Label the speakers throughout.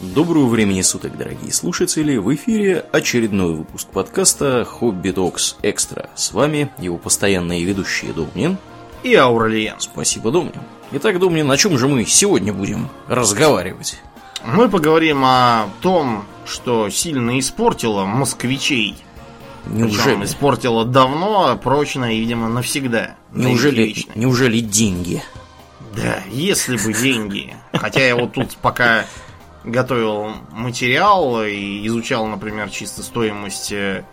Speaker 1: Доброго времени суток, дорогие слушатели! В эфире очередной выпуск подкаста «Хобби Докс Экстра». С вами его постоянные ведущие Домнин
Speaker 2: и Ауралиен.
Speaker 1: Спасибо, Домнин. Итак, Домнин, о чем же мы сегодня будем разговаривать?
Speaker 2: Мы поговорим о том, что сильно испортило москвичей.
Speaker 1: Неужели?
Speaker 2: Причем испортило давно, прочно и, видимо, навсегда.
Speaker 1: Неужели, неужели деньги?
Speaker 2: Да, если бы деньги. Хотя я вот тут пока готовил материал и изучал, например, чисто стоимость э,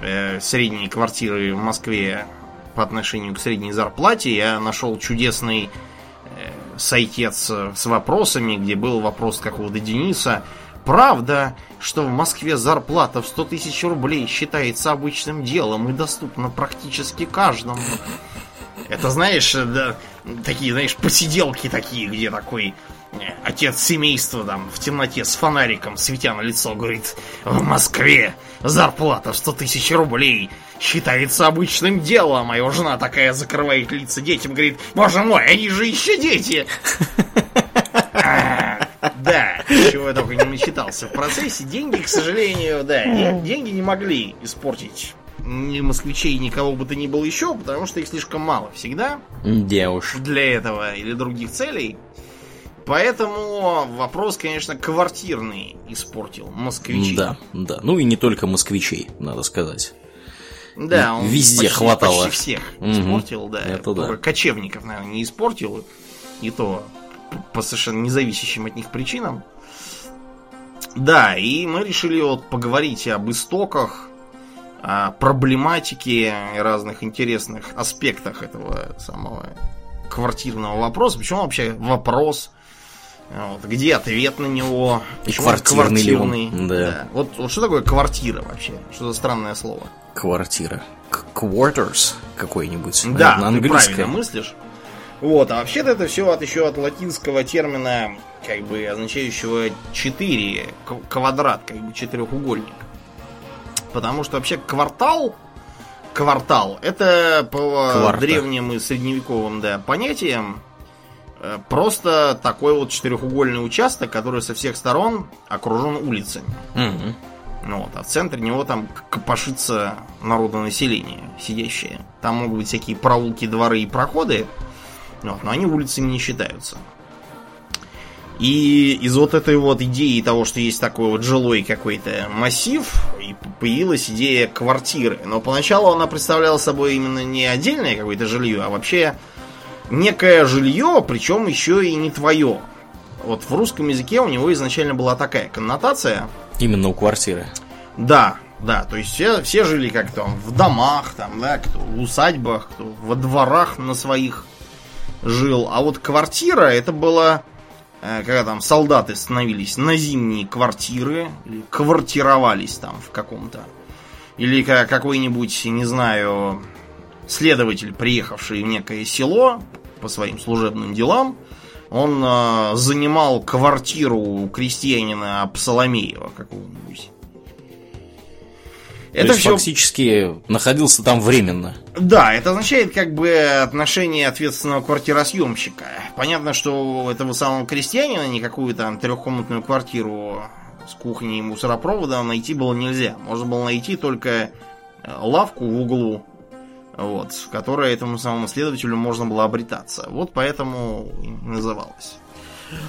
Speaker 2: э, средней квартиры в Москве по отношению к средней зарплате, я нашел чудесный э, сайтец с вопросами, где был вопрос какого-то Дениса. Правда, что в Москве зарплата в 100 тысяч рублей считается обычным делом и доступна практически каждому. Это, знаешь, да, такие, знаешь, посиделки такие, где такой отец семейства там в темноте с фонариком, светя на лицо, говорит, в Москве зарплата в 100 тысяч рублей считается обычным делом. А его жена такая закрывает лица детям, говорит, боже мой, они же еще дети. А, да, чего я только не начитался в процессе. Деньги, к сожалению, да, деньги не могли испортить ни москвичей, никого бы то ни было еще, потому что их слишком мало всегда.
Speaker 1: Да уж.
Speaker 2: Для этого или других целей. Поэтому вопрос, конечно, квартирный испортил москвичей.
Speaker 1: Да, да. Ну и не только москвичей, надо сказать.
Speaker 2: Да,
Speaker 1: он везде почти, хватало.
Speaker 2: Почти всех испортил, угу. да.
Speaker 1: Это да.
Speaker 2: кочевников, наверное, не испортил. И то по совершенно независящим от них причинам. Да, и мы решили вот поговорить об истоках, о проблематике разных интересных аспектах этого самого квартирного вопроса. Почему вообще вопрос? Вот, где ответ на него?
Speaker 1: Почему квартирный, квартирный?
Speaker 2: Он? Да. да. Вот, вот что такое квартира вообще? Что за странное слово?
Speaker 1: Квартира. Quarters какой-нибудь.
Speaker 2: Да, на английском. правильно мыслишь. Вот, а вообще-то это все от еще от латинского термина, как бы означающего 4, квадрат, как бы четырехугольник. Потому что вообще квартал, квартал, это по Кварта. древним и средневековым да, понятиям просто такой вот четырехугольный участок, который со всех сторон окружен улицами.
Speaker 1: Угу.
Speaker 2: Ну, вот, а в центре него там копошится народонаселение сидящее. Там могут быть всякие проулки, дворы и проходы, вот, но они улицами не считаются. И из вот этой вот идеи того, что есть такой вот жилой какой-то массив, и появилась идея квартиры. Но поначалу она представляла собой именно не отдельное какое-то жилье, а вообще некое жилье, причем еще и не твое. Вот в русском языке у него изначально была такая коннотация.
Speaker 1: Именно у квартиры.
Speaker 2: Да, да, то есть все, все жили как то в домах, там, да, кто в усадьбах, кто во дворах на своих жил. А вот квартира это было Э, когда там солдаты становились на зимние квартиры, или квартировались там в каком-то. Или какой-нибудь, не знаю, следователь, приехавший в некое село по своим служебным делам, он э, занимал квартиру крестьянина Псаломеева какого-нибудь.
Speaker 1: Это все... фактически находился там временно.
Speaker 2: Да, это означает как бы отношение ответственного квартиросъемщика. Понятно, что у этого самого крестьянина никакую там трехкомнатную квартиру с кухней и мусоропроводом найти было нельзя. Можно было найти только э, лавку в углу, вот, в которой этому самому следователю можно было обретаться. Вот поэтому и называлось.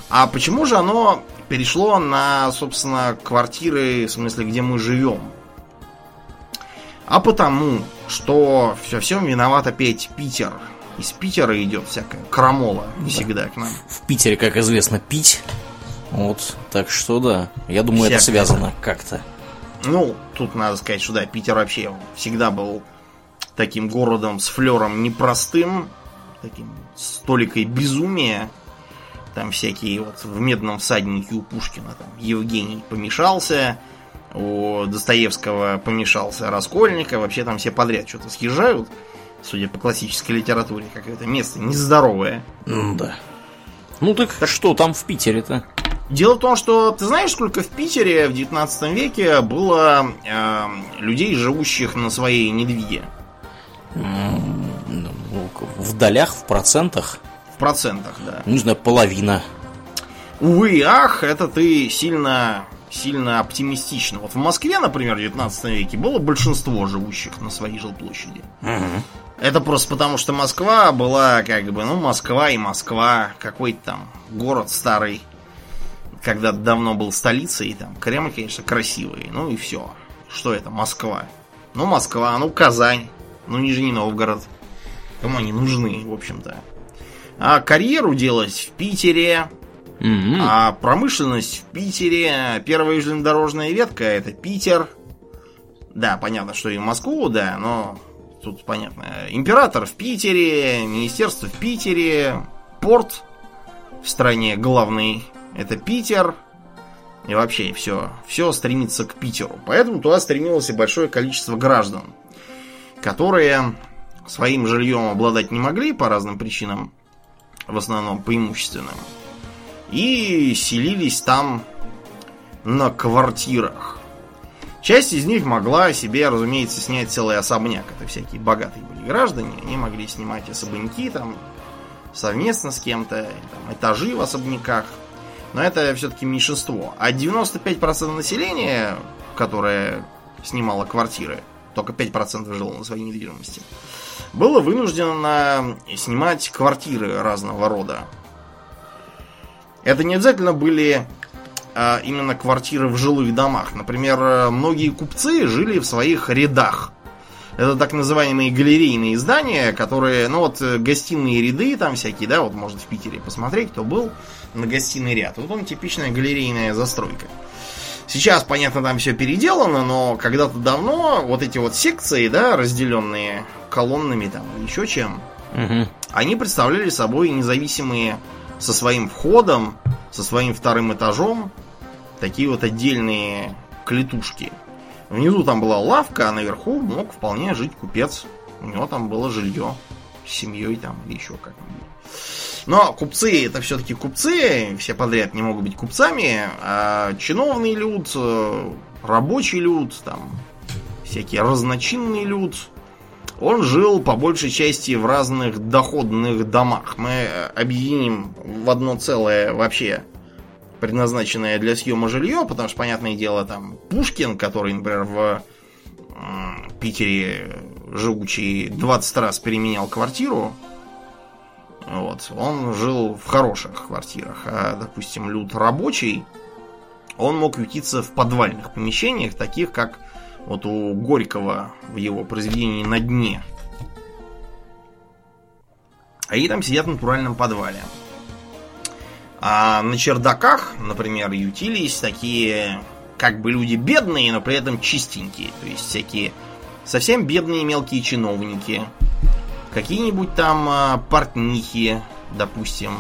Speaker 2: А почему же оно перешло на, собственно, квартиры, в смысле, где мы живем? а потому, что все всем виноват опять Питер. Из Питера идет всякая крамола не да. всегда к нам.
Speaker 1: В Питере, как известно, пить. Вот, так что да. Я думаю, Всякое. это связано как-то.
Speaker 2: Ну, тут надо сказать, что да, Питер вообще всегда был таким городом с флером непростым, таким столикой безумия. Там всякие вот в медном всаднике у Пушкина там Евгений помешался, у Достоевского помешался Раскольника, вообще там все подряд что-то съезжают, судя по классической литературе, какое-то место нездоровое.
Speaker 1: Ну да. Ну так, так что там в Питере-то?
Speaker 2: Дело в том, что ты знаешь, сколько в Питере в 19 веке было э, людей, живущих на своей недвиге?
Speaker 1: Ну, в долях, в процентах?
Speaker 2: В процентах, да.
Speaker 1: Не знаю, половина.
Speaker 2: увы ах, это ты сильно, сильно оптимистично. Вот в Москве, например, в 19 веке было большинство живущих на своей жилплощади.
Speaker 1: Угу.
Speaker 2: Это просто потому, что Москва была как бы, ну, Москва и Москва, какой-то там город старый, когда давно был столицей, там, Кремль, конечно, красивый, ну и все. Что это, Москва? Ну, Москва, ну, Казань, ну, Нижний Новгород. Кому они нужны, в общем-то. А карьеру делать в Питере,
Speaker 1: Угу.
Speaker 2: а промышленность в Питере, первая железнодорожная ветка это Питер. Да, понятно, что и в Москву, да, но тут понятно. Император в Питере, министерство в Питере, порт в стране главный это Питер. И вообще все, все стремится к Питеру. Поэтому туда стремилось и большое количество граждан, которые своим жильем обладать не могли по разным причинам, в основном преимущественным и селились там на квартирах. Часть из них могла себе, разумеется, снять целый особняк. Это всякие богатые были граждане. Они могли снимать особняки там совместно с кем-то, этажи в особняках. Но это все-таки меньшинство. А 95% населения, которое снимало квартиры, только 5% жило на своей недвижимости, было вынуждено снимать квартиры разного рода. Это не обязательно были а, именно квартиры в жилых домах. Например, многие купцы жили в своих рядах. Это так называемые галерейные здания, которые, ну вот, гостиные ряды там всякие, да, вот можно в Питере посмотреть, кто был на гостиный ряд. Вот он типичная галерейная застройка. Сейчас, понятно, там все переделано, но когда-то давно вот эти вот секции, да, разделенные колоннами там, еще чем,
Speaker 1: Угу.
Speaker 2: они представляли собой независимые со своим входом, со своим вторым этажом, такие вот отдельные клетушки. Внизу там была лавка, а наверху мог вполне жить купец. У него там было жилье с семьей там или еще как-нибудь. Но купцы это все-таки купцы, все подряд не могут быть купцами, а чиновный люд, э, рабочий люд, там всякий разночинный люд, он жил по большей части в разных доходных домах. Мы э, объединим в одно целое вообще предназначенное для съема жилье, потому что, понятное дело, там Пушкин, который, например, в Питере живучий 20 раз переменял квартиру, вот, он жил в хороших квартирах, а, допустим, люд рабочий, он мог ютиться в подвальных помещениях, таких как вот у Горького в его произведении «На дне». Они там сидят в натуральном подвале. А на чердаках, например, ютились такие как бы люди бедные, но при этом чистенькие. То есть всякие совсем бедные мелкие чиновники. Какие-нибудь там а, портнихи, допустим,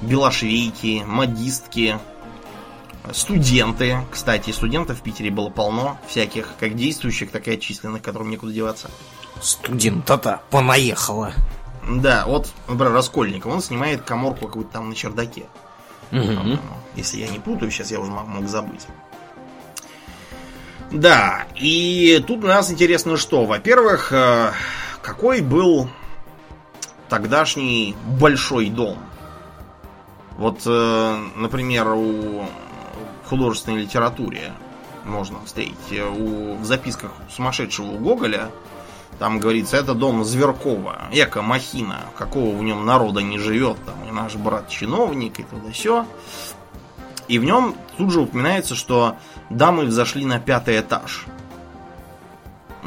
Speaker 2: белошвейки, модистки, студенты. Кстати, студентов в Питере было полно, всяких, как действующих, так и отчисленных, которым некуда деваться.
Speaker 1: Студента-то понаехала.
Speaker 2: Да, вот, например, Раскольников, он снимает коморку какую-то там на чердаке.
Speaker 1: Угу.
Speaker 2: Если я не путаю, сейчас я уже мог забыть. Да, и тут у нас интересно что. Во-первых, э, какой был тогдашний большой дом? Вот, э, например, у художественной литературе можно встретить. э, У, в записках сумасшедшего Гоголя там говорится, это дом Зверкова, эко махина, какого в нем народа не живет, там и наш брат чиновник, и туда все. И в нем тут же упоминается, что дамы взошли на пятый этаж.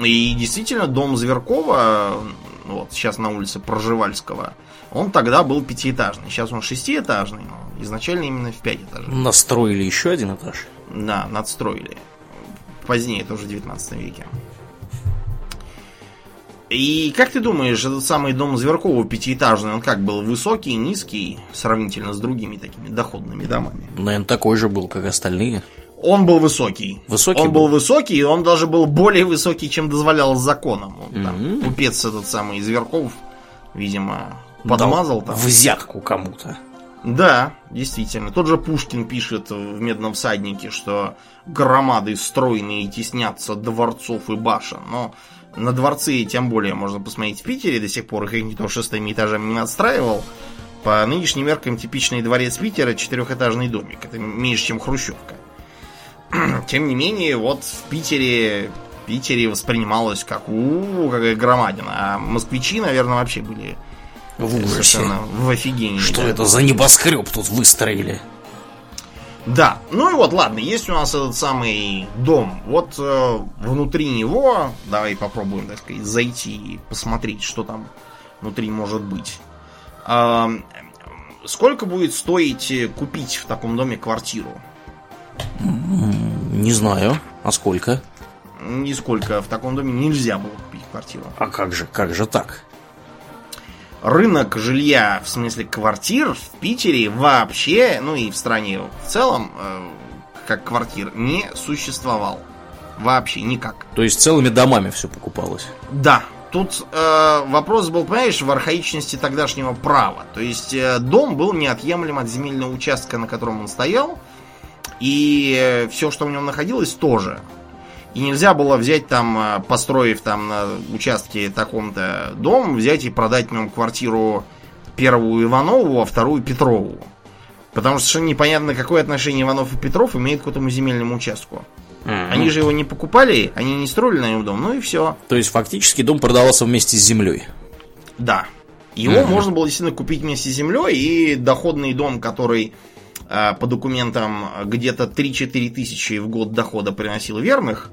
Speaker 2: И действительно, дом Зверкова, вот сейчас на улице Проживальского, он тогда был пятиэтажный. Сейчас он шестиэтажный, но изначально именно в пять этажей.
Speaker 1: Настроили еще один этаж.
Speaker 2: Да, надстроили. Позднее, тоже в 19 веке. И как ты думаешь, этот самый дом Зверкова пятиэтажный, он как был высокий, низкий, сравнительно с другими такими доходными домами?
Speaker 1: Наверное, такой же был, как остальные.
Speaker 2: Он был высокий.
Speaker 1: Высокий
Speaker 2: Он
Speaker 1: был?
Speaker 2: был высокий, и он даже был более высокий, чем дозволялось законом. Вот там
Speaker 1: Мгм.
Speaker 2: купец этот самый Зверков, видимо, подмазал
Speaker 1: Дал
Speaker 2: там.
Speaker 1: Взятку кому-то.
Speaker 2: Да, действительно. Тот же Пушкин пишет в «Медном всаднике», что громады стройные теснятся дворцов и башен. Но на дворцы тем более можно посмотреть в Питере. До сих пор их никто шестыми этажами не отстраивал. По нынешним меркам типичный дворец Питера четырехэтажный домик. Это меньше, чем хрущевка. Тем не менее, вот в Питере Питере воспринималось как у, какая громадина. А москвичи, наверное, вообще были
Speaker 1: в ужасе.
Speaker 2: в офигении.
Speaker 1: Что
Speaker 2: да.
Speaker 1: это за небоскреб тут выстроили?
Speaker 2: Да, ну и вот, ладно, есть у нас этот самый дом. Вот э, внутри него, давай попробуем, так сказать, зайти и посмотреть, что там внутри может быть. А, сколько будет стоить э, купить в таком доме квартиру?
Speaker 1: Не знаю. А сколько?
Speaker 2: Нисколько. В таком доме нельзя было купить квартиру.
Speaker 1: А как же, как же так?
Speaker 2: Рынок жилья, в смысле квартир в Питере вообще, ну и в стране в целом, э, как квартир, не существовал. Вообще никак.
Speaker 1: То есть целыми домами все покупалось?
Speaker 2: Да, Тут э, вопрос был, понимаешь, в архаичности тогдашнего права. То есть э, дом был неотъемлем от земельного участка, на котором он стоял, и э, все, что в нем находилось, тоже. И нельзя было взять там, э, построив там на участке таком-то дом, взять и продать в нем квартиру первую Иванову, а вторую Петрову. Потому что совершенно непонятно, какое отношение Иванов и Петров имеют к этому земельному участку. Mm-hmm. Они же его не покупали, они не строили на нем дом, ну и все.
Speaker 1: То есть фактически дом продавался вместе с землей.
Speaker 2: Да. Его mm-hmm. можно было действительно купить вместе с землей, и доходный дом, который по документам где-то 3-4 тысячи в год дохода приносил верных.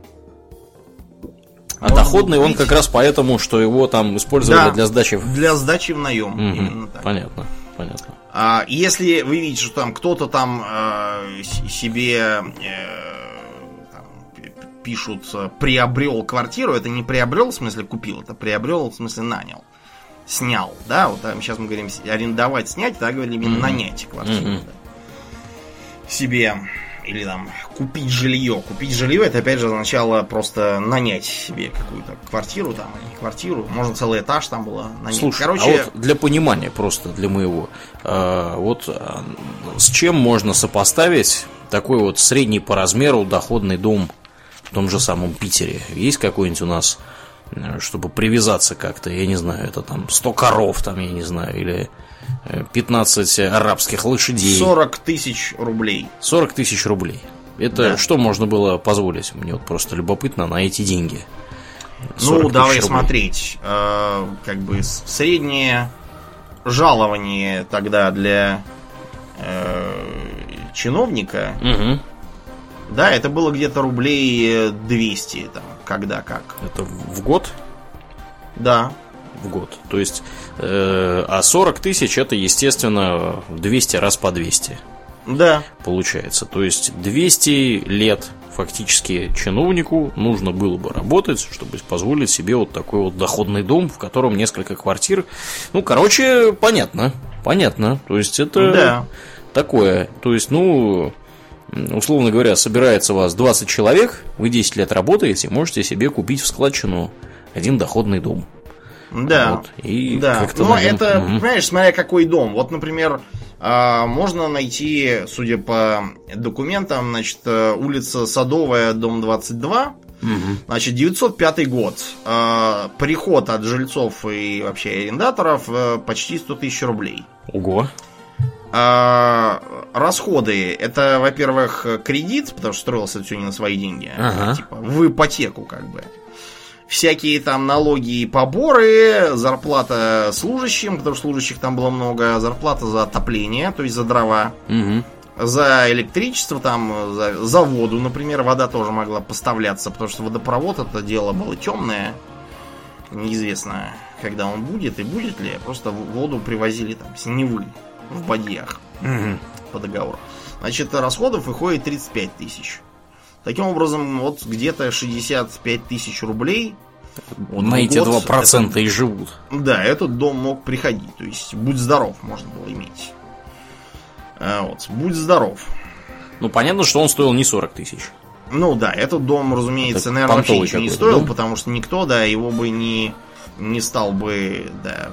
Speaker 1: А доходный он как раз поэтому, что его там использовали
Speaker 2: Да,
Speaker 1: для сдачи в...
Speaker 2: Для сдачи в наем. Именно так.
Speaker 1: Понятно, понятно.
Speaker 2: А если вы видите, что там кто-то там э, себе э, там, пишут э, приобрел квартиру, это не приобрел в смысле купил, это приобрел в смысле нанял. Снял, да, вот там сейчас мы говорим арендовать, снять, так говорили именно
Speaker 1: Мгм.
Speaker 2: нанять квартиру.
Speaker 1: Мгм.
Speaker 2: да. Себе или там купить жилье. Купить жилье это опять же означало просто нанять себе какую-то квартиру там, или не квартиру. Можно целый этаж там было нанять.
Speaker 1: Слушай,
Speaker 2: Короче,
Speaker 1: а вот для понимания просто, для моего, а, вот а, с чем можно сопоставить такой вот средний по размеру доходный дом в том же самом Питере? Есть какой-нибудь у нас, э, чтобы привязаться как-то, я не знаю, это там 100 коров, там, я не знаю, или э, 15 арабских лошадей.
Speaker 2: 40 тысяч рублей.
Speaker 1: 40 тысяч рублей. Это
Speaker 2: Да.
Speaker 1: что можно было позволить? Мне вот просто любопытно на эти деньги. 40
Speaker 2: Ну, давай
Speaker 1: рублей.
Speaker 2: смотреть. Э, как бы среднее жалование тогда для э, чиновника,
Speaker 1: Мгм.
Speaker 2: да, это было где-то рублей э, 200, там, когда как.
Speaker 1: Это в год?
Speaker 2: Да.
Speaker 1: В год. То есть, э, а 40 тысяч это, естественно, 200 раз по 200
Speaker 2: Да.
Speaker 1: получается. То есть 200 лет фактически чиновнику нужно было бы работать, чтобы позволить себе вот такой вот доходный дом, в котором несколько квартир. Ну, короче, понятно. Понятно. То есть это
Speaker 2: Да.
Speaker 1: такое. То есть, ну, условно говоря, собирается у вас 20 человек, вы 10 лет работаете, можете себе купить в складчину один доходный дом.
Speaker 2: Да.
Speaker 1: Вот, и
Speaker 2: да.
Speaker 1: как-то
Speaker 2: Но
Speaker 1: на нем-
Speaker 2: это,
Speaker 1: Мгм.
Speaker 2: понимаешь, смотря какой дом. Вот, например, а, можно найти, судя по документам, значит, э, улица Садовая, дом 22.
Speaker 1: Мгм.
Speaker 2: Значит, 905 год. А, Приход от жильцов и вообще арендаторов э, почти 100 тысяч рублей.
Speaker 1: Ого.
Speaker 2: А, расходы это, во-первых, кредит, потому что строился все не на свои деньги, а
Speaker 1: Ага.
Speaker 2: типа в ипотеку, как бы. Всякие там налоги и поборы, зарплата служащим, потому что служащих там было много, зарплата за отопление, то есть за дрова,
Speaker 1: Мгм.
Speaker 2: за электричество, там, за, за воду, например, вода тоже могла поставляться, потому что водопровод это дело было темное. Неизвестно, когда он будет и будет ли. Просто воду привозили там с Невы в бадьях
Speaker 1: Мгм.
Speaker 2: по договору. Значит, расходов выходит 35 тысяч. Таким образом, вот где-то 65 тысяч рублей. Вот
Speaker 1: На
Speaker 2: в
Speaker 1: эти
Speaker 2: год
Speaker 1: 2% и живут.
Speaker 2: да, этот дом мог приходить. То есть, будь здоров, можно было иметь. А, вот, будь здоров.
Speaker 1: Ну, понятно, что он стоил не 40 тысяч.
Speaker 2: Ну да, этот дом, разумеется,
Speaker 1: Это
Speaker 2: наверное, вообще ничего не стоил,
Speaker 1: дом.
Speaker 2: потому что никто, да, его бы не, не стал бы, да.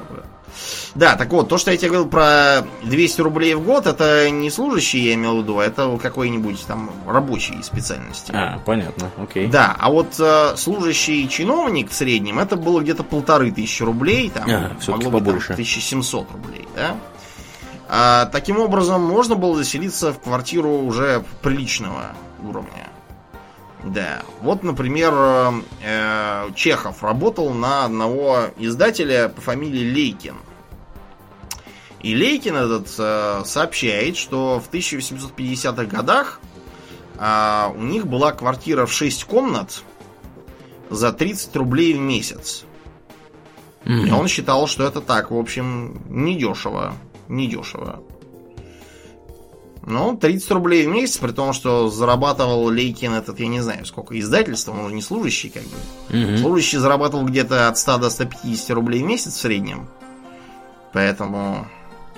Speaker 2: Да, так вот, то, что я тебе говорил про 200 рублей в год, это не служащий, я имел в виду, а это какой-нибудь там рабочий специальности.
Speaker 1: А, понятно, окей.
Speaker 2: Да, а вот э, служащий чиновник в среднем это было где-то полторы тысячи рублей, там
Speaker 1: всё-таки
Speaker 2: могло быть там,
Speaker 1: побольше.
Speaker 2: 1700 рублей, да? А, таким образом, можно было заселиться в квартиру уже приличного уровня. Да. Вот, например, э, Чехов работал на одного издателя по фамилии Лейкин. И Лейкин этот э, сообщает, что в 1850-х годах э, у них была квартира в 6 комнат за 30 рублей в месяц. Mm-hmm. И он считал, что это так, в общем, недешево. Недешево. Ну, 30 рублей в месяц, при том, что зарабатывал Лейкин этот, я не знаю, сколько, издательство, он уже не служащий, как бы. Угу. Служащий зарабатывал где-то от 100 до 150 рублей в месяц в среднем. Поэтому...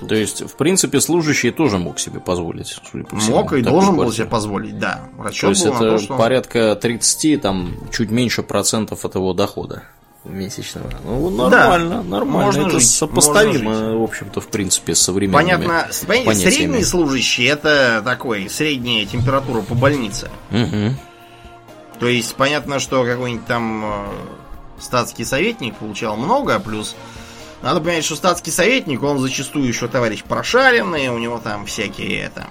Speaker 1: То есть, в принципе, служащий тоже мог себе позволить,
Speaker 2: судя по всему. Мог и должен был себе позволить, да.
Speaker 1: Расчет то есть, это то, что... порядка 30, там, чуть меньше процентов от его дохода месячного. Ну, нормально, да, нормально. Можно это жить, сопоставимо, жить. в общем-то, в принципе, с современными
Speaker 2: Понятно, понятиями. средний служащий это такой, средняя температура по больнице. Угу. То есть, понятно, что какой-нибудь там э, статский советник получал много, плюс надо понять, что статский советник, он зачастую еще товарищ прошаренный, у него там всякие там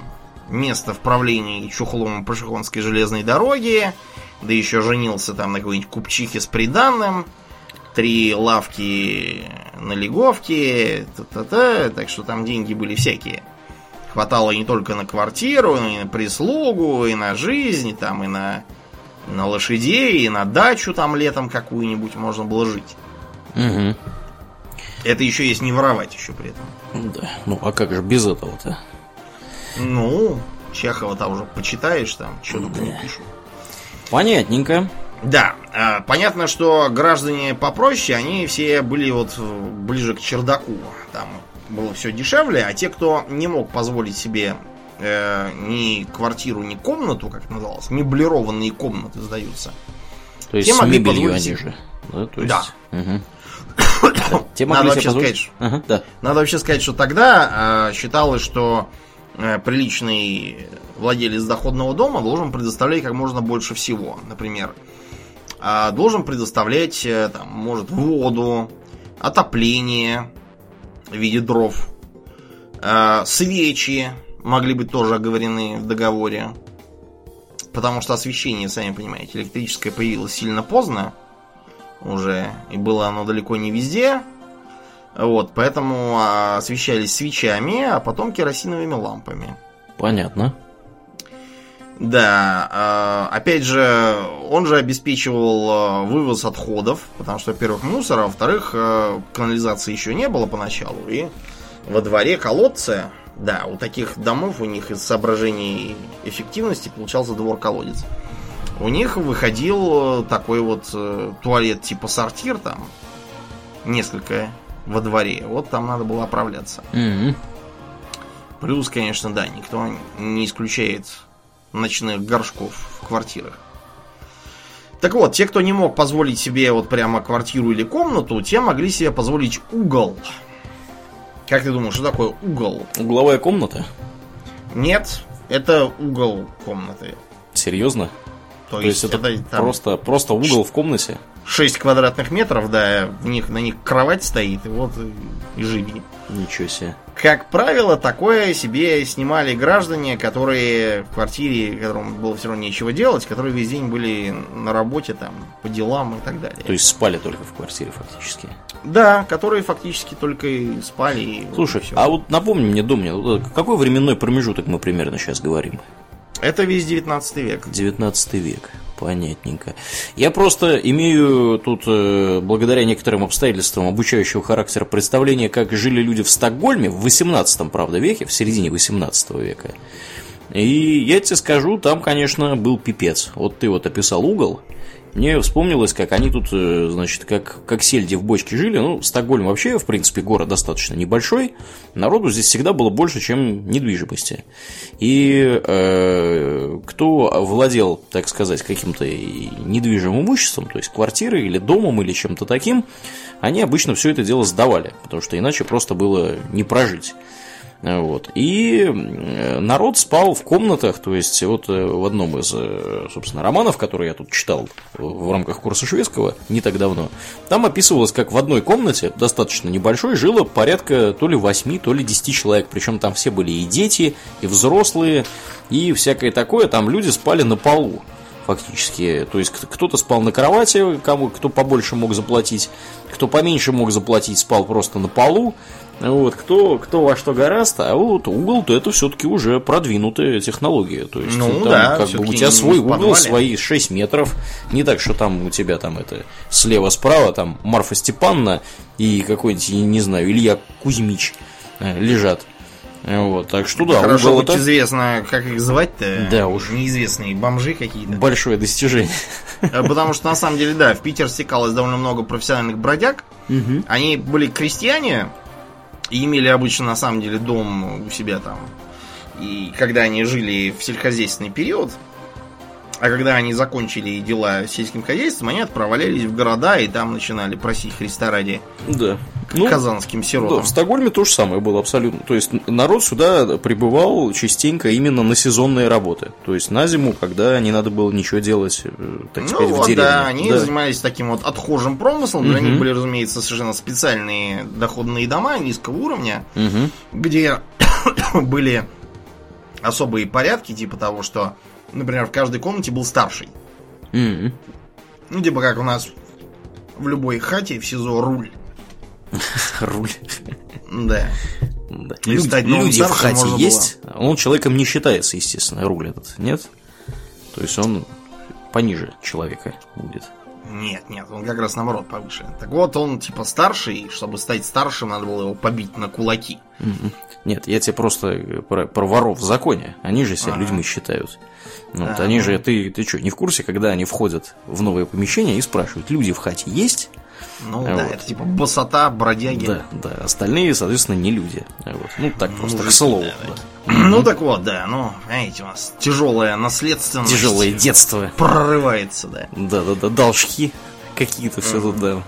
Speaker 2: место в правлении чухлом Пашихонской железной дороги, да еще женился там на какой-нибудь купчихе с приданным три лавки на Леговке, та-та-та, так что там деньги были всякие. Хватало не только на квартиру, и на прислугу, и на жизнь, и там, и на, на лошадей, и на дачу там летом какую-нибудь можно было жить. Угу. Это еще есть не воровать еще при этом.
Speaker 1: Да, ну а как же без этого-то?
Speaker 2: Ну, Чехова-то уже почитаешь там, что да. только не пишут.
Speaker 1: Понятненько.
Speaker 2: Да, а, понятно, что граждане попроще, они все были вот ближе к чердаку. Там было все дешевле, а те, кто не мог позволить себе э, ни квартиру, ни комнату, как это называлось, меблированные комнаты сдаются.
Speaker 1: То есть те с мебелью они же. Да. То есть...
Speaker 2: да. Угу. Те надо, вообще сказать, ага, да. надо вообще сказать, что тогда э, считалось, что э, приличный владелец доходного дома должен предоставлять как можно больше всего. Например, а, должен предоставлять, э, там, может, воду, отопление в виде дров, а, свечи могли быть тоже оговорены в договоре. Потому что освещение, сами понимаете, электрическое появилось сильно поздно уже, и было оно далеко не везде. Вот, поэтому а, освещались свечами, а потом керосиновыми лампами.
Speaker 1: Понятно.
Speaker 2: Да, а, опять же, он же обеспечивал а, вывоз отходов, потому что, во-первых, мусора, а во-вторых, канализации еще не было поначалу, и во дворе колодцы, да, у таких домов у них из соображений эффективности получался двор-колодец. У них выходил такой вот туалет типа сортир там, несколько во дворе. Вот там надо было оправляться. Mm-hmm. Плюс, конечно, да, никто не исключает ночных горшков в квартирах. Так вот, те, кто не мог позволить себе вот прямо квартиру или комнату, те могли себе позволить угол. Как ты думаешь, что такое угол?
Speaker 1: Угловая комната?
Speaker 2: Нет, это угол комнаты.
Speaker 1: Серьезно? То, То есть, есть это, это просто, просто угол в комнате?
Speaker 2: 6 квадратных метров, да, в них, на них кровать стоит, и вот и живи.
Speaker 1: Ничего себе.
Speaker 2: Как правило, такое себе снимали граждане, которые в квартире, которым было все равно нечего делать, которые весь день были на работе, там, по делам и так далее.
Speaker 1: То есть спали только в квартире фактически?
Speaker 2: Да, которые фактически только и спали. И
Speaker 1: Слушай, вот а вот напомни мне, Домнин, какой временной промежуток мы примерно сейчас говорим?
Speaker 2: Это весь 19 век.
Speaker 1: 19 век. Понятненько. Я просто имею тут, э, благодаря некоторым обстоятельствам обучающего характера, представление, как жили люди в Стокгольме в 18 правда, веке, в середине 18 века. И я тебе скажу, там, конечно, был пипец. Вот ты вот описал угол, мне вспомнилось, как они тут, э, значит, как, как сельди в бочке жили. Ну, Стокгольм вообще, в принципе, город достаточно небольшой. Народу здесь всегда было больше, чем недвижимости. И э, кто владел, так сказать, каким-то недвижимым имуществом, то есть квартирой или домом или чем-то таким, они обычно все это дело сдавали, потому что иначе просто было не прожить. Вот. И народ спал в комнатах, то есть вот э, в одном из, э, собственно, романов, который я тут читал в рамках курса шведского не так давно, там описывалось, как в одной комнате, достаточно небольшой, жило порядка то ли 8, то ли 10 человек, причем там все были и дети, и взрослые, и всякое такое, там люди спали на полу фактически. То есть кто-то спал на кровати, кому кто побольше мог заплатить, кто поменьше мог заплатить, спал просто на полу. Вот, кто, кто во что гораст, а вот угол-то это все-таки уже продвинутая технология. То есть,
Speaker 2: Ну
Speaker 1: там,
Speaker 2: да,
Speaker 1: как бы у тебя свой угол,
Speaker 2: подвале.
Speaker 1: свои 6 метров. Не так, что там у тебя там это слева-справа, там Марфа Степанна и какой-нибудь, не знаю, Илья Кузьмич э, лежат. Вот, так что да,
Speaker 2: Хорошо,
Speaker 1: угол
Speaker 2: хоть
Speaker 1: это
Speaker 2: известно, как их звать-то.
Speaker 1: Да уж.
Speaker 2: Неизвестные бомжи какие-то.
Speaker 1: большое достижение.
Speaker 2: Э, Потому что, на самом деле, да, в Питер стекалось довольно много профессиональных бродяг. Они были крестьяне и имели обычно, на самом деле, дом у себя там. И когда они жили в сельскохозяйственный период, а когда они закончили дела сельским хозяйством, они отправлялись в города и там начинали просить Христа ради
Speaker 1: Да.
Speaker 2: к
Speaker 1: Ну,
Speaker 2: казанским
Speaker 1: Да,
Speaker 2: сиротам.
Speaker 1: в Стокгольме то же самое было абсолютно. То есть народ сюда прибывал частенько именно на сезонные работы. То есть на зиму, когда не надо было ничего делать, э, так
Speaker 2: Ну
Speaker 1: сказать, в
Speaker 2: вот,
Speaker 1: деревне.
Speaker 2: да, они
Speaker 1: Да.
Speaker 2: занимались таким вот отхожим промыслом. Для
Speaker 1: Мгм.
Speaker 2: них были, разумеется, совершенно специальные доходные дома низкого уровня,
Speaker 1: Мгм.
Speaker 2: где были особые порядки, типа того, что, например, в каждой комнате был старший.
Speaker 1: Мгм.
Speaker 2: Ну, типа как у нас в любой хате в СИЗО руль.
Speaker 1: Руль.
Speaker 2: Да.
Speaker 1: Да.
Speaker 2: И
Speaker 1: Люди, в хате есть. Он человеком не считается, естественно, руль этот, нет? То есть он пониже человека будет.
Speaker 2: Нет, нет, он как раз наоборот повыше. Так вот, он типа старший, и чтобы стать старшим, надо было его побить на кулаки.
Speaker 1: Нет, я тебе просто про, про воров в законе. Они же себя
Speaker 2: Ага.
Speaker 1: людьми считают. Ну, вот
Speaker 2: А,
Speaker 1: они
Speaker 2: ну.
Speaker 1: же, ты, ты что, не в курсе, когда они входят в новое помещение и спрашивают, люди в хате есть?
Speaker 2: Ну
Speaker 1: А
Speaker 2: да,
Speaker 1: вот.
Speaker 2: это типа босота, бродяги.
Speaker 1: Да, да. Остальные, соответственно, не люди. А Вот. Ну, так просто, к
Speaker 2: Мужики,
Speaker 1: слову.
Speaker 2: да,
Speaker 1: да.
Speaker 2: Ну так вот, да, ну, знаете, у нас тяжелая наследственность.
Speaker 1: Тяжелое детство.
Speaker 2: Прорывается, да.
Speaker 1: Да, да, да, должки какие-то все тут, да.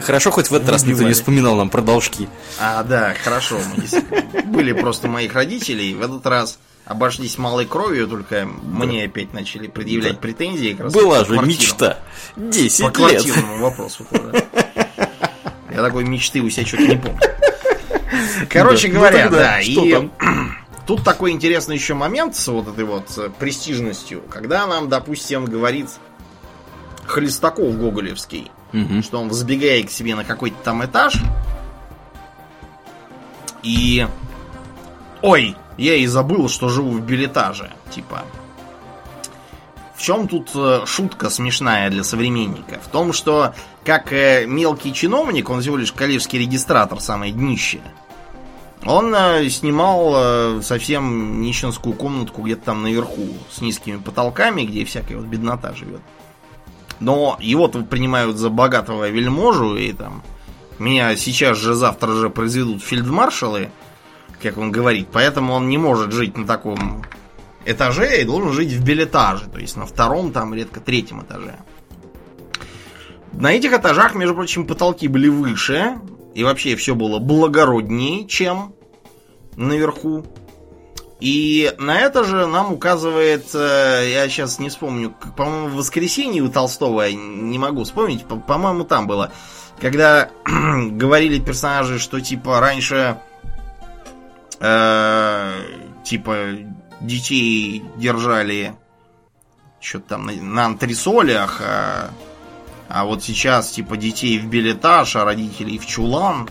Speaker 1: Хорошо, хоть в этот раз никто не вспоминал нам про должки.
Speaker 2: А, да, хорошо. Мы были просто моих родителей. В этот раз обошлись малой кровью, только мне опять начали предъявлять
Speaker 1: Да.
Speaker 2: претензии. как раз
Speaker 1: Была
Speaker 2: по
Speaker 1: же мечта. 10
Speaker 2: По
Speaker 1: лет.
Speaker 2: квартирному вопросу. да. Я такой мечты у себя что-то не помню. Короче
Speaker 1: Да. Ну
Speaker 2: говоря,
Speaker 1: тогда
Speaker 2: да, и
Speaker 1: там?
Speaker 2: тут такой интересный еще момент с вот этой вот э, престижностью, когда нам, допустим, говорит Хлестаков Гоголевский, что он взбегает к себе на какой-то там этаж и... Ой, я и забыл, что живу в билетаже. Типа, в чем тут э, шутка смешная для современника? В том, что как э, мелкий чиновник, он всего лишь коллежский регистратор, самое днище. Он э, снимал совсем нищенскую комнатку где-то там наверху, с низкими потолками, где всякая вот беднота живет. Но его-то принимают за богатого вельможу, и там меня сейчас же, завтра же произведут фельдмаршалы, как он говорит, поэтому он не может жить на таком этаже и должен жить в билетаже, то есть на втором, там редко третьем этаже. На этих этажах, между прочим, потолки были выше, и вообще все было благороднее, чем наверху. И на это же нам указывает, э, я сейчас не вспомню, по-моему, в воскресенье у Толстого, я не могу вспомнить, по- по-моему, там было, когда говорили персонажи, что типа раньше типа детей держали что-то там на, на антресолях, а, а вот сейчас типа детей в билетаж, а родителей в чулан.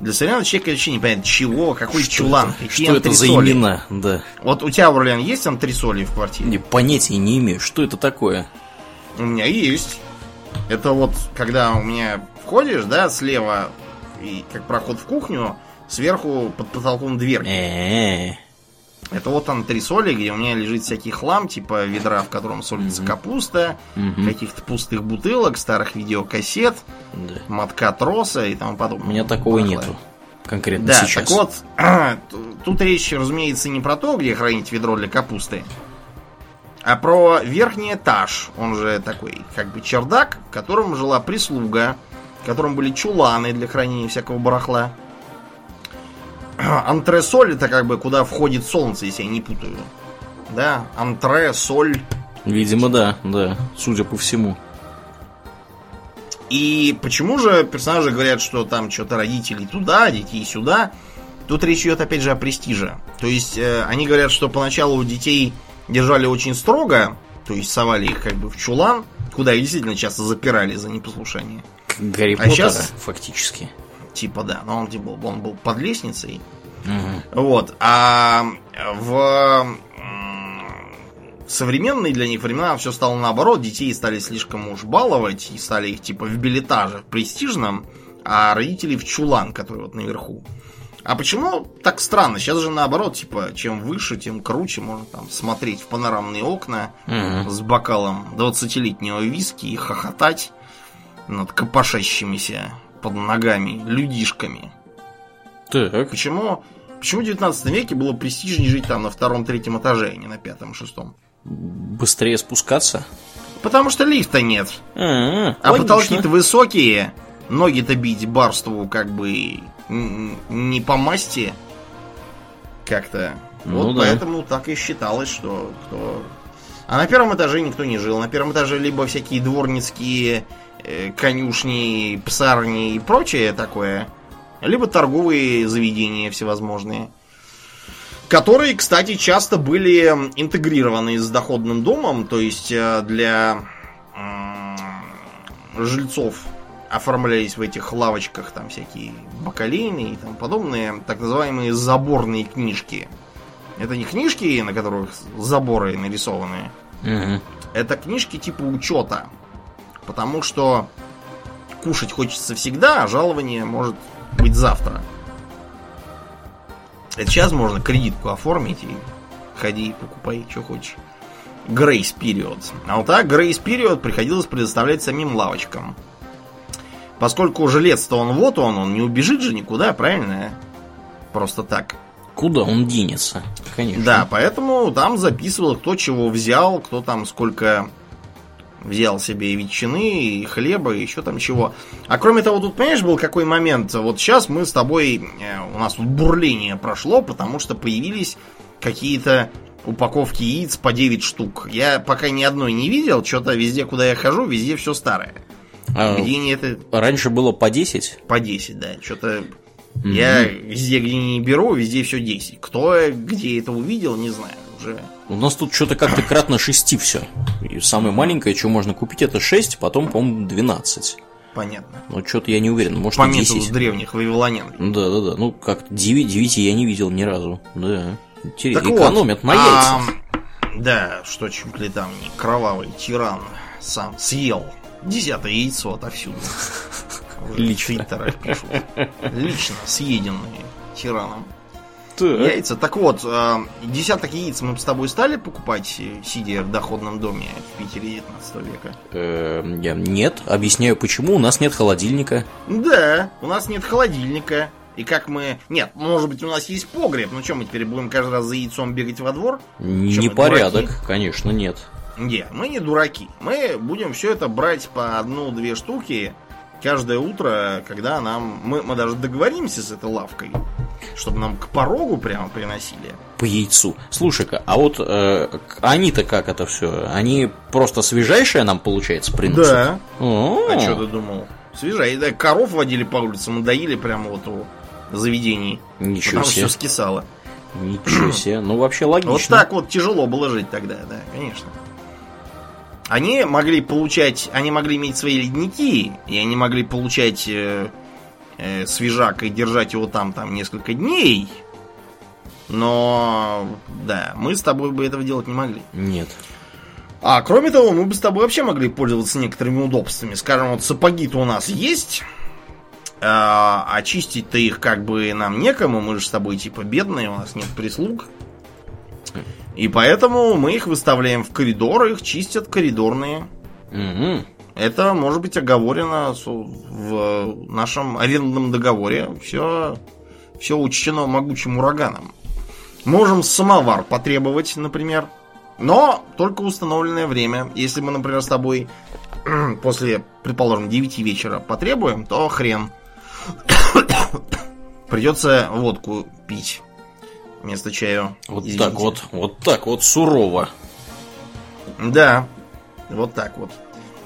Speaker 2: Для современного человека вообще не понятно, чего, какой
Speaker 1: Что
Speaker 2: чулан,
Speaker 1: это?
Speaker 2: какие
Speaker 1: Что это за
Speaker 2: антресоли.
Speaker 1: имена? Да.
Speaker 2: Вот у тебя, Урлен, есть антресоли в квартире?
Speaker 1: Не, понятия не имею, что это такое.
Speaker 2: У меня есть. Это вот, когда у меня входишь, да, слева, и как проход в кухню, сверху под потолком дверь.
Speaker 1: Э-э.
Speaker 2: Это вот антресоли, где у меня лежит всякий хлам, типа ведра, в котором солится капуста, каких-то пустых бутылок, старых видеокассет,
Speaker 1: Да.
Speaker 2: мотка троса и тому подобное.
Speaker 1: У меня такого нету. Конкретно
Speaker 2: Да,
Speaker 1: сейчас.
Speaker 2: так вот, тут речь, разумеется, не про то, где хранить ведро для капусты, а про верхний этаж, он же такой, как бы чердак, в котором жила прислуга, в котором были чуланы для хранения всякого барахла. антресоль это как бы куда входит солнце, если я не путаю. Да, антресоль.
Speaker 1: Видимо, да, да, судя по всему.
Speaker 2: И почему же персонажи говорят, что там что-то родители туда, детей сюда? Тут речь идет опять же о престиже. То есть э, они говорят, что поначалу детей держали очень строго, то есть совали их как бы в чулан, куда их действительно часто запирали за непослушание.
Speaker 1: Гарри
Speaker 2: А
Speaker 1: Поттера,
Speaker 2: щас-
Speaker 1: фактически.
Speaker 2: Типа да, но он типа он был под лестницей.
Speaker 1: Мгм.
Speaker 2: Вот. А в современные для них времена все стало наоборот. Детей стали слишком уж баловать и стали их типа в билетаже престижном, а родителей в чулан, который вот наверху. А почему так странно? Сейчас же наоборот, типа, чем выше, тем круче. Можно там смотреть в панорамные окна
Speaker 1: Мгм.
Speaker 2: с бокалом 20-летнего виски и хохотать над копошащимися под ногами людишками.
Speaker 1: Так,
Speaker 2: Почему, почему в 19 веке было престижнее жить там на втором-третьем этаже, а не на пятом-шестом?
Speaker 1: быстрее спускаться.
Speaker 2: Потому что лифта нет.
Speaker 1: А,
Speaker 2: А потолки-то высокие. Ноги-то бить барству как бы не по масти как-то.
Speaker 1: Ну
Speaker 2: вот
Speaker 1: да.
Speaker 2: поэтому так и считалось, что кто... А на первом этаже никто не жил. На первом этаже либо всякие дворницкие конюшни, псарни и прочее такое, либо торговые заведения всевозможные. Которые, кстати, часто были интегрированы с доходным домом, то есть э, для жильцов оформлялись в этих лавочках там всякие бакалейные и тому подобные, так называемые заборные книжки. Это не книжки, на которых заборы нарисованы,
Speaker 1: Мгм.
Speaker 2: это книжки типа учета. Потому что кушать хочется всегда, а жалование может быть завтра. Это сейчас можно кредитку оформить и ходи, покупай, что хочешь. Грейс период. А вот так Грейс период приходилось предоставлять самим лавочкам. Поскольку жилец-то он вот он, он не убежит же никуда, правильно? Просто так.
Speaker 1: Куда он денется? Конечно.
Speaker 2: Да, поэтому там записывал, кто чего взял, кто там сколько взял себе и ветчины, и хлеба, и еще там чего. А кроме того, тут, понимаешь, был какой момент? Вот сейчас мы с тобой, э, у нас тут бурление прошло, потому что появились какие-то упаковки яиц по 9 штук. Я пока ни одной не видел, что-то везде, куда я хожу, везде все старое.
Speaker 1: А,
Speaker 2: Где не это
Speaker 1: раньше было по 10?
Speaker 2: по 10, да. Что-то я везде, где не беру, везде все 10. Кто где это увидел, не знаю. Уже
Speaker 1: У нас тут что-то как-то кратно 6 все. И самое маленькое, что можно купить, это 6, потом, по-моему, 12.
Speaker 2: понятно.
Speaker 1: Но что-то я не уверен, может
Speaker 2: По методу
Speaker 1: 10.
Speaker 2: древних вавилонян.
Speaker 1: Да, да, да. Ну, как 9, 9 я не видел ни разу. Да. Интересно.
Speaker 2: Так
Speaker 1: Экономят
Speaker 2: вот,
Speaker 1: на
Speaker 2: а,
Speaker 1: яйцах.
Speaker 2: Да, что чуть ли там не кровавый тиран сам съел десятое яйцо отовсюду.
Speaker 1: Лично.
Speaker 2: Лично съеденные тираном.
Speaker 1: Так.
Speaker 2: Яйца. Так вот, э, десяток яиц мы бы с тобой стали покупать, э, сидя в доходном доме в Питере 19 века?
Speaker 1: Эм, я- Нет, объясняю почему. У нас нет холодильника.
Speaker 2: Да, у нас нет холодильника. И как мы... Нет, может быть, у нас есть погреб. Ну что, мы теперь будем каждый раз за яйцом бегать во двор?
Speaker 1: Непорядок, конечно, нет.
Speaker 2: Не, мы не дураки. Мы будем все это брать по одну-две штуки каждое утро, когда нам... Мы, мы даже договоримся с этой лавкой, чтобы нам к порогу прямо приносили.
Speaker 1: По яйцу. Слушай-ка, а вот э, они-то как это все? Они просто свежайшее нам, получается, приносят?
Speaker 2: Да.
Speaker 1: О,
Speaker 2: А что ты думал? Свежая. Да, коров водили по улице, мы доили прямо вот у заведений.
Speaker 1: Ничего
Speaker 2: Потому
Speaker 1: себе.
Speaker 2: все скисало.
Speaker 1: Ничего себе. Ну, вообще логично.
Speaker 2: Вот так вот тяжело было жить тогда, да, конечно. Они могли получать, они могли иметь свои ледники, и они могли получать э, э, свежак и держать его там, там несколько дней. Но, да, мы с тобой бы этого делать не могли.
Speaker 1: Нет.
Speaker 2: А кроме того, мы бы с тобой вообще могли пользоваться некоторыми удобствами. Скажем, вот сапоги-то у нас есть, а, а чистить-то их как бы нам некому, мы же с тобой типа бедные, у нас нет прислуг. И поэтому мы их выставляем в коридор, их чистят коридорные.
Speaker 1: Мгм.
Speaker 2: Это может быть оговорено в нашем арендном договоре. Все, все учтено могучим ураганом. Можем самовар потребовать, например. Но только установленное время. Если мы, например, с тобой после, предположим, 9 вечера потребуем, то хрен. Придется водку пить. Вместо чаю.
Speaker 1: Вот
Speaker 2: Извините.
Speaker 1: так вот, вот так вот сурово.
Speaker 2: Да, вот так вот.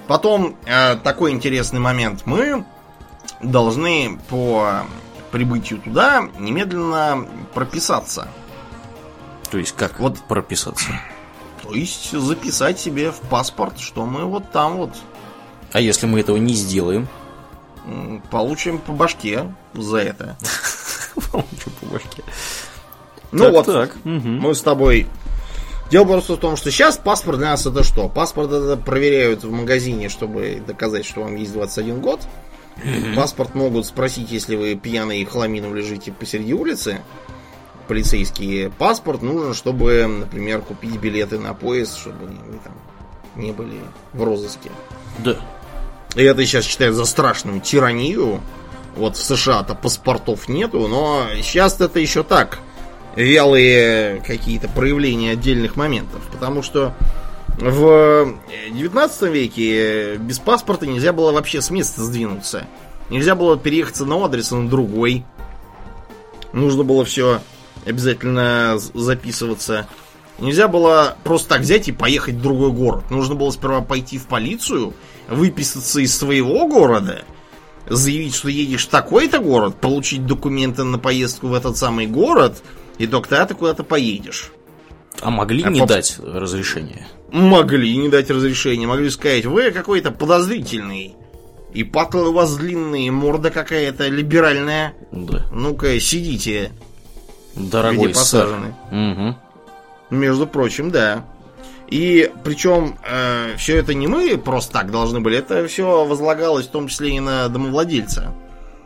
Speaker 2: Потом э, такой интересный момент. Мы должны по прибытию туда немедленно прописаться.
Speaker 1: То есть как
Speaker 2: Вот.
Speaker 1: прописаться?
Speaker 2: То есть записать себе в паспорт, что мы вот там вот
Speaker 1: А если мы этого не сделаем?
Speaker 2: получим по башке за это.
Speaker 1: Получу по башке.
Speaker 2: Ну
Speaker 1: Так,
Speaker 2: вот,
Speaker 1: так.
Speaker 2: мы с тобой... Дело просто в том, что сейчас паспорт для нас это что? Паспорт это проверяют в магазине, чтобы доказать, что вам есть 21 год. Паспорт могут спросить, если вы пьяный и хламином лежите посреди улицы. Полицейские. Паспорт нужен, чтобы, например, купить билеты на поезд, чтобы вы там не были в розыске.
Speaker 1: Да.
Speaker 2: И это сейчас считают за страшную тиранию. Вот в США-то паспортов нету, но сейчас это еще так. Вялые какие-то проявления отдельных моментов. Потому что в 19 веке без паспорта нельзя было вообще с места сдвинуться. Нельзя было переехать с одного адреса на другой. Нужно было все обязательно записываться. Нельзя было просто так взять и поехать в другой город. Нужно было сперва пойти в полицию, выписаться из своего города, заявить, что едешь в такой-то город, получить документы на поездку в этот самый город, и тогда ты куда-то поедешь.
Speaker 1: А могли
Speaker 2: А
Speaker 1: не
Speaker 2: по-
Speaker 1: дать разрешение?
Speaker 2: Могли не дать разрешения, могли сказать, вы какой-то подозрительный. И патлы у вас длинные, морда какая-то либеральная.
Speaker 1: Да.
Speaker 2: Ну-ка, сидите,
Speaker 1: Дорогой
Speaker 2: посажены.
Speaker 1: Мгм.
Speaker 2: Между прочим, да. И причем все это не мы просто так должны были, это все возлагалось в том числе и на домовладельца.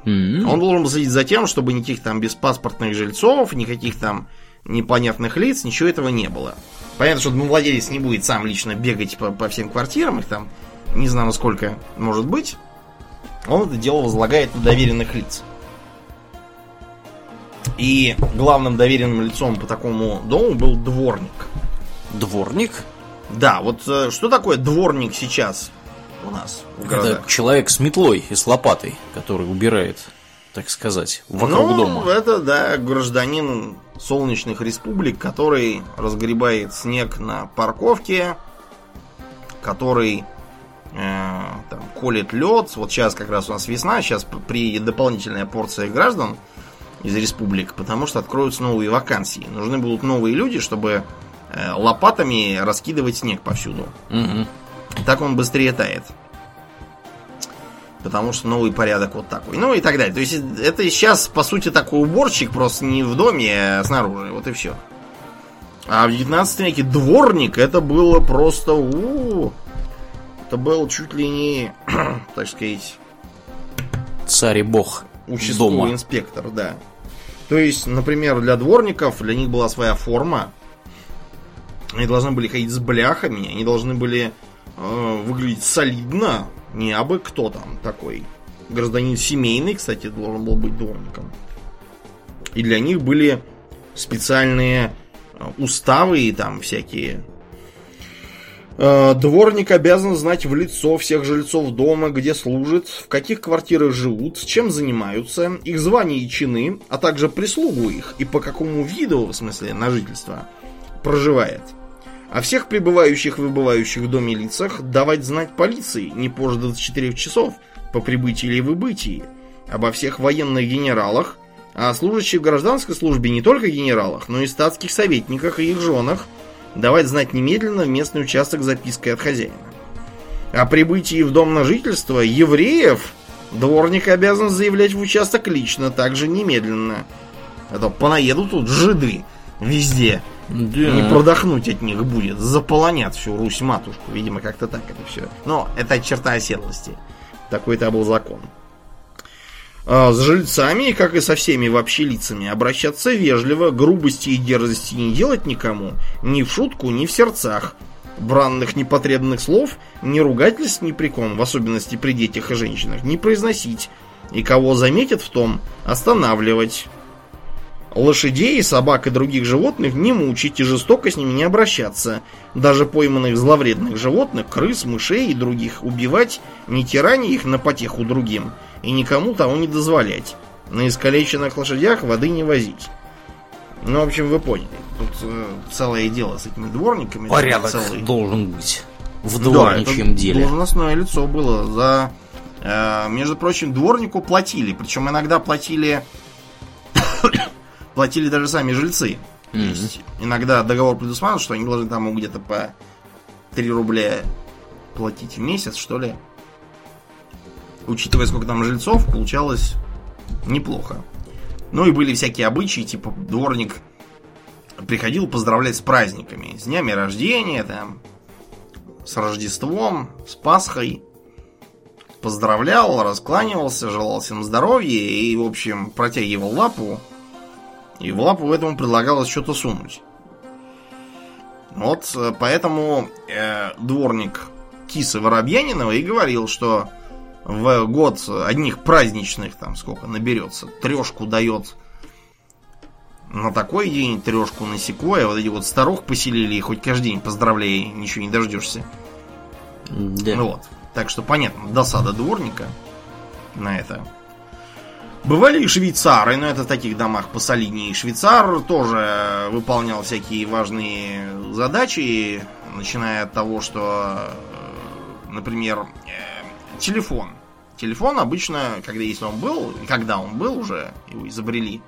Speaker 1: М.
Speaker 2: Он должен был следить за тем, чтобы никаких там беспаспортных жильцов, никаких там непонятных лиц, ничего этого не было. Понятно, что домовладелец не будет сам лично бегать по, по всем квартирам, их там не знаю сколько может быть. Он это дело возлагает на доверенных лиц. И главным доверенным лицом по такому дому был дворник.
Speaker 1: Дворник?
Speaker 2: Да, вот э, что такое дворник сейчас у нас в городах?
Speaker 1: Это человек с метлой и с лопатой, который убирает, так сказать, вокруг
Speaker 2: ну,
Speaker 1: дома.
Speaker 2: это, да, гражданин солнечных республик, который разгребает снег на парковке, который э, там, колет лед. Вот сейчас как раз у нас весна, сейчас приедет дополнительная порция граждан из республик, потому что откроются новые вакансии. Нужны будут новые люди, чтобы э, лопатами раскидывать снег повсюду.
Speaker 1: Мгм.
Speaker 2: Так он быстрее тает. Потому что новый порядок вот такой. Ну и так далее. То есть это сейчас, по сути, такой уборщик, просто не в доме, а снаружи. Вот и все. А в 19 веке дворник это было просто... у это был чуть ли не, так сказать,
Speaker 1: Царь и бог
Speaker 2: участковый
Speaker 1: дома.
Speaker 2: инспектор, да. То есть, например, для дворников, для них была своя форма. Они должны были ходить с бляхами, они должны были э, выглядеть солидно. Не абы кто там такой. Гражданин семейный, кстати, должен был быть дворником. И для них были специальные э, уставы и там всякие Э, Дворник обязан знать в лицо всех жильцов дома, где служит, в каких квартирах живут, чем занимаются, их звания и чины, а также прислугу их и по какому виду, в смысле на жительство, проживает. О всех пребывающих и выбывающих в доме лицах давать знать полиции не позже 24 часов по прибытии или выбытии. Обо всех военных генералах, а служащих в гражданской службе не только генералах, но и статских советниках и их женах, давать знать немедленно в местный участок запиской от хозяина. О прибытии в дом на жительство евреев дворник обязан заявлять в участок лично, также немедленно. А то понаедут тут жиды везде.
Speaker 1: Да.
Speaker 2: Не продохнуть от них будет. Заполонят всю Русь-матушку. Видимо, как-то так это все. Но это черта оседлости. Такой-то был закон. А, С жильцами, как и со всеми вообще лицами, обращаться вежливо, грубости и дерзости не делать никому, ни в шутку, ни в сердцах. Бранных непотребных слов, ни ругательств ни при ком, в особенности при детях и женщинах, не произносить. И кого заметят в том, останавливать. Лошадей, собак и других животных не мучить и жестоко с ними не обращаться. Даже пойманных зловредных животных, крыс, мышей и других убивать, не тирани их на потеху другим, и никому того не дозволять. На искалеченных лошадях воды не возить. Ну, в общем, вы поняли. Тут э, целое дело с этими дворниками.
Speaker 1: Порядок
Speaker 2: целый...
Speaker 1: должен быть в
Speaker 2: Да,
Speaker 1: дворничьем
Speaker 2: это
Speaker 1: деле.
Speaker 2: должностное лицо было. За, э, между прочим, дворнику платили. Причем иногда платили платили даже сами жильцы. То
Speaker 1: Мгм.
Speaker 2: есть иногда договор предусматривал, что они должны там где-то по 3 рубля платить в месяц, что ли. Учитывая, сколько там жильцов, получалось неплохо. Ну и были всякие обычаи, типа дворник приходил поздравлять с праздниками, с днями рождения, там, с Рождеством, с Пасхой. Поздравлял, раскланивался, желал всем здоровья и, в общем, протягивал лапу. И в лапу этому предлагалось что-то сунуть. Вот э, поэтому э, дворник Кисы Воробьянинова и говорил, что в год одних праздничных, там сколько наберется, трешку дает на такой день, трешку на секой, а вот эти вот старух поселили, и хоть каждый день поздравляй, ничего не дождешься.
Speaker 1: Да.
Speaker 2: Вот. Так что понятно, досада дворника на это. Бывали и швейцары, но это в таких домах посолиднее. Швейцар тоже выполнял всякие важные задачи, начиная от того, что, э, например, э, телефон. Телефон обычно, когда если он был, когда он был уже, его изобрели,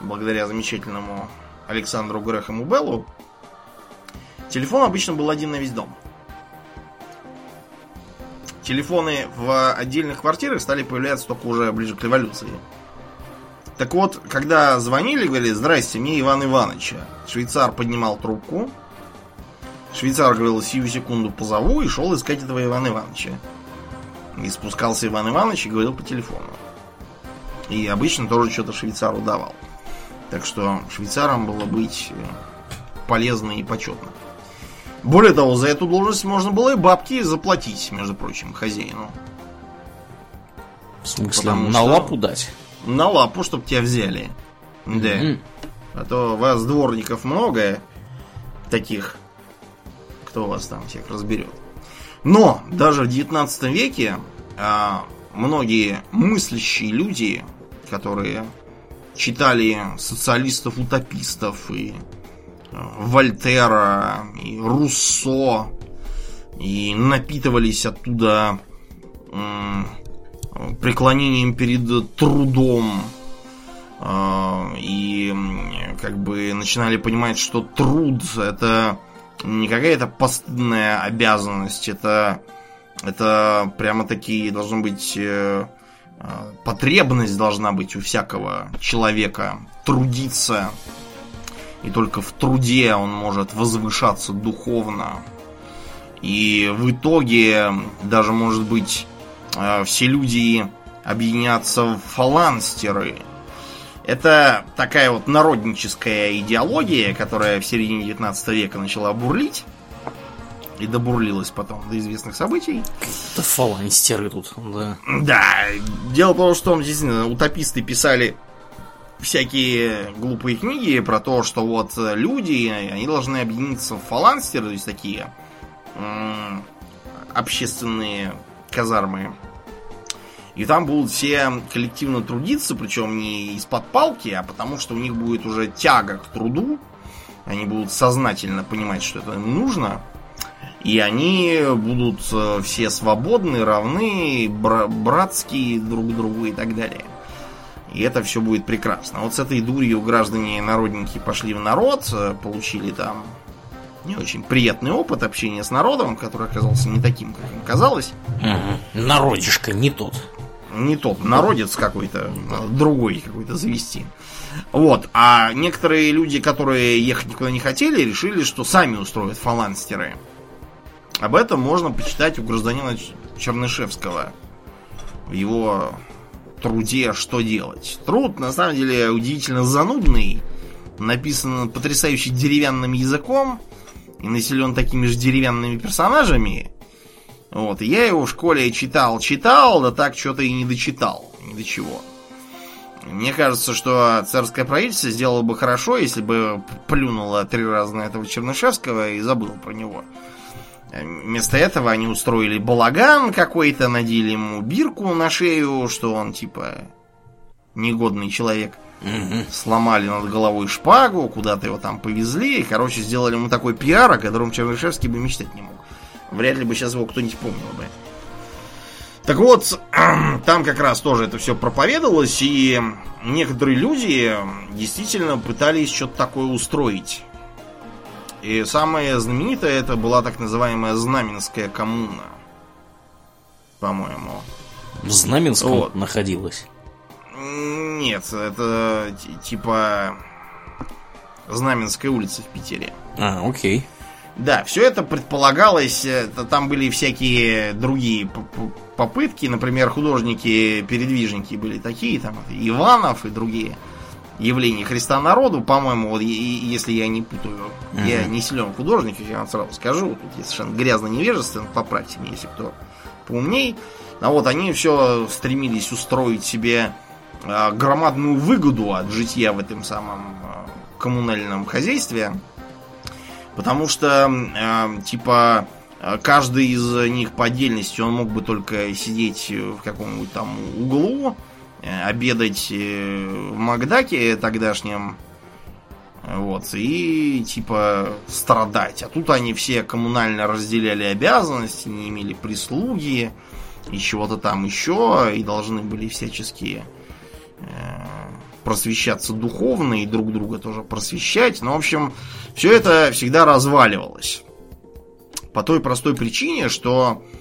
Speaker 2: благодаря замечательному Александру Грэхэму Беллу, телефон обычно был один на весь дом. Телефоны в отдельных квартирах стали появляться только уже ближе к революции. Так вот, когда звонили, говорили, здрасте, мне Иван Ивановича. Швейцар поднимал трубку. Швейцар говорил, сию секунду позову и шел искать этого Ивана Ивановича. И спускался Иван Иванович и говорил по телефону. И обычно тоже что-то швейцару давал. Так что швейцарам было быть э, полезно и почетно. Более того, за эту должность можно было и бабки заплатить, между прочим, хозяину.
Speaker 1: В смысле,
Speaker 2: Потому
Speaker 1: на
Speaker 2: что-
Speaker 1: лапу дать?
Speaker 2: На лапу, чтоб тебя взяли. Да.
Speaker 1: Мгм.
Speaker 2: А то вас дворников много таких. Кто вас там всех разберет. Но даже в 19 веке а, многие мыслящие люди, которые читали социалистов-утопистов и Вольтера, и Руссо, и напитывались оттуда преклонением перед трудом, а, и как бы начинали понимать, что труд это не какая-то постыдная обязанность, это, это прямо такие должны быть э, э, потребность должна быть у всякого человека трудиться. И только в труде он может возвышаться духовно. И в итоге даже, может быть, э, все люди объединятся в фаланстеры. Это такая вот народническая идеология, которая в середине 19 века начала бурлить. И добурлилась потом до известных событий.
Speaker 1: Да фаланстеры тут, да.
Speaker 2: Да, дело в том, что действительно утописты писали всякие глупые книги про то, что вот люди, они должны объединиться в фаланстеры, то есть такие общественные казармы. И там будут все коллективно трудиться, причем не из-под палки, а потому что у них будет уже тяга к труду. Они будут сознательно понимать, что это им нужно. И они будут э, все свободны, равны, бра- братские друг другу и так далее. И это все будет прекрасно. Вот с этой дурью граждане народники пошли в народ, э, получили там не очень приятный опыт общения с народом, который оказался не таким, как им казалось.
Speaker 1: Мгм. Народишко не тот.
Speaker 2: Не тот, народец какой-то, другой какой-то завести. Вот, а некоторые люди, которые ехать никуда не хотели, решили, что сами устроят фаланстеры. Об этом можно почитать у гражданина Чернышевского в его труде «Что делать?». Труд, на самом деле, удивительно занудный, написан потрясающе деревянным языком и населен такими же деревянными персонажами. Вот, и я его в школе читал, читал, да так что-то и не дочитал, ни до чего. Мне кажется, что царское правительство сделало бы хорошо, если бы плюнуло три раза на этого Чернышевского и забыл про него. Вместо этого они устроили балаган какой-то, надели ему бирку на шею, что он типа негодный человек. Сломали над головой шпагу, куда-то его там повезли. И, короче, сделали ему такой пиар, о котором Чернышевский бы мечтать не мог. Вряд ли бы сейчас его кто-нибудь помнил бы. Так вот, там как раз тоже это все проповедовалось, и некоторые люди действительно пытались что-то такое устроить. И самое знаменитое это была так называемая Знаменская коммуна. По-моему.
Speaker 1: В Знаменском вот. находилась?
Speaker 2: Нет, это типа Знаменская улица в Питере.
Speaker 1: А, окей.
Speaker 2: Да, все это предполагалось, это, там были всякие другие попытки, например, художники-передвижники были такие, там Иванов и другие явления Христа народу, по-моему, вот, если я не путаю, uh-huh. я не силен художник, я вам сразу скажу, тут я совершенно грязно невежественно, поправьте меня, если кто поумней. А вот они все стремились устроить себе э, громадную выгоду от житья в этом самом э, коммунальном хозяйстве, потому что, э, типа, каждый из них по отдельности, он мог бы только сидеть в каком-нибудь там углу, обедать э, в Макдаке тогдашнем. Вот, и типа страдать. А тут они все коммунально разделяли обязанности, не имели прислуги и чего-то там еще, и должны были всячески э, просвещаться духовно и друг друга тоже просвещать. Но, в общем, все это всегда разваливалось. По той простой причине, что Эм,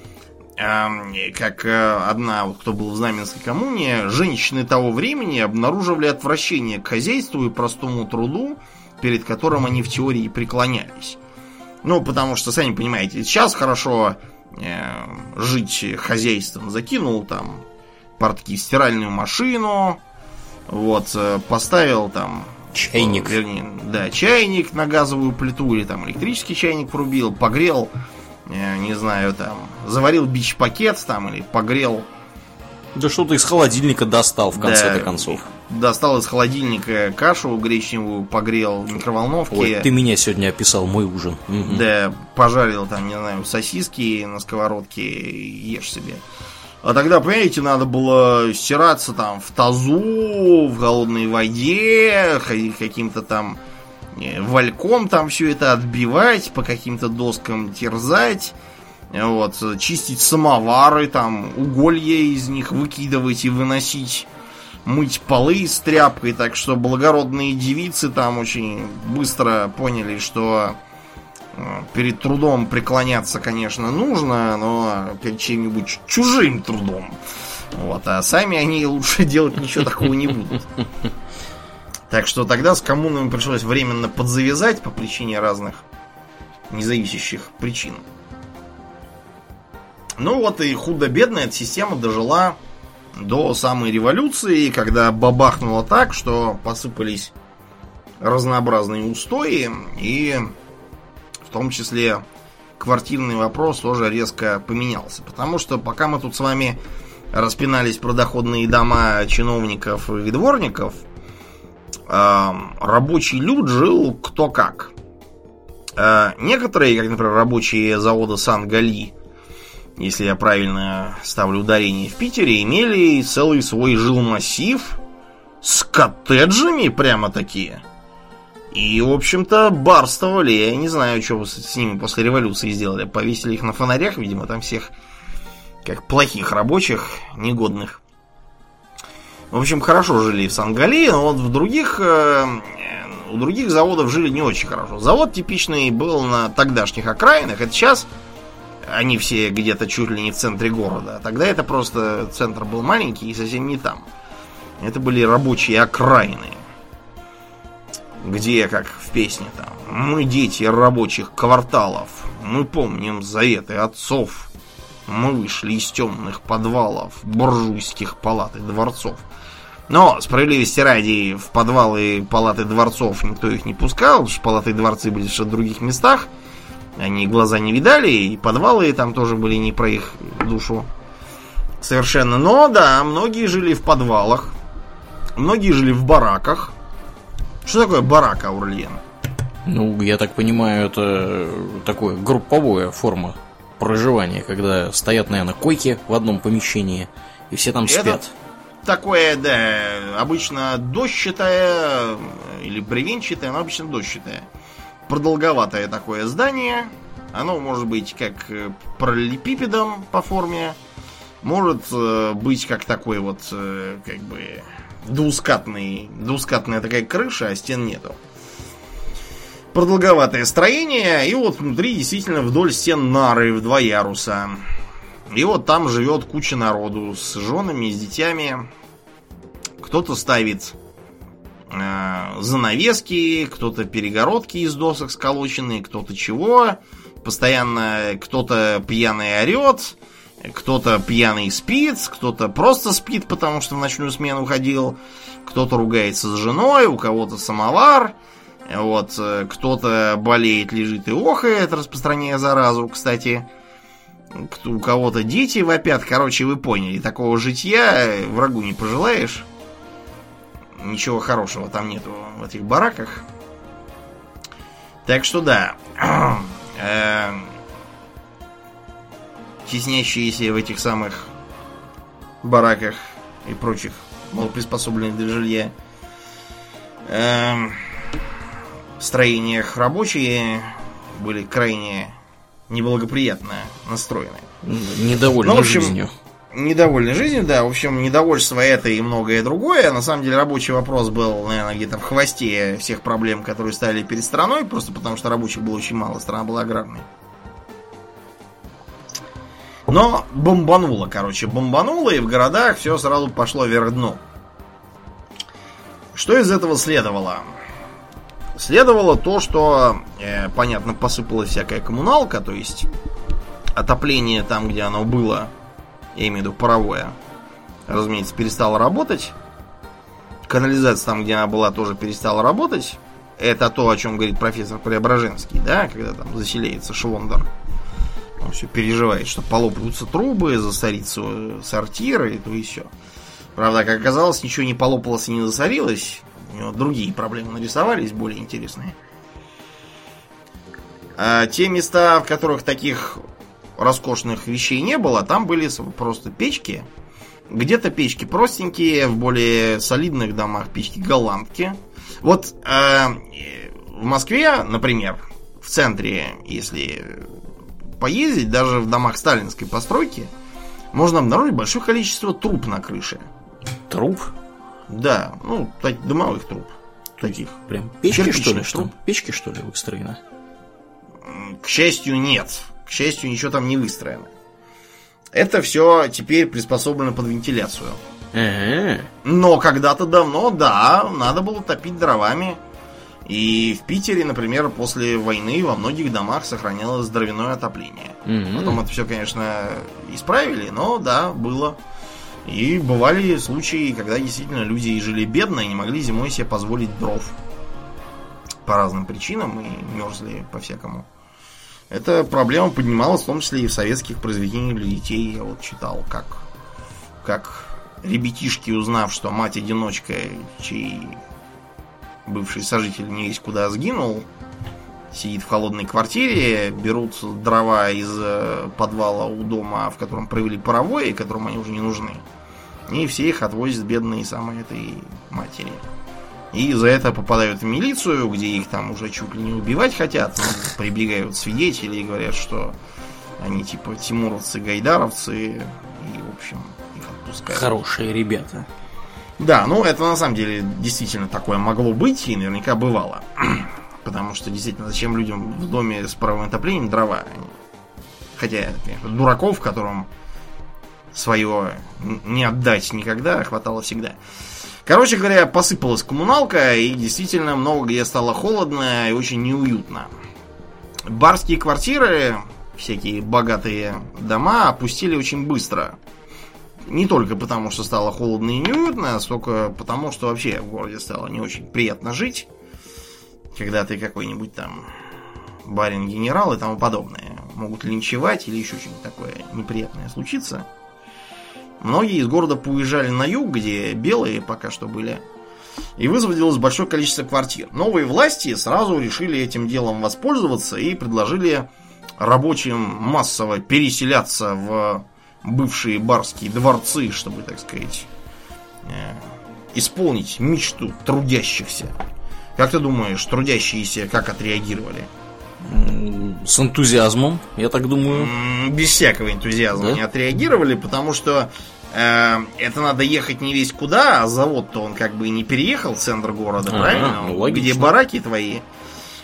Speaker 2: как э, одна, вот, кто был в Знаменской коммуне, женщины того времени обнаруживали отвращение к хозяйству и простому труду, перед которым они в теории преклонялись. Ну, потому что, сами понимаете, сейчас хорошо э, жить хозяйством. Закинул там портки в стиральную машину, вот, э, поставил там...
Speaker 1: Чайник.
Speaker 2: Вернее, да, чайник на газовую плиту или там электрический чайник порубил, погрел не знаю, там, заварил бич-пакет там или погрел.
Speaker 1: Да что-то из холодильника достал в конце да, концов.
Speaker 2: Достал из холодильника кашу гречневую, погрел в микроволновке. Ой,
Speaker 1: ты меня сегодня описал мой ужин.
Speaker 2: Угу. Да, пожарил там, не знаю, сосиски на сковородке, ешь себе. А тогда, понимаете, надо было стираться там в тазу, в холодной воде, каким-то там вальком там все это отбивать, по каким-то доскам терзать, вот, чистить самовары, там, уголья из них выкидывать и выносить, мыть полы с тряпкой, так что благородные девицы там очень быстро поняли, что э, перед трудом преклоняться, конечно, нужно, но перед чем-нибудь чужим трудом. Вот, а сами они лучше делать ничего такого не будут. Так что тогда с коммунами пришлось временно подзавязать по причине разных независящих причин. Ну вот и худо-бедно эта система дожила до самой революции, когда бабахнуло так, что посыпались разнообразные устои, и в том числе квартирный вопрос тоже резко поменялся. Потому что пока мы тут с вами распинались про доходные дома чиновников и дворников – рабочий люд жил кто как. Э, некоторые, как, например, рабочие завода Сан-Гали, если я правильно ставлю ударение в Питере, имели целый свой жилмассив с коттеджами прямо такие. И, в общем-то, барствовали. Я не знаю, что с ними после революции сделали. Повесили их на фонарях, видимо, там всех как плохих рабочих, негодных. В общем, хорошо жили в Сангалии, но вот в других, э, у других заводов жили не очень хорошо. Завод типичный был на тогдашних окраинах, это сейчас они все где-то чуть ли не в центре города. Тогда это просто центр был маленький и совсем не там. Это были рабочие окраины. Где, как в песне там, мы дети рабочих кварталов, мы помним заветы отцов, мы вышли из темных подвалов, буржуйских палат и дворцов. Но, справедливости ради, в подвалы палаты дворцов никто их не пускал, потому что палаты и дворцы были в других местах. Они глаза не видали, и подвалы там тоже были не про их душу совершенно. Но, да, многие жили в подвалах, многие жили в бараках. Что такое барак, Аурлиен?
Speaker 1: Ну, я так понимаю, это такое групповая форма проживания, когда стоят, наверное, койки в одном помещении, и все там спят.
Speaker 2: Этот, такое, да, обычно дощатое или бревенчатое, но обычно дощатое. Продолговатое такое здание. Оно может быть как э, параллелепипедом по форме, может э, быть как такой вот, э, как бы, двускатный, двускатная такая крыша, а стен нету. Продолговатое строение, и вот внутри действительно вдоль стен нары в два яруса. И вот там живет куча народу с женами, с детьми. Кто-то ставит э, занавески, кто-то перегородки из досок сколоченные, кто-то чего. Постоянно кто-то пьяный орет, кто-то пьяный спит, кто-то просто спит, потому что в ночную смену ходил, кто-то ругается с женой, у кого-то самовар, вот, э, кто-то болеет, лежит и охает, распространяя заразу, кстати, у кого-то дети вопят, короче, вы поняли, такого житья врагу не пожелаешь. Ничего хорошего там нету в этих бараках. Так что да, э, теснящиеся в этих самых бараках и прочих малоприспособленных для жилья э, строениях рабочие были крайне неблагоприятно настроены.
Speaker 1: Недовольны ну, в общем, жизнью.
Speaker 2: Недовольны жизнью, да. В общем, недовольство это и многое другое. На самом деле, рабочий вопрос был, наверное, где-то в хвосте всех проблем, которые стали перед страной, просто потому что рабочих было очень мало, страна была аграрной. Но бомбануло, короче, бомбануло, и в городах все сразу пошло вверх дну. Что из этого следовало? Следовало то, что, э, понятно, посыпалась всякая коммуналка, то есть отопление там, где оно было, я имею в виду паровое, разумеется, перестало работать. Канализация там, где она была, тоже перестала работать. Это то, о чем говорит профессор Преображенский, да, когда там заселяется Шлондер. Он все переживает, что полопаются трубы, засорится сортиры и то и все. Правда, как оказалось, ничего не полопалось и не засорилось. У него другие проблемы нарисовались, более интересные. А те места, в которых таких роскошных вещей не было, там были просто печки. Где-то печки простенькие, в более солидных домах печки голландки. Вот э, в Москве, например, в центре, если поездить, даже в домах сталинской постройки, можно обнаружить большое количество труб на крыше.
Speaker 1: Труп?
Speaker 2: Да, ну, дымовых труб. Таких.
Speaker 1: Прям печки, что ли? Труб? Печки, что ли, выстроены?
Speaker 2: К счастью, нет. К счастью, ничего там не выстроено. Это все теперь приспособлено под вентиляцию. Но когда-то давно, да, надо было топить дровами. И в Питере, например, после войны во многих домах сохранялось дровяное отопление. Потом это все, конечно, исправили, но да, было. И бывали случаи, когда действительно люди жили бедно и не могли зимой себе позволить дров. По разным причинам и мерзли по-всякому. Эта проблема поднималась в том числе и в советских произведениях для детей. Я вот читал, как, как ребятишки, узнав, что мать-одиночка, чей бывший сожитель не весь куда сгинул, сидит в холодной квартире, берут дрова из э, подвала у дома, в котором провели паровой, которому они уже не нужны. И все их отвозят бедные самой этой матери. И за это попадают в милицию, где их там уже чуть ли не убивать хотят. Ну, прибегают свидетели и говорят, что они типа тимуровцы, гайдаровцы. И, в общем, их отпускают.
Speaker 1: Хорошие ребята.
Speaker 2: Да, ну это на самом деле действительно такое могло быть и наверняка бывало. Потому что действительно, зачем людям в доме с паровым отоплением дрова? Хотя, конечно, дураков, которым свое не отдать никогда, хватало всегда. Короче говоря, посыпалась коммуналка, и действительно много где стало холодно и очень неуютно. Барские квартиры, всякие богатые дома опустили очень быстро. Не только потому, что стало холодно и неуютно, а столько потому, что вообще в городе стало не очень приятно жить. Когда ты какой-нибудь там барин-генерал и тому подобное. Могут линчевать или еще что-нибудь такое неприятное случиться. Многие из города поуезжали на юг, где белые пока что были, и высвободилось большое количество квартир. Новые власти сразу решили этим делом воспользоваться и предложили рабочим массово переселяться в бывшие барские дворцы, чтобы, так сказать, э, исполнить мечту трудящихся. Как ты думаешь, трудящиеся как отреагировали?
Speaker 1: С энтузиазмом, я так думаю.
Speaker 2: Без всякого энтузиазма да? не отреагировали, потому что э, это надо ехать не весь куда, а завод-то он как бы и не переехал в центр города, ага, правильно? Ну, Где бараки твои.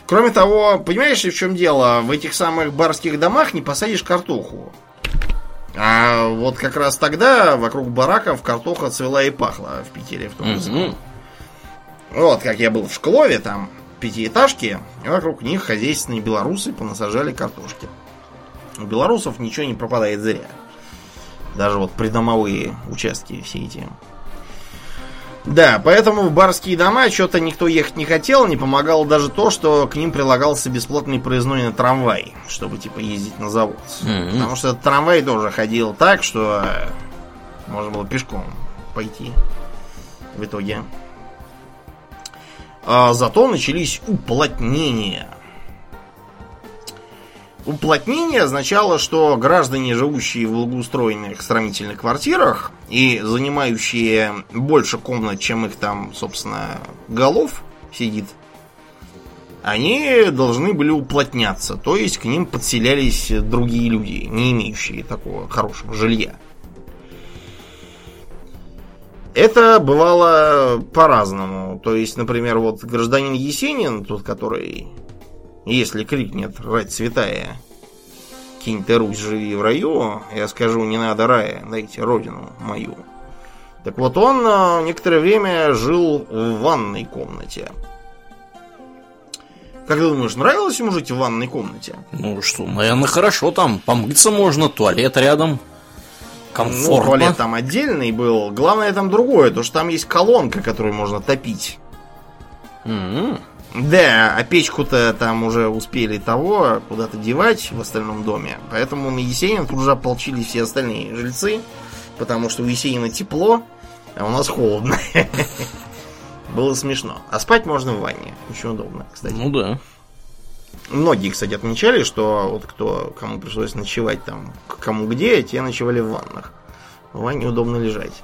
Speaker 2: Кроме того, понимаешь, в чем дело? В этих самых барских домах не посадишь картоху. А вот как раз тогда вокруг бараков картоха цвела и пахла в Питере в том mm-hmm. Вот, как я был в Шклове, там пятиэтажки, и вокруг них хозяйственные белорусы понасажали картошки. У белорусов ничего не пропадает зря. Даже вот придомовые участки все эти. Да, поэтому в барские дома что-то никто ехать не хотел, не помогало даже то, что к ним прилагался бесплатный проездной на трамвай, чтобы типа ездить на завод. Mm-hmm. Потому что этот трамвай тоже ходил так, что можно было пешком пойти в итоге. А зато начались уплотнения. Уплотнение означало, что граждане, живущие в благоустроенных сравнительных квартирах и занимающие больше комнат, чем их там, собственно, голов сидит, они должны были уплотняться, то есть к ним подселялись другие люди, не имеющие такого хорошего жилья. Это бывало по-разному. То есть, например, вот гражданин Есенин, тот, который если крикнет «Рать святая!» «Кинь ты Русь, живи в раю!» Я скажу «Не надо рая, дайте родину мою!» Так вот, он а, некоторое время жил в ванной комнате. Как ты думаешь, нравилось ему жить в ванной комнате?
Speaker 1: Ну что, наверное, хорошо там. Помыться можно, туалет рядом. Комфортно. Ну,
Speaker 2: туалет там отдельный был. Главное там другое, то что там есть колонка, которую можно топить. Mm-hmm. Да, а печку-то там уже успели того куда-то девать в остальном доме. Поэтому на Есенин тут же ополчились все остальные жильцы. Потому что у Есенина тепло, а у нас холодно. Было смешно. А спать можно в ванне. Очень удобно, кстати.
Speaker 1: Ну да.
Speaker 2: Многие, кстати, отмечали, что вот кто, кому пришлось ночевать там, кому где, те ночевали в ваннах. В ванне удобно лежать.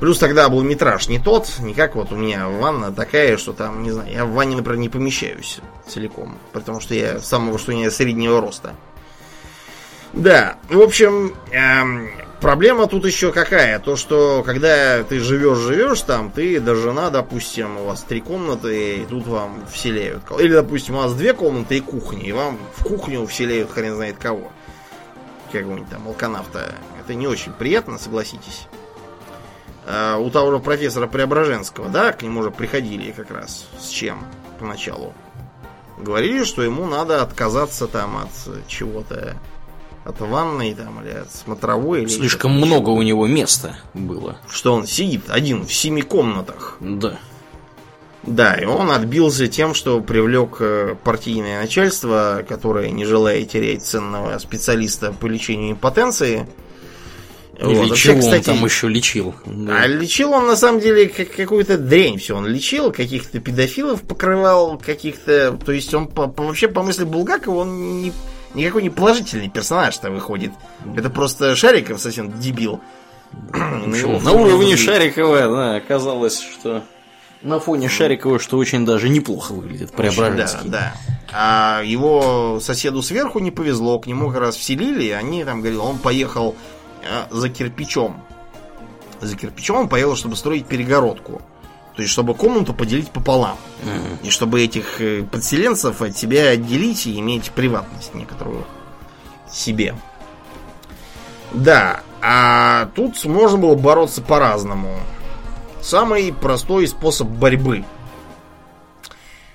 Speaker 2: Плюс тогда был метраж не тот, не как вот у меня ванна такая, что там, не знаю, я в ванне, например, не помещаюсь целиком. Потому что я самого что не среднего роста. Да, в общем, эм, проблема тут еще какая? То, что когда ты живешь-живешь там, ты до жена, допустим, у вас три комнаты, и тут вам вселяют. Или, допустим, у вас две комнаты и кухня, и вам в кухню вселяют хрен знает кого. Какого-нибудь там алканавта. Это не очень приятно, согласитесь. Э, у того же профессора Преображенского, да, к нему уже приходили как раз. С чем поначалу? Говорили, что ему надо отказаться там от чего-то. От ванной там или от смотровой.
Speaker 1: Слишком или много у него места было.
Speaker 2: Что он сидит один в семи комнатах.
Speaker 1: Да.
Speaker 2: Да, и он отбился тем, что привлек э, партийное начальство, которое, не желая терять ценного специалиста по лечению импотенции,
Speaker 1: вот. Лечил Вообще, кстати, он там еще лечил.
Speaker 2: Да. А лечил он на самом деле как какую-то дрень все. Он лечил, каких-то педофилов покрывал, каких-то. То есть он по, по, вообще по мысли Булгакова он не, никакой не положительный персонаж-то выходит. Это просто Шариков совсем дебил.
Speaker 1: Ну, на уровне Шарикова, да, оказалось, что на фоне Шарикова, что очень даже неплохо выглядит Преображенский.
Speaker 2: Да, да. А его соседу сверху не повезло, к нему как раз вселили, и они там говорили, он поехал а, за кирпичом. За кирпичом он поехал, чтобы строить перегородку. То есть, чтобы комнату поделить пополам. Mm-hmm. И чтобы этих э, подселенцев от себя отделить и иметь приватность некоторую себе. Да, а тут можно было бороться по-разному. Самый простой способ борьбы.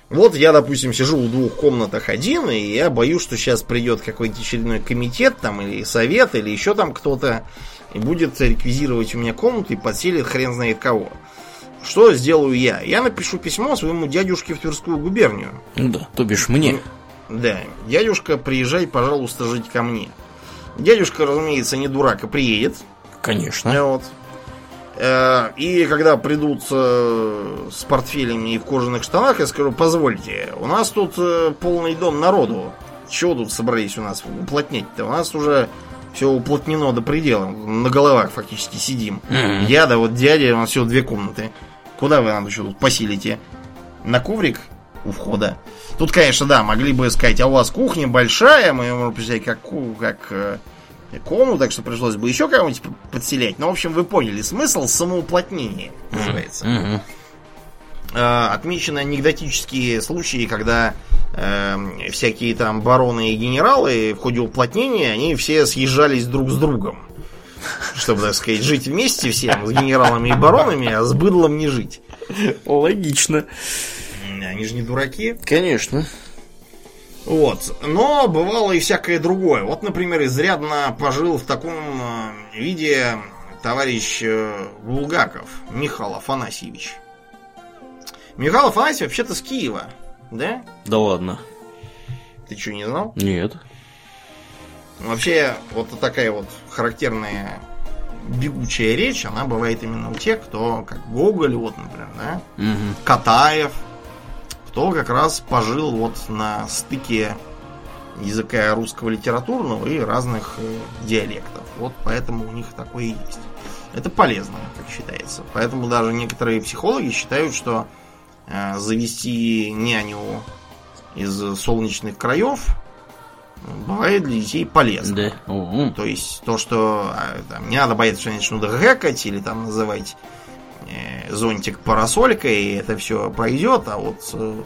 Speaker 2: Вот я, допустим, сижу в двух комнатах один, и я боюсь, что сейчас придет какой-нибудь очередной комитет там, или совет, или еще там кто-то, и будет реквизировать у меня комнату и подселит хрен знает кого. Что сделаю я? Я напишу письмо своему дядюшке в Тверскую губернию.
Speaker 1: Ну да, то бишь мне.
Speaker 2: Да, дядюшка, приезжай, пожалуйста, жить ко мне. Дядюшка, разумеется, не дурак, а приедет.
Speaker 1: Конечно.
Speaker 2: Вот. Э, и когда придут э, с портфелями и в кожаных штанах, я скажу, позвольте, у нас тут э, полный дом народу. Чего тут собрались у нас уплотнять-то? У нас уже все уплотнено до предела. На головах фактически сидим.
Speaker 1: Мгм.
Speaker 2: Я, да вот дядя, у нас всего две комнаты. Куда вы нам еще тут поселите? На коврик у входа. Тут, конечно, да, могли бы сказать, а у вас кухня большая, мы можем представить, как, как э, комнату, так что пришлось бы еще кого-нибудь подселять. Но, в общем, вы поняли, смысл самоуплотнения называется.
Speaker 1: Мгм.
Speaker 2: Э, отмечены анекдотические случаи, когда э, всякие там бароны и генералы в ходе уплотнения, они все съезжались друг с другом. Чтобы, так сказать, жить вместе всем, с генералами и баронами, а с быдлом не жить.
Speaker 1: Логично.
Speaker 2: Они же не дураки.
Speaker 1: Конечно.
Speaker 2: Вот. Но бывало и всякое другое. Вот, например, изрядно пожил в таком э, виде товарищ э, Булгаков Михаил Афанасьевич. Михаил Афанасьевич вообще-то с Киева, да?
Speaker 1: Да ладно.
Speaker 2: Ты что, не знал?
Speaker 1: Нет.
Speaker 2: Вообще, вот такая вот характерная бегучая речь, она бывает именно у тех, кто, как Гоголь, вот, например, да?
Speaker 1: Мгм.
Speaker 2: Катаев, кто как раз пожил вот на стыке языка русского литературного и разных э, диалектов. Вот поэтому у них такое и есть. Это полезно, как считается. Поэтому даже некоторые психологи считают, что э, завести няню из солнечных краев бывает для детей полезно.
Speaker 1: Да.
Speaker 2: То есть то, что а, там, не надо бояться, что они начнут гэкать или там называть э, зонтик парасолькой, и это все пройдет, а вот э,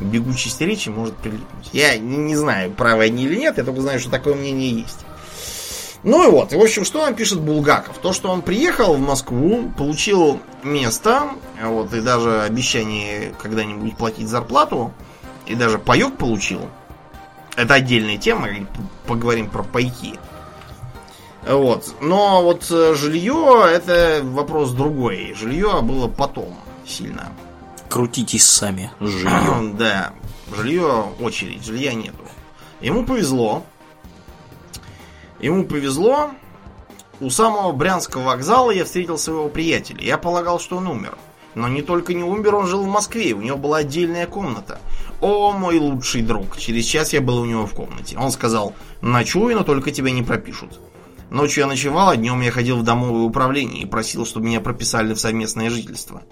Speaker 2: бегучесть речи может прилипнуть. Я не, не знаю, правы они или нет, я только знаю, что такое мнение есть. Ну и вот, и в общем, что нам пишет Булгаков? То, что он приехал в Москву, получил место, вот, и даже обещание когда-нибудь платить зарплату, и даже паек получил. Это отдельная тема, поговорим про пайки. Вот. Но вот э, жилье это вопрос другой. Жилье было потом сильно.
Speaker 1: Крутитесь сами с жильем.
Speaker 2: Да. Жилье очередь, жилья нету. Ему повезло. Ему повезло. У самого Брянского вокзала я встретил своего приятеля. Я полагал, что он умер. Но не только не умер, он жил в Москве. У него была отдельная комната. О, мой лучший друг. Через час я был у него в комнате. Он сказал, ночую, но только тебя не пропишут. Ночью я ночевал, а днем я ходил в домовое управление и просил, чтобы меня прописали в совместное жительство.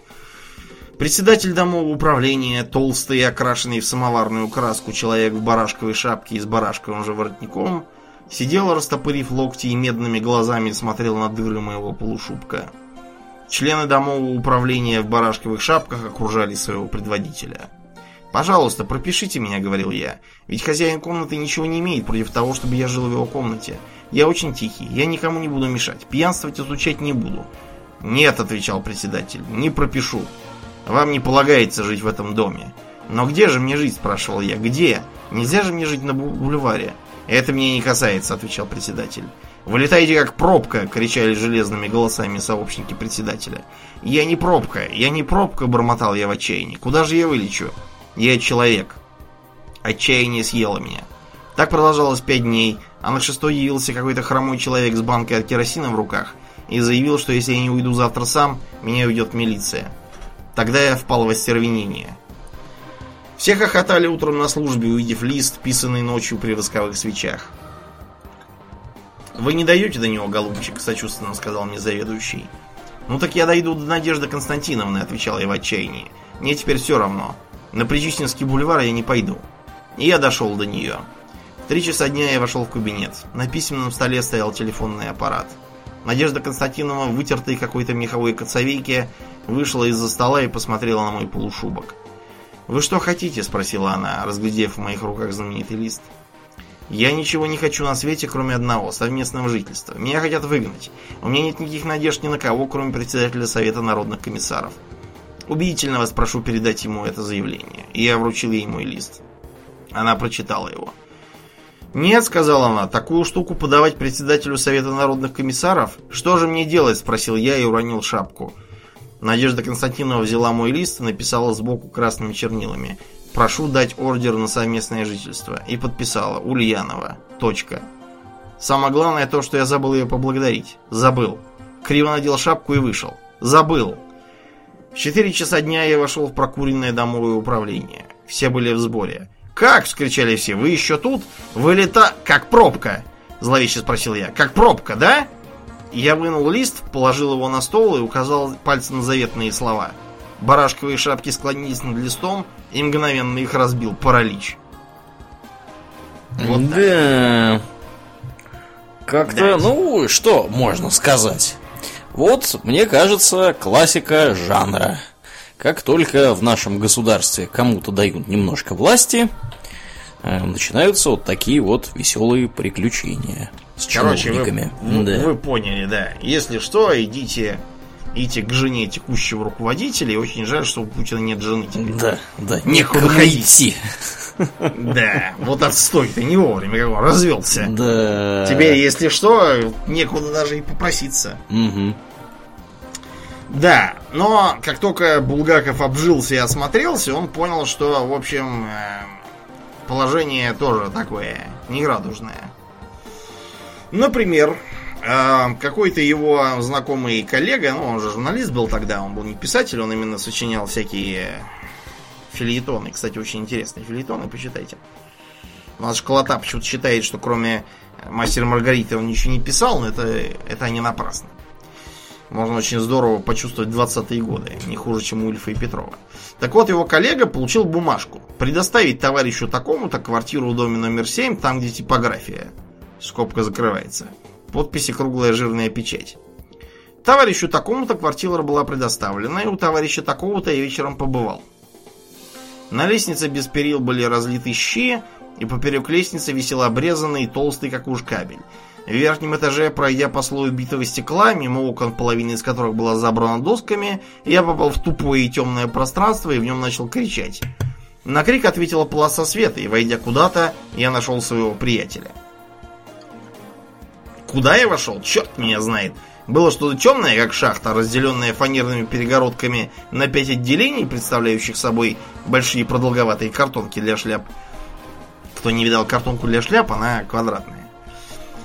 Speaker 2: Председатель домового управления, толстый и окрашенный в самоварную краску человек в барашковой шапке и с барашковым же воротником, сидел, растопырив локти и медными глазами смотрел на дыры моего полушубка. Члены домового управления в барашковых шапках окружали своего предводителя. «Пожалуйста, пропишите меня», — говорил я. «Ведь хозяин комнаты ничего не имеет против того, чтобы я жил в его комнате. Я очень тихий, я никому не буду мешать, пьянствовать и изучать не буду». «Нет», — отвечал председатель, — «не пропишу. Вам не полагается жить в этом доме». «Но где же мне жить?» – спрашивал я. «Где? Нельзя же мне жить на бу- бульваре?» «Это меня не касается», – отвечал председатель. «Вылетайте как пробка!» – кричали железными голосами сообщники председателя. «Я не пробка! Я не пробка!» – бормотал я в отчаянии. «Куда же я вылечу? Я человек!» Отчаяние съело меня. Так продолжалось пять дней, а на шестой явился какой-то хромой человек с банкой от керосина в руках и заявил, что если я не уйду завтра сам, меня уйдет милиция. Тогда я впал в остервенение. Все хохотали утром на службе, увидев лист, писанный ночью при восковых свечах. «Вы не даете до него, голубчик?» – сочувственно сказал мне заведующий. «Ну так я дойду до Надежды Константиновны», – отвечал я в отчаянии. «Мне теперь все равно. На Причистинский бульвар я не пойду». И я дошел до нее. В три часа дня я вошел в кабинет. На письменном столе стоял телефонный аппарат. Надежда Константиновна, вытертой какой-то меховой коцовейке, вышла из-за стола и посмотрела на мой полушубок. «Вы что хотите?» – спросила она, разглядев в моих руках знаменитый лист. «Я ничего не хочу на свете, кроме одного – совместного жительства. Меня хотят выгнать. У меня нет никаких надежд ни на кого, кроме председателя Совета народных комиссаров. Убедительно вас прошу передать ему это заявление». И я вручил ей мой лист. Она прочитала его. «Нет», — сказала она, — «такую штуку подавать председателю Совета народных комиссаров? Что же мне делать?» — спросил я и уронил шапку. Надежда Константиновна взяла мой лист и написала сбоку красными чернилами «Прошу дать ордер на совместное жительство» и подписала «Ульянова. Точка». Самое главное то, что я забыл ее поблагодарить. Забыл. Криво надел шапку и вышел. Забыл. В 4 часа дня я вошел в прокуренное домовое управление. Все были в сборе. «Как?» – вскричали все. «Вы еще тут? Вылета... как пробка!» Зловеще спросил я. Как пробка, да? Я вынул лист, положил его на стол и указал пальцем на заветные слова. Барашковые шапки склонились над листом и мгновенно их разбил паралич.
Speaker 1: Вот да. Как-то, да. ну, что можно сказать? Вот, мне кажется, классика жанра. Как только в нашем государстве кому-то дают немножко власти, э, начинаются вот такие вот веселые приключения
Speaker 2: с Короче, чиновниками. Вы, да. вы поняли, да. Если что, идите идите к жене текущего руководителя, и очень жаль, что у Путина нет жены.
Speaker 1: Да, да, некуда идти.
Speaker 2: Да, вот отстой ты не вовремя как развелся.
Speaker 1: Да.
Speaker 2: Теперь, если что, некуда даже и попроситься.
Speaker 1: Угу.
Speaker 2: Да, но как только Булгаков обжился и осмотрелся, он понял, что, в общем, э, положение тоже такое неградужное. Например, какой-то его знакомый коллега, ну, он же журналист был тогда, он был не писатель, он именно сочинял всякие Фильетоны, кстати, очень интересные фильетоны, почитайте. У нас школота почему-то считает, что кроме Мастера Маргариты он ничего не писал, но это, это не напрасно. Можно очень здорово почувствовать 20-е годы, не хуже, чем у Ильфа и Петрова. Так вот, его коллега получил бумажку. Предоставить товарищу такому-то квартиру в доме номер 7, там, где типография. Скобка закрывается. Подписи круглая жирная печать. Товарищу такому-то квартира была предоставлена, и у товарища такого-то я вечером побывал. На лестнице без перил были разлиты щи, и поперек лестницы висел обрезанный толстый как уж кабель. В верхнем этаже, пройдя по слою битого стекла, мимо окон, половина из которых была забрана досками, я попал в тупое и темное пространство и в нем начал кричать. На крик ответила полоса света, и, войдя куда-то, я нашел своего приятеля. Куда я вошел? Черт меня знает. Было что-то темное, как шахта, разделенная фанерными перегородками на пять отделений, представляющих собой большие продолговатые картонки для шляп. Кто не видал картонку для шляп, она квадратная.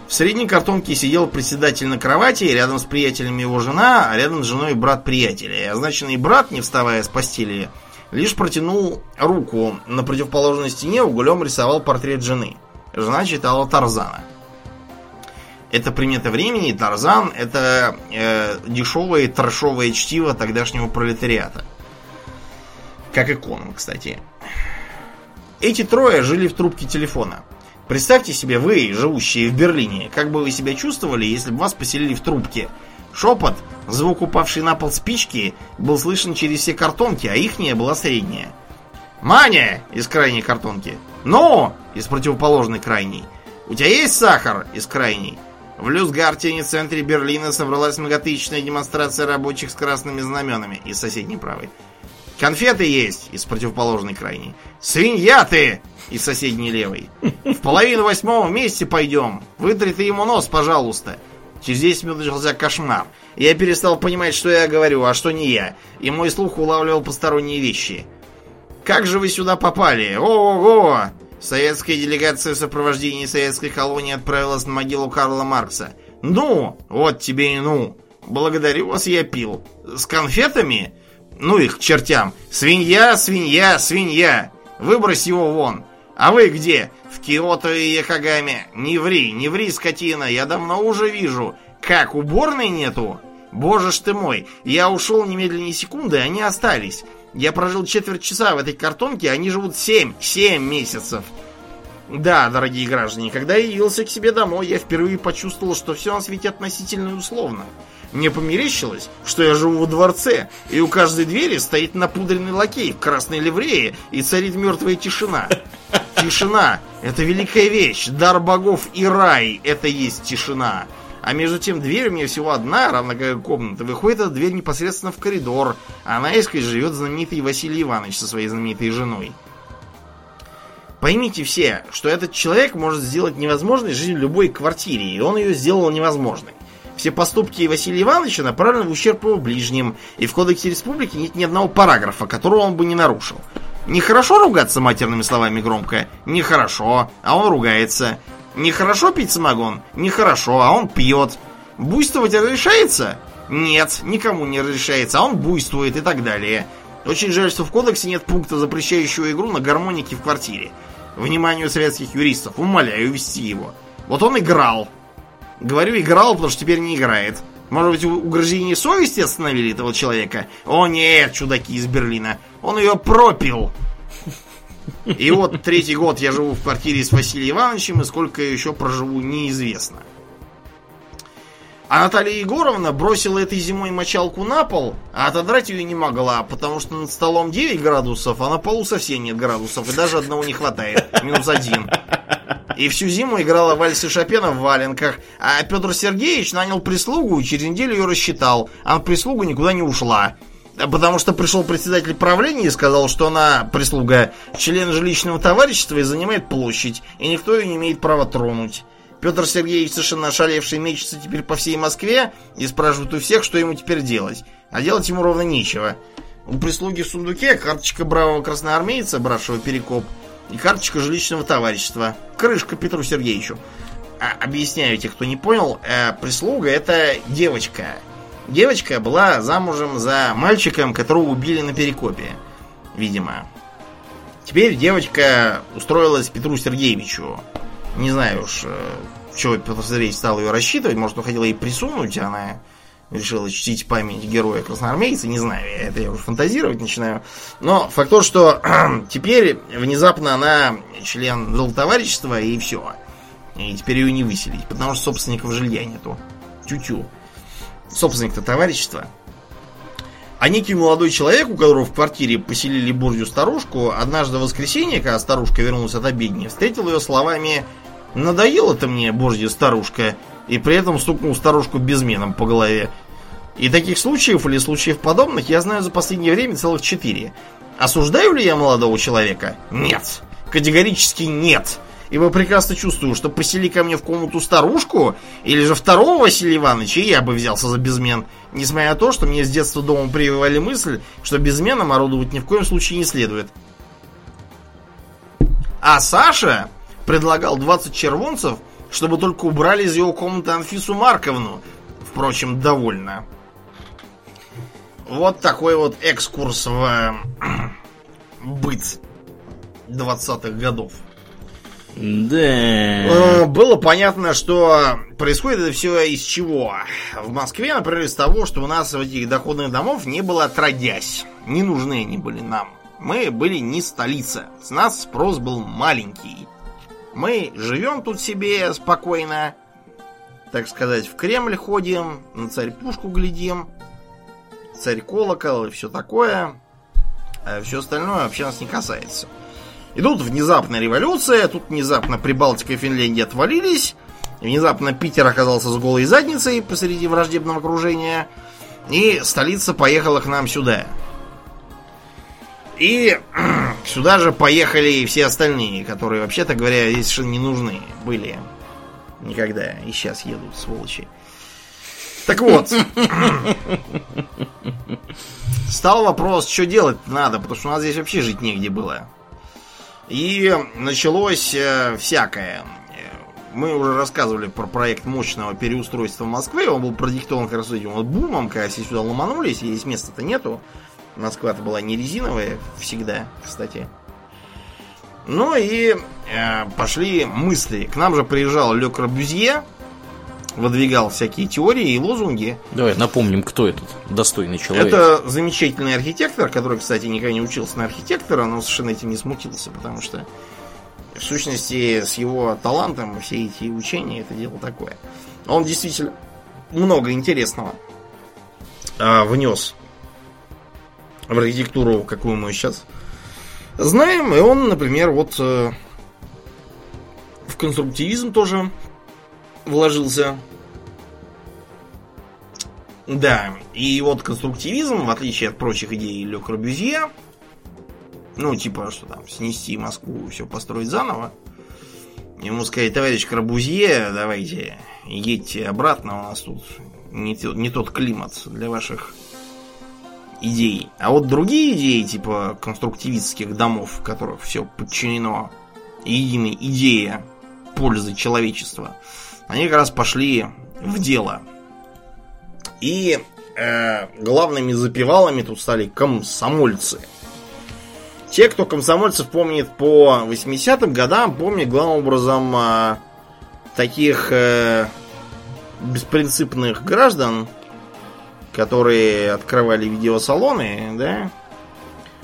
Speaker 2: В средней картонке сидел председатель на кровати, рядом с приятелями его жена, а рядом с женой брат приятеля. И означенный брат, не вставая с постели, лишь протянул руку. На противоположной стене углем рисовал портрет жены. Жена читала Тарзана. Это примета времени, Тарзан это э, дешевое трэшовое чтиво тогдашнего пролетариата. Как и Конан, кстати. Эти трое жили в трубке телефона. Представьте себе, вы, живущие в Берлине, как бы вы себя чувствовали, если бы вас поселили в трубке. Шепот, звук упавшей на пол спички, был слышен через все картонки, а ихняя была средняя. «Маня!» из крайней картонки. «Ну!» из противоположной крайней. «У тебя есть сахар?» из крайней. В Люсгартене, центре Берлина, собралась многотысячная демонстрация рабочих с красными знаменами из соседней правой. Конфеты есть из противоположной крайней. Свинья ты из соседней левой. В половину восьмого вместе пойдем. Вытри ты ему нос, пожалуйста. Через 10 минут начался кошмар. Я перестал понимать, что я говорю, а что не я. И мой слух улавливал посторонние вещи. Как же вы сюда попали? Ого-го! Советская делегация в сопровождении советской колонии отправилась на могилу Карла Маркса. Ну, вот тебе и ну. Благодарю вас, я пил. С конфетами? Ну их к чертям. Свинья, свинья, свинья. Выбрось его вон. А вы где? В Киото и Якогаме. Не ври, не ври, скотина. Я давно уже вижу. Как, уборной нету? Боже ж ты мой. Я ушел немедленно секунды, они остались. Я прожил четверть часа в этой картонке, они живут семь, семь месяцев. Да, дорогие граждане, когда я явился к себе домой, я впервые почувствовал, что все на свете относительно и условно. Мне померещилось, что я живу во дворце, и у каждой двери стоит напудренный лакей в красной ливрее, и царит мертвая тишина. Тишина — это великая вещь, дар богов и рай — это есть тишина. А между тем дверь у меня всего одна, равно как и комната. Выходит эта дверь непосредственно в коридор. А наискось живет знаменитый Василий Иванович со своей знаменитой женой. Поймите все, что этот человек может сделать невозможной жизнь в любой квартире, и он ее сделал невозможной. Все поступки Василия Ивановича направлены в ущерб его ближним, и в Кодексе Республики нет ни одного параграфа, которого он бы не нарушил. Нехорошо ругаться матерными словами громко? Нехорошо, а он ругается. Нехорошо пить самогон? Нехорошо, а он пьет. Буйствовать разрешается? Нет, никому не разрешается, а он буйствует и так далее. Очень жаль, что в кодексе нет пункта, запрещающего игру на гармонике в квартире. Вниманию советских юристов, умоляю ввести его. Вот он играл. Говорю, играл, потому что теперь не играет. Может быть, угрызение совести остановили этого человека? О нет, чудаки из Берлина. Он ее пропил. И вот третий год я живу в квартире с Василием Ивановичем, и сколько еще проживу, неизвестно. А Наталья Егоровна бросила этой зимой мочалку на пол, а отодрать ее не могла, потому что над столом 9 градусов, а на полу совсем нет градусов, и даже одного не хватает, минус один. И всю зиму играла вальсы Шопена в валенках, а Петр Сергеевич нанял прислугу и через неделю ее рассчитал, а прислуга никуда не ушла. Потому что пришел председатель правления и сказал, что она, прислуга, член жилищного товарищества и занимает площадь, и никто ее не имеет права тронуть. Петр Сергеевич, совершенно ошалевший, мечется теперь по всей Москве и спрашивает у всех, что ему теперь делать. А делать ему ровно нечего. У прислуги в сундуке карточка бравого красноармейца, бравшего перекоп, и карточка жилищного товарищества. Крышка Петру Сергеевичу. А, объясняю те, кто не понял, э, прислуга это девочка. Девочка была замужем за мальчиком, которого убили на перекопе. Видимо. Теперь девочка устроилась Петру Сергеевичу. Не знаю уж, э, чего Петр Сергеевич стал ее рассчитывать. Может, он хотел ей присунуть, а она решила чтить память героя красноармейца. Не знаю, это я уже фантазировать начинаю. Но факт то, что теперь внезапно она член золотоварищества и все. И теперь ее не выселить, потому что собственников жилья нету. Тю-тю. Собственник-то товарищества. А некий молодой человек, у которого в квартире поселили бурью старушку, однажды в воскресенье, когда старушка вернулась от обедни, встретил ее словами Надоела ты мне, божья старушка, и при этом стукнул старушку безменом по голове. И таких случаев или случаев подобных я знаю за последнее время целых четыре. Осуждаю ли я молодого человека? Нет. Категорически нет. Ибо прекрасно чувствую, что посели ко мне в комнату старушку, или же второго Василия Ивановича, и я бы взялся за безмен. Несмотря на то, что мне с детства дома прививали мысль, что безменом орудовать ни в коем случае не следует. А Саша предлагал 20 червонцев, чтобы только убрали из его комнаты Анфису Марковну. Впрочем, довольно. Вот такой вот экскурс в э, быт 20-х годов.
Speaker 1: Да.
Speaker 2: Э, было понятно, что происходит это все из чего. В Москве, например, из того, что у нас в этих доходных домов не было отродясь. Не нужны они были нам. Мы были не столица. С нас спрос был маленький. Мы живем тут себе спокойно, так сказать, в Кремль ходим, на царь пушку глядим, царь колокол и все такое. А все остальное вообще нас не касается. И тут внезапная революция, тут внезапно Прибалтика и Финляндия отвалились, внезапно Питер оказался с голой задницей посреди враждебного окружения, и столица поехала к нам сюда. И сюда же поехали и все остальные, которые, вообще-то говоря, здесь совершенно не нужны были никогда. И сейчас едут, сволочи. Так вот. Стал вопрос, что делать надо, потому что у нас здесь вообще жить негде было. И началось э, всякое. Мы уже рассказывали про проект мощного переустройства Москвы. Он был продиктован как раз этим вот бумом, когда все сюда ломанулись, и здесь места-то нету. Москва-то была не резиновая всегда, кстати. Ну и э, пошли мысли. К нам же приезжал Ле Корбюзье, выдвигал всякие теории и лозунги.
Speaker 1: Давай напомним, кто этот достойный человек.
Speaker 2: Это замечательный архитектор, который, кстати, никогда не учился на архитектора, но совершенно этим не смутился, потому что в сущности с его талантом все эти учения это дело такое. Он действительно много интересного э, внес в архитектуру, какую мы сейчас знаем. И он, например, вот э, в конструктивизм тоже вложился. Да, и вот конструктивизм, в отличие от прочих идей Ле Корбюзье, ну, типа, что там, снести Москву, все построить заново, ему сказать, товарищ Корбюзье, давайте, едьте обратно, у нас тут не, не тот климат для ваших идей. А вот другие идеи, типа конструктивистских домов, в которых все подчинено единой идее пользы человечества, они как раз пошли в дело. И э, главными запевалами тут стали комсомольцы. Те, кто комсомольцев помнит по 80-м годам, помнят главным образом э, таких э, беспринципных граждан, которые открывали видеосалоны, да,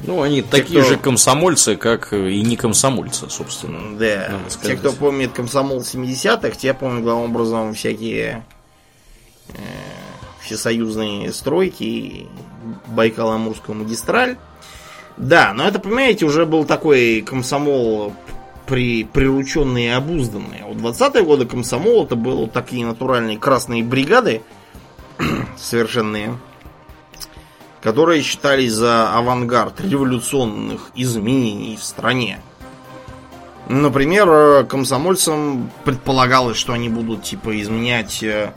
Speaker 1: Ну, они
Speaker 2: Те,
Speaker 1: такие
Speaker 2: кто-
Speaker 1: же комсомольцы, как и не комсомольцы, собственно.
Speaker 2: Да, те, кто помнит комсомол 70-х, те помнят главным образом всякие э, всесоюзные стройки, и Байкало-Амурскую магистраль. Да, но это, понимаете, уже был такой комсомол при, прирученный и обузданный. А вот 20-е годы комсомол это были вот такие натуральные красные бригады, совершенные, которые считались за авангард революционных изменений в стране. Например, э, комсомольцам предполагалось, что они будут типа изменять э,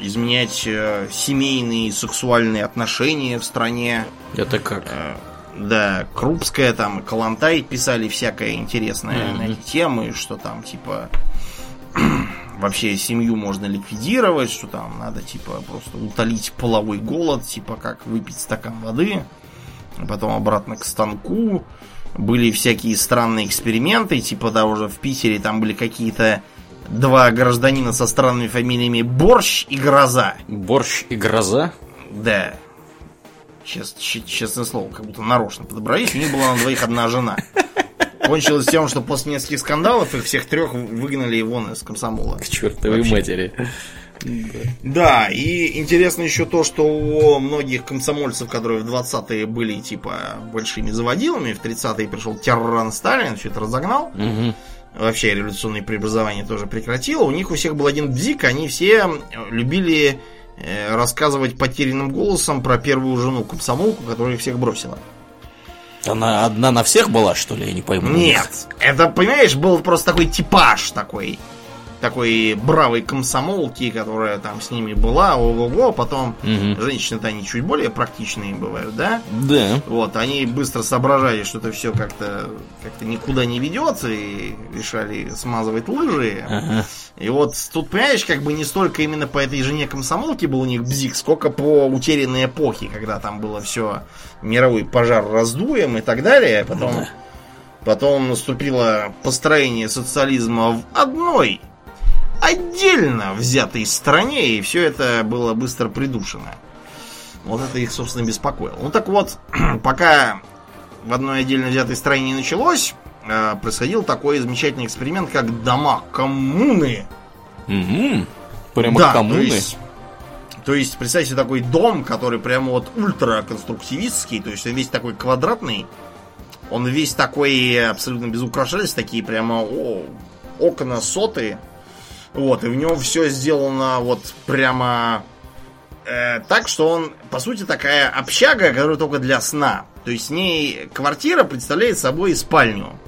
Speaker 2: изменять э, семейные и сексуальные отношения в стране.
Speaker 1: Это как?
Speaker 2: Да, Крупская, там, Калантай писали всякое интересное
Speaker 1: Мгм.
Speaker 2: на эти темы, что там, типа, вообще семью можно ликвидировать, что там надо, типа, просто утолить половой голод, типа, как выпить стакан воды, а потом обратно к станку. Были всякие странные эксперименты, типа, да, уже в Питере там были какие-то два гражданина со странными фамилиями Борщ и Гроза.
Speaker 1: Борщ и гроза?
Speaker 2: Да. Чест- честное слово, как будто нарочно подобрались. У них была на двоих одна жена. Кончилось тем, что после нескольких скандалов их всех трех выгнали вон из комсомола.
Speaker 1: К чертовой
Speaker 2: Вообще.
Speaker 1: матери.
Speaker 2: Да, и интересно еще то, что у многих комсомольцев, которые в 20-е были типа большими заводилами, в 30-е пришел терроран Сталин, все это разогнал.
Speaker 1: Мгм.
Speaker 2: Вообще революционные преобразования тоже прекратило. У них у всех был один бзик, они все любили э, рассказывать потерянным голосом про первую жену комсомолку, которая их всех бросила.
Speaker 1: Она одна на всех была, что ли? Я не пойму.
Speaker 2: Нет, это, понимаешь, был просто такой типаж такой. Такой бравой комсомолки, которая там с ними была, ого-го, потом
Speaker 1: Мгм.
Speaker 2: женщины-то они чуть более практичные бывают, да?
Speaker 1: Да.
Speaker 2: Вот, они быстро соображали, что это все как-то как никуда не ведет, и решали смазывать лыжи.
Speaker 1: Ага.
Speaker 2: И вот тут, понимаешь, как бы не столько именно по этой жене комсомолки был у них бзик, сколько по утерянной эпохе, когда там было все мировой пожар раздуем и так далее. Потом,
Speaker 1: Да.
Speaker 2: потом наступило построение социализма в одной отдельно взятой стране, и все это было быстро придушено. Вот это их, собственно, беспокоило. Ну так вот, пока в одной отдельно взятой стране не началось, э, происходил такой замечательный эксперимент, как дома коммуны.
Speaker 1: Мгм. Прямо
Speaker 2: Да,
Speaker 1: коммуны.
Speaker 2: То есть, то есть, представьте такой дом, который прямо вот ультраконструктивистский, то есть он весь такой квадратный, он весь такой абсолютно без украшательств, такие прямо о, окна соты, вот, и в нем все сделано вот прямо э, так, что он, по сути, такая общага, которая только для сна. То есть с ней квартира представляет собой спальню.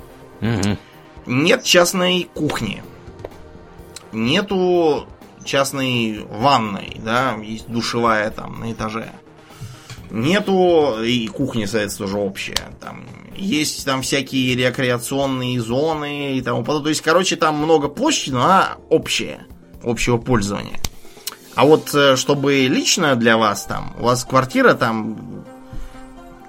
Speaker 1: Мгм.
Speaker 2: Нет частной кухни. Нету частной ванной, да, есть душевая там на этаже. Нету, и кухня, соответственно, тоже общая. Там есть там всякие рекреационные зоны и тому подобное. То есть, короче, там много площади, но она общая, общего пользования. А вот э, чтобы лично для вас там, у вас квартира там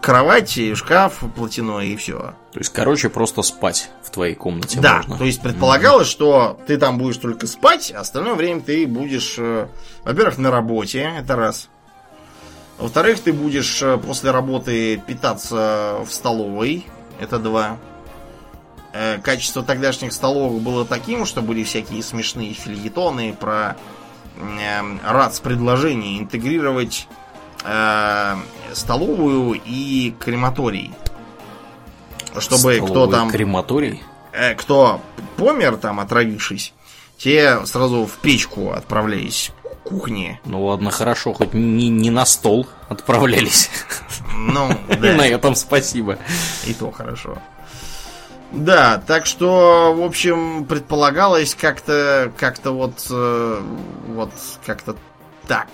Speaker 2: кровать, шкаф платяной и все.
Speaker 1: То есть, короче, просто спать в твоей комнате
Speaker 2: Да,
Speaker 1: можно.
Speaker 2: то есть предполагалось, что ты там будешь только спать, а остальное время ты будешь, э, во-первых, на работе, это раз. Во-вторых, ты будешь э, после работы питаться в столовой, это два. Э, Качество тогдашних столовых было таким, что были всякие смешные фильетоны про э, РАЦ предложение интегрировать э, столовую и крематорий. Чтобы кто
Speaker 1: Столовый
Speaker 2: там
Speaker 1: Крематорий?
Speaker 2: э, кто помер там, отравившись, те сразу в печку отправлялись кухне.
Speaker 1: Ну ладно, хорошо, хоть не, не на стол отправлялись.
Speaker 2: Ну,
Speaker 1: И на
Speaker 2: да,
Speaker 1: этом спасибо.
Speaker 2: и то хорошо. Да, так что, в общем, предполагалось как-то, как-то вот, э, вот, как-то так.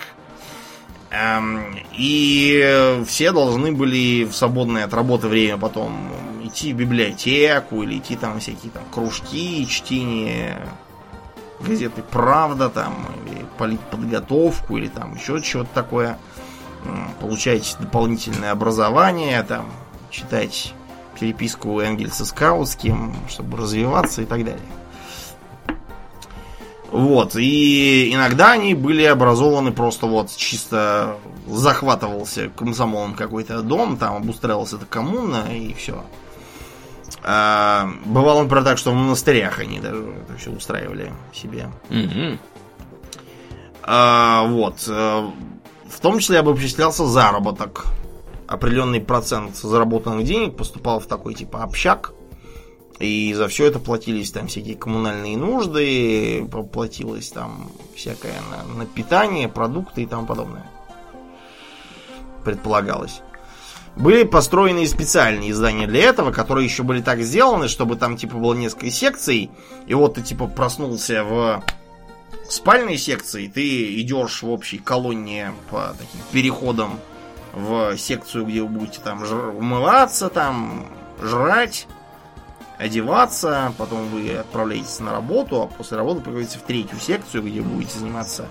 Speaker 2: Эм, и все должны были в свободное от работы время потом идти в библиотеку или идти там всякие там кружки, чтение газеты «Правда» там, или политподготовку, или там еще что-то такое. М, Получать дополнительное образование, там, читать переписку Энгельса с Каутским, чтобы развиваться и так далее. Вот, и иногда они были образованы просто вот чисто захватывался комсомолом какой-то дом, там обустраивалась эта коммуна и все. А, бывало, например, так, что в монастырях они даже это все устраивали себе.
Speaker 1: Мгм.
Speaker 2: А, вот. э, В том числе обобщался заработок. Определенный процент заработанных денег поступал в такой типа общак. И за все это платились там всякие коммунальные нужды, платилось там всякое на, на питание, продукты и тому подобное. Предполагалось. Были построены специальные здания для этого, которые еще были так сделаны, чтобы там типа было несколько секций. И вот ты типа проснулся в спальной секции, ты идешь в общей колонне по таким переходам в секцию, где вы будете там жр- умываться, там жрать, одеваться, потом вы отправляетесь на работу, а после работы приходите в третью секцию, где будете заниматься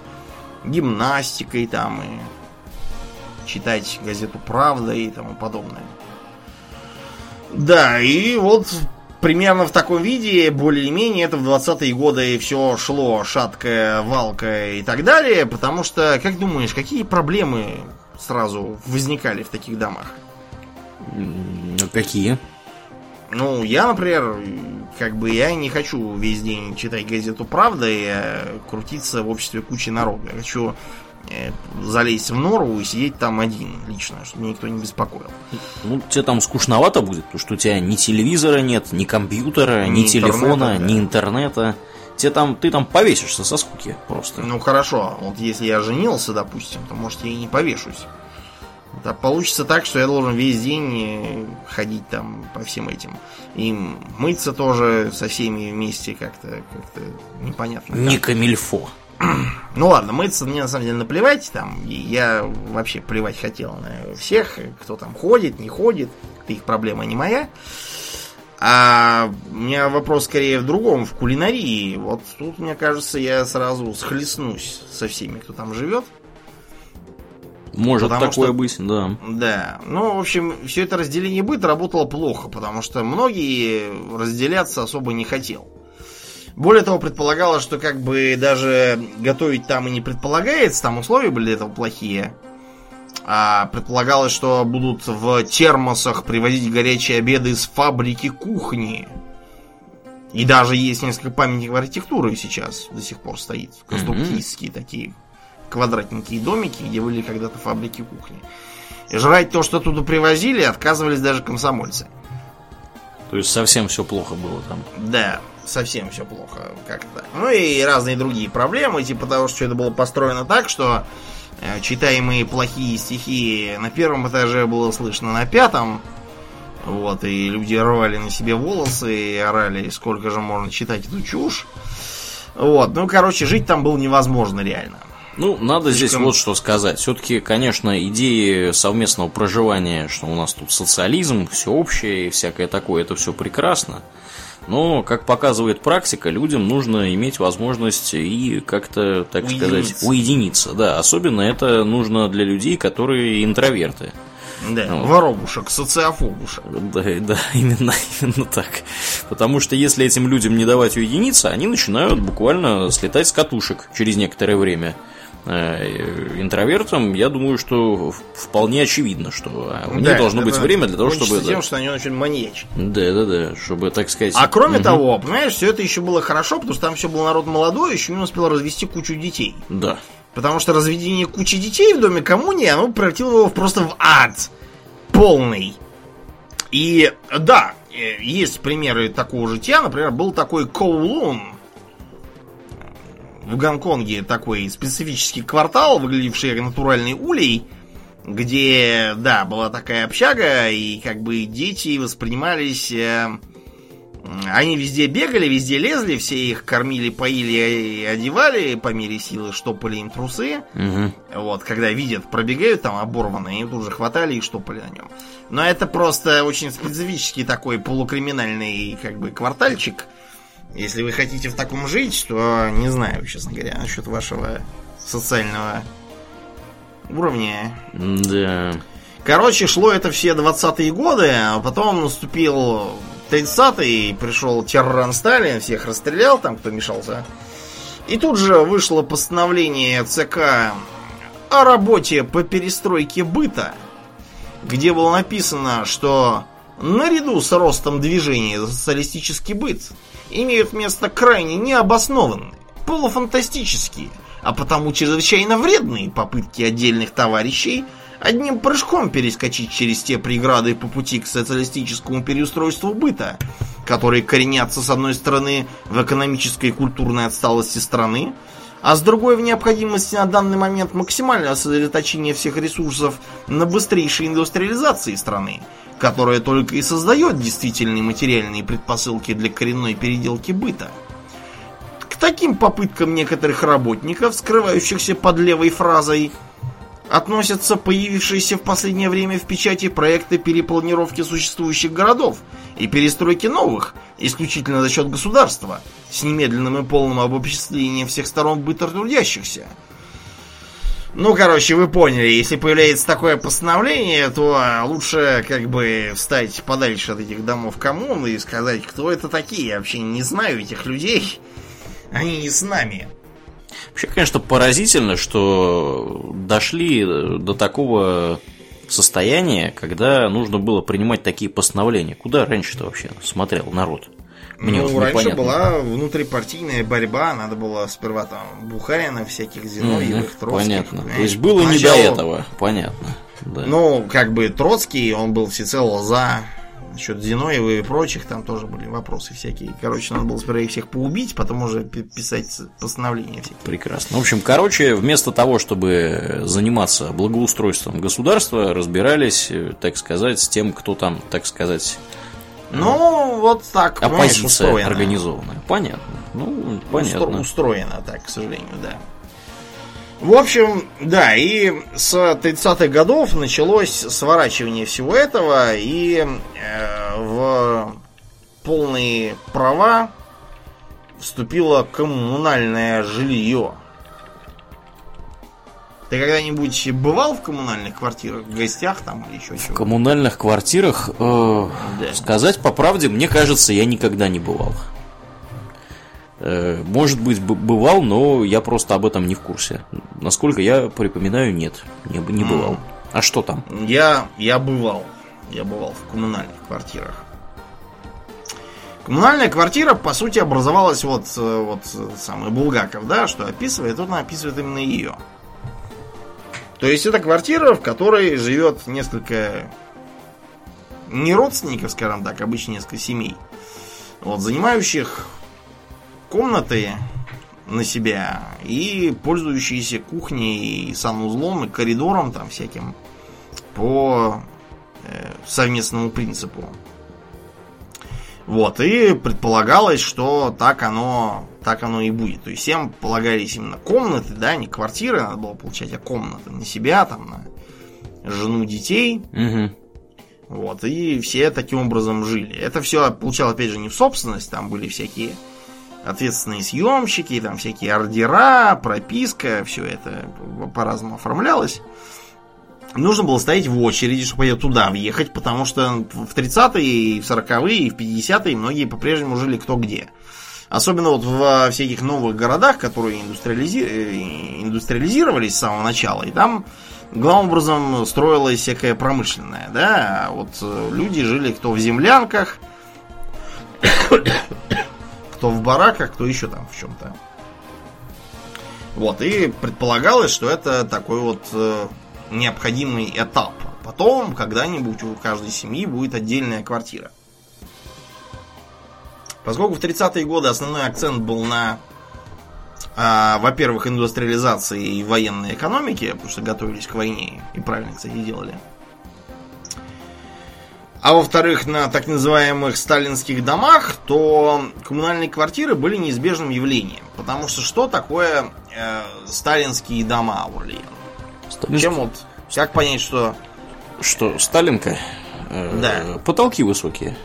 Speaker 2: гимнастикой там и читать газету «Правда» и тому подобное. Да, и вот примерно в таком виде, более-менее, это в 20-е годы все шло, шаткая валка и так далее, потому что, как думаешь, какие проблемы сразу возникали в таких домах?
Speaker 1: М, Какие?
Speaker 2: Ну, я, например, как бы я не хочу весь день читать газету «Правда» и э, крутиться в обществе кучи народа. Я хочу залезть в нору и сидеть там один лично, чтобы меня никто не беспокоил.
Speaker 1: Ну, тебе там скучновато будет, потому что у тебя ни телевизора нет, ни компьютера, ни,
Speaker 2: Ни
Speaker 1: телефона,
Speaker 2: интернета, да.
Speaker 1: ни интернета. Тебе там, ты там повесишься со скуки просто.
Speaker 2: Ну хорошо, вот если я женился, допустим, то может я и не повешусь. Да, получится так, что я должен весь день э, ходить там по всем этим. И мыться тоже со всеми вместе как-то как непонятно. как.
Speaker 1: Не камильфо.
Speaker 2: Ну ладно, мыться мне на самом деле наплевать там. и Я вообще плевать хотел на всех, кто там ходит, не ходит. Это их проблема не моя. А у меня вопрос скорее в другом, в кулинарии. Вот тут, мне кажется, я сразу схлестнусь со всеми, кто там живет.
Speaker 1: Может
Speaker 2: Потому
Speaker 1: такое
Speaker 2: что-
Speaker 1: быть, да.
Speaker 2: Да. Ну, в общем, все это разделение быта работало плохо, потому что многие разделяться особо не хотел. Более того, предполагалось, что как бы даже готовить там и не предполагается, там условия были для этого плохие. А предполагалось, что будут в термосах привозить горячие обеды из фабрики кухни. И даже есть несколько памятников архитектуры сейчас до сих пор стоит. Конструктивские такие квадратненькие домики, где были когда-то фабрики кухни. И жрать то, что туда привозили, отказывались даже комсомольцы.
Speaker 1: То есть совсем все плохо было там.
Speaker 2: Да, совсем все плохо как-то. Ну и разные другие проблемы, типа того, что это было построено так, что э, читаемые плохие стихи на первом этаже было слышно на пятом. Вот, и люди рвали на себе волосы и орали, сколько же можно читать эту чушь. Вот, ну, короче, жить там было невозможно реально.
Speaker 1: Ну, надо здесь
Speaker 2: Слишком-
Speaker 1: вот что сказать. Все-таки, конечно, идеи совместного проживания, что у нас тут социализм, все общее и всякое такое, это все прекрасно. Но, как показывает практика, людям нужно иметь возможность и как-то, так сказать,
Speaker 2: Уединиться.
Speaker 1: уединиться. Да, особенно это нужно для людей, которые интроверты.
Speaker 2: Да,
Speaker 1: Вот.
Speaker 2: воробушек, социофобушек.
Speaker 1: Да, да, именно, именно так. Потому что если этим людям не давать уединиться, они начинают буквально слетать с катушек через некоторое время. Э, Интровертам, я думаю, что вполне очевидно, что у них
Speaker 2: Да,
Speaker 1: должно быть время для того, чтобы...
Speaker 2: тем,
Speaker 1: да.
Speaker 2: что они очень маньячат.
Speaker 1: Да, да, да, чтобы, так сказать...
Speaker 2: А кроме
Speaker 1: Мгм.
Speaker 2: того, понимаешь, все это еще было хорошо, потому что там все был народ молодой, еще не успел развести кучу детей.
Speaker 1: Да.
Speaker 2: Потому что разведение кучи детей в доме коммуни, оно превратило его просто в ад. Полный. И да, э, есть примеры такого жития. Например, был такой Коулун. В Гонконге такой специфический квартал, выглядевший натуральный улей, где, да, была такая общага, и как бы дети воспринимались... э, они везде бегали, везде лезли, все их кормили, поили и одевали по мере силы, штопали им трусы.
Speaker 1: Мгм.
Speaker 2: Вот, когда видят, пробегают там оборванные, их тут же хватали и штопали на нем. Но это просто очень специфический такой полукриминальный как бы квартальчик. Если вы хотите в таком жить, то не знаю, честно говоря, насчет вашего социального уровня.
Speaker 1: Да.
Speaker 2: Короче, шло это все 20-е годы, а потом наступил 30-й, пришел терроран Сталин, всех расстрелял там, кто мешался И тут же вышло постановление ЦК о работе по перестройке быта, где было написано, что наряду с ростом движения за социалистический быт имеют место крайне необоснованные, полуфантастические, а потому чрезвычайно вредные попытки отдельных товарищей одним прыжком перескочить через те преграды по пути к социалистическому переустройству быта, которые коренятся с одной стороны в экономической и культурной отсталости страны, а с другой в необходимости на данный момент максимального сосредоточения всех ресурсов на быстрейшей индустриализации страны, которая только и создает действительные материальные предпосылки для коренной переделки быта. К таким попыткам некоторых работников, скрывающихся под левой фразой относятся появившиеся в последнее время в печати проекты перепланировки существующих городов и перестройки новых, исключительно за счет государства, с немедленным и полным обобществлением всех сторон быта трудящихся. Ну, короче, вы поняли, если появляется такое постановление, то лучше как бы встать подальше от этих домов коммуны и сказать, кто это такие. Я вообще не знаю этих людей. Они не с нами.
Speaker 1: Вообще, конечно, поразительно, что дошли до такого состояния, когда нужно было принимать такие постановления. Куда раньше-то вообще смотрел народ?
Speaker 2: Мне ну, вот раньше была внутрипартийная борьба, надо было сперва там Бухарина, всяких Зиновьевых, mm-hmm,
Speaker 1: Троцких. Понятно. То есть было Поначалу, не до этого, понятно.
Speaker 2: Да. Ну, как бы Троцкий, он был всецело за Насчет Зиноева и прочих там тоже были вопросы всякие. Короче, надо было сперва их всех поубить, потом уже писать постановления всякие.
Speaker 1: Прекрасно. В общем, короче, вместо того, чтобы заниматься благоустройством государства, разбирались, так сказать, с тем, кто там, так сказать...
Speaker 2: Ну, вот так,
Speaker 1: Оппозиция организованная. Понятно. Ну, понятно.
Speaker 2: Устроено так, к сожалению, да. В общем, да, и с 30-х годов началось сворачивание всего этого, и э, в полные права вступило коммунальное жилье. Ты когда-нибудь бывал в коммунальных квартирах, в гостях там или еще
Speaker 1: чего? В коммунальных квартирах, э, да. сказать по правде, мне кажется, я никогда не бывал. Э, может быть, бывал, но я просто об этом не в курсе. Насколько я припоминаю, нет, не, не бывал. А что там?
Speaker 2: Я, я бывал. Я бывал в коммунальных квартирах. Коммунальная квартира, по сути, образовалась вот, э, вот самый Булгаков, да, что описывает, он описывает именно ее. То есть это квартира, в которой живет несколько не родственников, скажем так, обычно несколько семей, вот, занимающих комнаты на себя и пользующиеся кухней и санузлом и коридором там всяким по э, совместному принципу. Вот, и предполагалось, что так оно, так оно и будет. То есть всем полагались именно комнаты, да, не квартиры надо было получать, а комнаты на себя, там, на жену, детей.
Speaker 1: Угу.
Speaker 2: Вот, и все таким образом жили. Это все получал, опять же, не в собственность, там были всякие ответственные съемщики, там всякие ордера, прописка, все это по-разному оформлялось. Нужно было стоять в очереди, чтобы туда въехать, потому что в 30-е, и в 40-е, и в 50-е многие по-прежнему жили кто где. Особенно вот во всяких новых городах, которые индустриализи... индустриализировались с самого начала, и там главным образом строилась всякая промышленная, да, а вот э, люди жили кто в землянках, кто в бараках, кто еще там в чем-то. Вот, и предполагалось, что это такой вот э, необходимый этап. Потом, когда-нибудь у каждой семьи будет отдельная квартира. Поскольку в 30-е годы основной акцент был на, э, во-первых, индустриализации и военной экономике, потому что готовились к войне и правильно, кстати, делали. А во-вторых, на так называемых сталинских домах, то коммунальные квартиры были неизбежным явлением. Потому что что такое э, сталинские дома? Сталинск... Чем вот, как понять, что...
Speaker 1: Что, Сталинка?
Speaker 2: Э, да.
Speaker 1: Потолки высокие.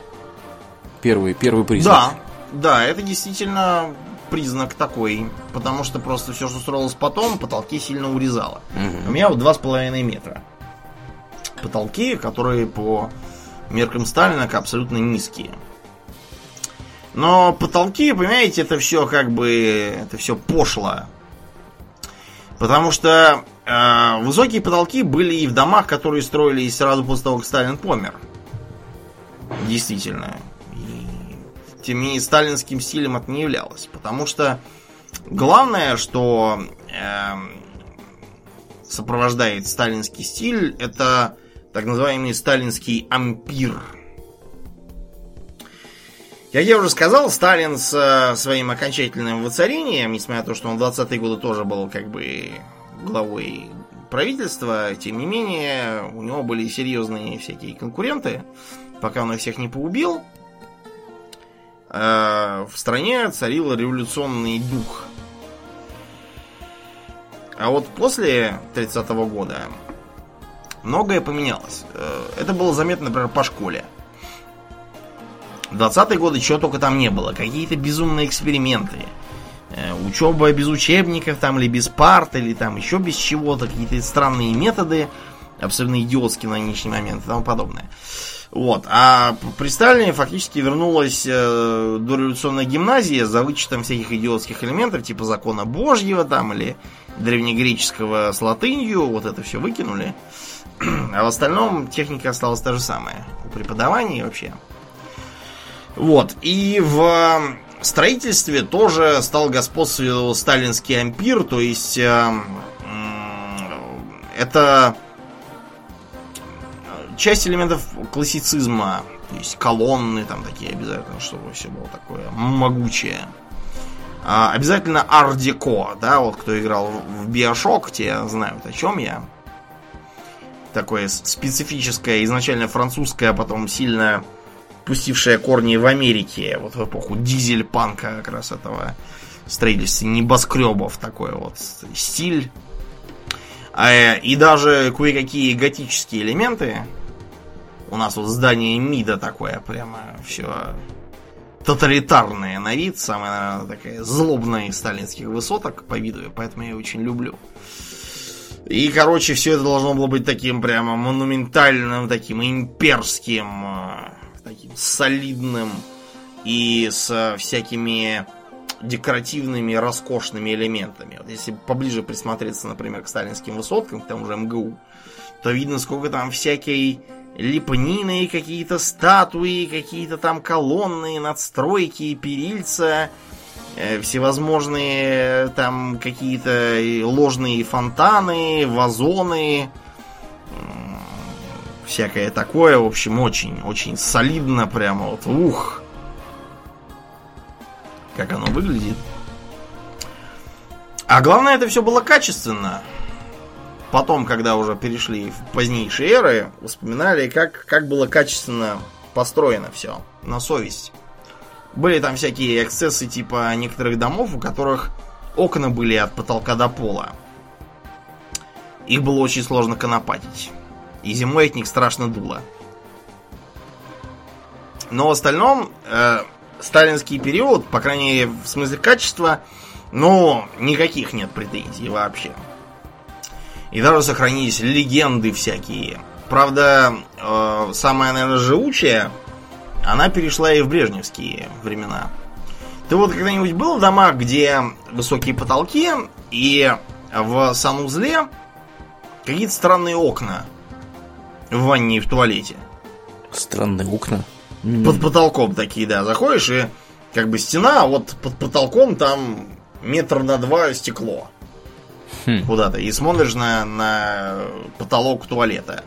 Speaker 1: Первый, первый признак.
Speaker 2: Да, да, это действительно признак такой. Потому что просто все, что строилось потом, потолки сильно урезало. Угу. У меня вот 2,5 метра. Потолки, которые по меркам Сталина абсолютно низкие. Но потолки, понимаете, это все как бы, это все пошло. Потому что э, высокие потолки были и в домах, которые строились сразу после того, как Сталин помер. Действительно. И, тем не менее, сталинским стилем это не являлось. Потому что главное, что э, сопровождает сталинский стиль, это так называемый сталинский ампир. Как я уже сказал, Сталин с э, своим окончательным воцарением, несмотря на то, что он в 20-е годы тоже был как бы главой правительства, тем не менее, у него были серьезные всякие конкуренты, пока он их всех не поубил. Э, в стране царил революционный дух. А вот после 30-го года многое поменялось. Э, это было заметно, например, по школе. В 20-е годы чего только там не было. Какие-то безумные эксперименты. Э, учеба без учебников, там, или без парт, или там еще без чего-то. Какие-то странные методы, абсолютно идиотские на нынешний момент и тому подобное. Вот. А при Сталине фактически вернулась э, дореволюционная гимназия за вычетом всяких идиотских элементов, типа закона Божьего там, или древнегреческого с латынью. Вот это все выкинули. А в остальном техника осталась та же самая. У преподавания вообще. Вот. И в строительстве тоже стал господствовать сталинский ампир, то есть э, это часть элементов классицизма, то есть колонны там такие обязательно, чтобы все было такое могучее. А, обязательно ардеко, да, вот кто играл в Биошок, те знают о чем я. Такое специфическое, изначально французское, а потом сильно пустившая корни в Америке, вот в эпоху дизель-панка как раз этого строительства небоскребов такой вот стиль. А, и даже кое-какие готические элементы. У нас вот здание МИДа такое прямо все тоталитарное на вид, самая, наверное, такая злобная из сталинских высоток по виду, поэтому я очень люблю. И, короче, все это должно было быть таким прямо монументальным, таким имперским, а, таким солидным и с всякими декоративными, роскошными элементами. Вот если поближе присмотреться, например, к сталинским высоткам, к тому же МГУ, то видно, сколько там всякой лепнины, какие-то статуи, какие-то там колонны, надстройки, перильца, э, всевозможные там какие-то ложные фонтаны, вазоны, всякое такое. В общем, очень, очень солидно прямо вот. Ух! Как оно выглядит. А главное, это все было качественно. Потом, когда уже перешли в позднейшие эры, вспоминали, как, как было качественно построено все. На совесть. Были там всякие эксцессы типа некоторых домов, у которых окна были от потолка до пола. Их было очень сложно конопатить. И зимой от них страшно дуло. Но в остальном, э, сталинский период, по крайней мере, в смысле качества, ну, никаких нет претензий вообще. И даже сохранились легенды всякие. Правда, э, самая, наверное, живучая, она перешла и в брежневские времена. Ты вот когда-нибудь был в домах, где высокие потолки и в санузле какие-то странные окна? в ванне и в туалете.
Speaker 1: Странные окна.
Speaker 2: Под потолком такие, да. Заходишь и как бы стена, а вот под потолком там метр на два стекло. Хм. Куда-то. И смотришь на, на потолок туалета.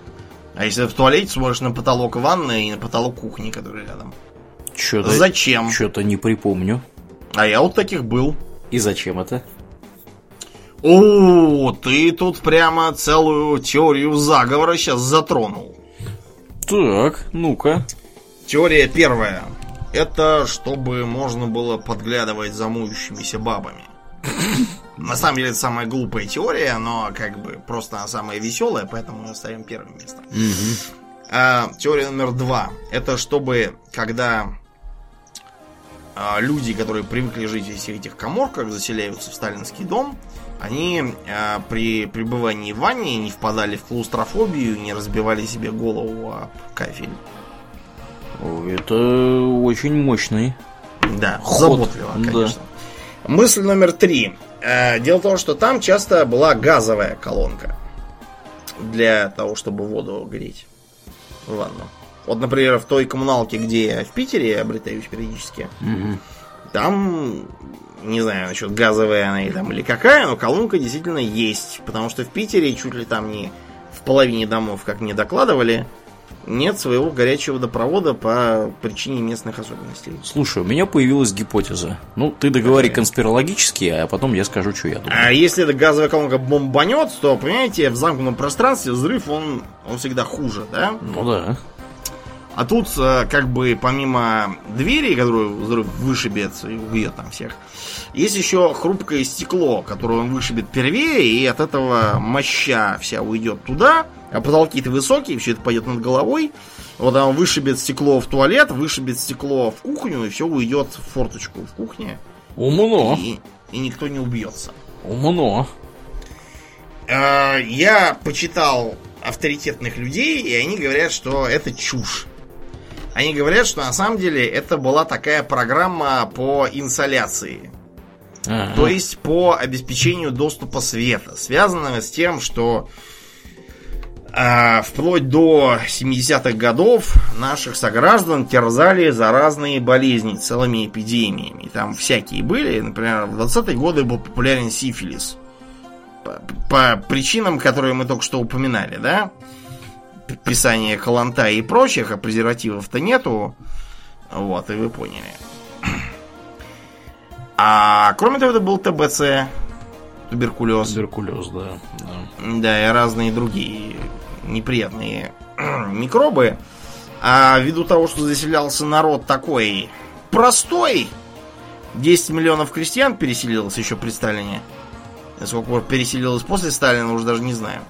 Speaker 2: А если в туалете смотришь на потолок ванны и на потолок кухни, который рядом.
Speaker 1: Что-то,
Speaker 2: зачем?
Speaker 1: Что-то не припомню.
Speaker 2: А я вот таких был.
Speaker 1: И зачем это?
Speaker 2: О, ты тут прямо целую теорию заговора сейчас затронул.
Speaker 1: Так, ну-ка.
Speaker 2: Теория первая. Это чтобы можно было подглядывать за моющимися бабами. На самом деле это самая глупая теория, но как бы просто она самая веселая, поэтому мы оставим первым местом. А, теория номер два. Это чтобы, когда а, люди, которые привыкли жить в этих коморках, заселяются в сталинский дом, они э, при пребывании в ванне не впадали в клаустрофобию, не разбивали себе голову о кафель.
Speaker 1: Это очень мощный
Speaker 2: Да,
Speaker 1: Ход.
Speaker 2: заботливо,
Speaker 1: Да.
Speaker 2: конечно. Мысль номер три. Э, Дело в том, что там часто была газовая колонка для того, чтобы воду греть в ванну. Вот, например, в той коммуналке, где я в Питере обретаюсь периодически, там, не знаю, насчет газовая она или, там, или какая, но колонка действительно есть. Потому что в Питере чуть ли там не в половине домов, как мне докладывали, нет своего горячего водопровода по причине местных особенностей.
Speaker 1: Слушай, у меня появилась гипотеза. Ну, ты договори конспирологически, а потом я скажу, что я думаю.
Speaker 2: А если эта газовая колонка бомбанет, то, понимаете, в замкнутом пространстве взрыв, он, он всегда хуже, да?
Speaker 1: Ну да.
Speaker 2: А тут, э, как бы, помимо двери, которую взрыв вышибет и убьет там всех, есть еще хрупкое стекло, которое он вышибет первее, и от этого моща вся уйдет туда, а потолки-то высокие, все это пойдет над головой. Вот он вышибет стекло в туалет, вышибет стекло в кухню, и все уйдет в форточку в кухне,
Speaker 1: Умно.
Speaker 2: и, и никто не убьется.
Speaker 1: Умно.
Speaker 2: Э, Я почитал авторитетных людей, и они говорят, что это чушь. Они говорят, что на самом деле это была такая программа по инсоляции.
Speaker 1: Ага.
Speaker 2: То есть по обеспечению доступа света, связанного с тем, что а, вплоть до 70-х годов наших сограждан терзали заразные болезни целыми эпидемиями. Там всякие были. Например, в 20-е годы был популярен сифилис. По, по причинам, которые мы только что упоминали, да? П- Писание каланта и прочих, а презервативов-то нету. Вот, и вы поняли. А кроме того, это был ТБЦ, туберкулез.
Speaker 1: Туберкулез, да. да.
Speaker 2: Да, и разные другие неприятные микробы. А ввиду того, что заселялся народ такой простой, 10 миллионов крестьян переселилось еще при Сталине. Сколько переселилось после Сталина, уже даже не знаю.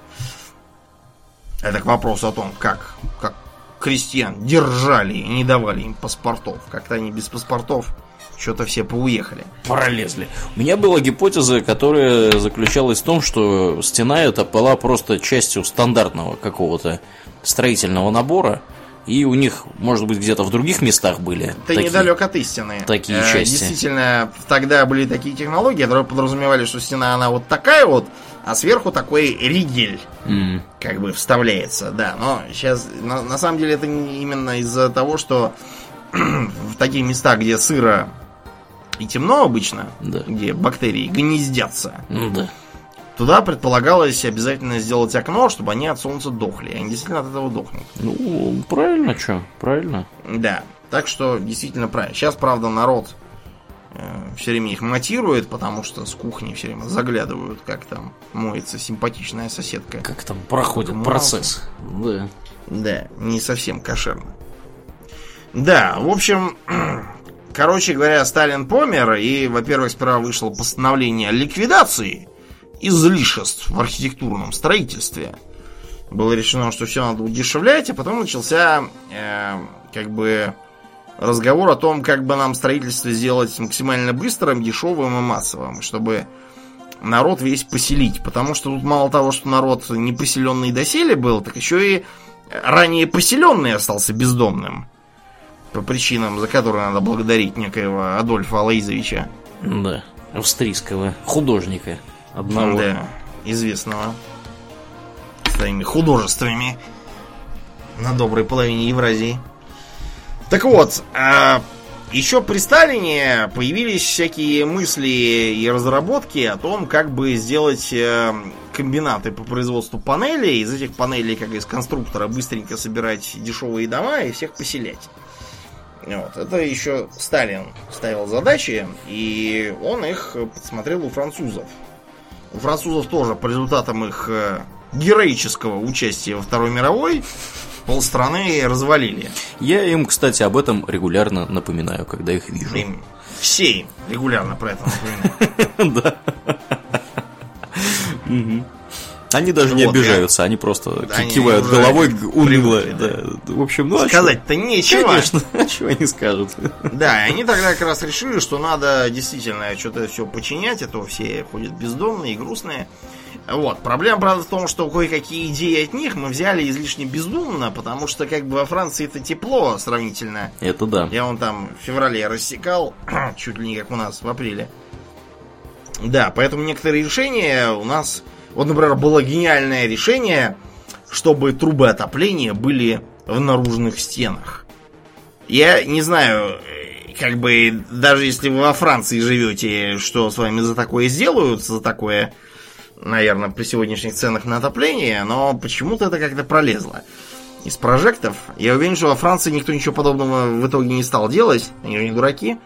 Speaker 2: Это к вопросу о том, как, как крестьян держали и не давали им паспортов. Как-то они без паспортов что-то все поуехали.
Speaker 1: Пролезли. У меня была гипотеза, которая заключалась в том, что стена эта была просто частью стандартного какого-то строительного набора. И у них, может быть, где-то в других местах были.
Speaker 2: Ты
Speaker 1: такие.
Speaker 2: недалек от истины.
Speaker 1: такие
Speaker 2: Э,
Speaker 1: части.
Speaker 2: Действительно, тогда были такие технологии, которые подразумевали, что стена она вот такая вот, а сверху такой ригель
Speaker 1: М.
Speaker 2: как бы вставляется, да. Но сейчас, на, на самом деле, это именно из-за того, что в таких местах, где сыро и темно обычно,
Speaker 1: Да.
Speaker 2: где бактерии гнездятся,
Speaker 1: Ну да.
Speaker 2: туда предполагалось обязательно сделать окно, чтобы они от солнца дохли. Они действительно от этого дохнут.
Speaker 1: Ну, правильно, что? Правильно.
Speaker 2: Да, так что действительно правильно. Сейчас, правда, народ все время их матирует, потому что с кухни все время заглядывают, как там моется симпатичная соседка.
Speaker 1: Как там проходит
Speaker 2: Мало.
Speaker 1: процесс. Да.
Speaker 2: Да, не совсем кошерно. Да, в общем, короче говоря, Сталин помер, и, во-первых, сперва вышло постановление о ликвидации излишеств в архитектурном строительстве. Было решено, что все надо удешевлять, а потом начался э, как бы разговор о том, как бы нам строительство сделать максимально быстрым, дешевым и массовым, чтобы народ весь поселить. Потому что тут мало того, что народ непоселенный доселе был, так еще и ранее поселенный остался бездомным. По причинам, за которые надо благодарить некоего Адольфа Алаизовича.
Speaker 1: Да. Австрийского художника. Одного.
Speaker 2: Да, известного. Своими художествами на доброй половине Евразии. Так вот, а, еще при Сталине появились всякие мысли и разработки о том, как бы сделать э, комбинаты по производству панелей. Из этих панелей, как из конструктора, быстренько собирать дешевые дома и всех поселять. Вот. Это еще Сталин ставил задачи, и он их подсмотрел у французов. У французов тоже по результатам их э, героического участия во Второй мировой полстраны развалили.
Speaker 1: Я им, кстати, об этом регулярно напоминаю, когда их вижу.
Speaker 2: Им все им регулярно про это напоминают.
Speaker 1: Да. Они даже не обижаются, они просто кивают головой уныло. В общем, ну а
Speaker 2: Сказать-то нечего.
Speaker 1: Конечно, чего они скажут.
Speaker 2: Да, они тогда как раз решили, что надо действительно что-то все починять, а то все ходят бездомные и грустные. Вот. Проблема, правда, в том, что кое-какие идеи от них мы взяли излишне бездумно, потому что как бы во Франции это тепло сравнительно.
Speaker 1: Это да.
Speaker 2: Я вон там в феврале рассекал, чуть ли не как у нас в апреле. Да, поэтому некоторые решения у нас... Вот, например, было гениальное решение, чтобы трубы отопления были в наружных стенах. Я не знаю, э, как бы, даже если вы во Франции живете, что с вами за такое сделают, за такое, наверное, при сегодняшних ценах на отопление, но почему-то это как-то пролезло из прожектов. Я уверен, что во Франции никто ничего подобного в итоге не стал делать. Они же не дураки.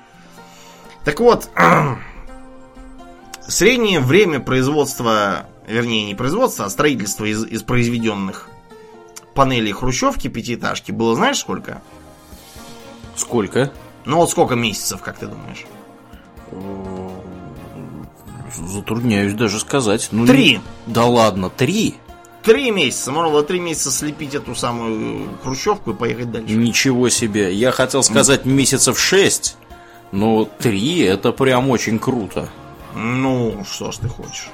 Speaker 2: Так вот, среднее время производства, вернее, не производства, а строительства из, из произведенных панелей хрущевки пятиэтажки было знаешь сколько?
Speaker 1: Сколько?
Speaker 2: Ну вот сколько месяцев, как ты думаешь?
Speaker 1: Затрудняюсь даже сказать. Ну,
Speaker 2: Три.
Speaker 1: не- Да ладно, три?
Speaker 2: Три месяца. Можно было три месяца слепить эту самую хрущевку и поехать дальше.
Speaker 1: Ничего себе. Я хотел сказать месяцев шесть, но три это прям очень круто.
Speaker 2: Ну, что ж ты хочешь.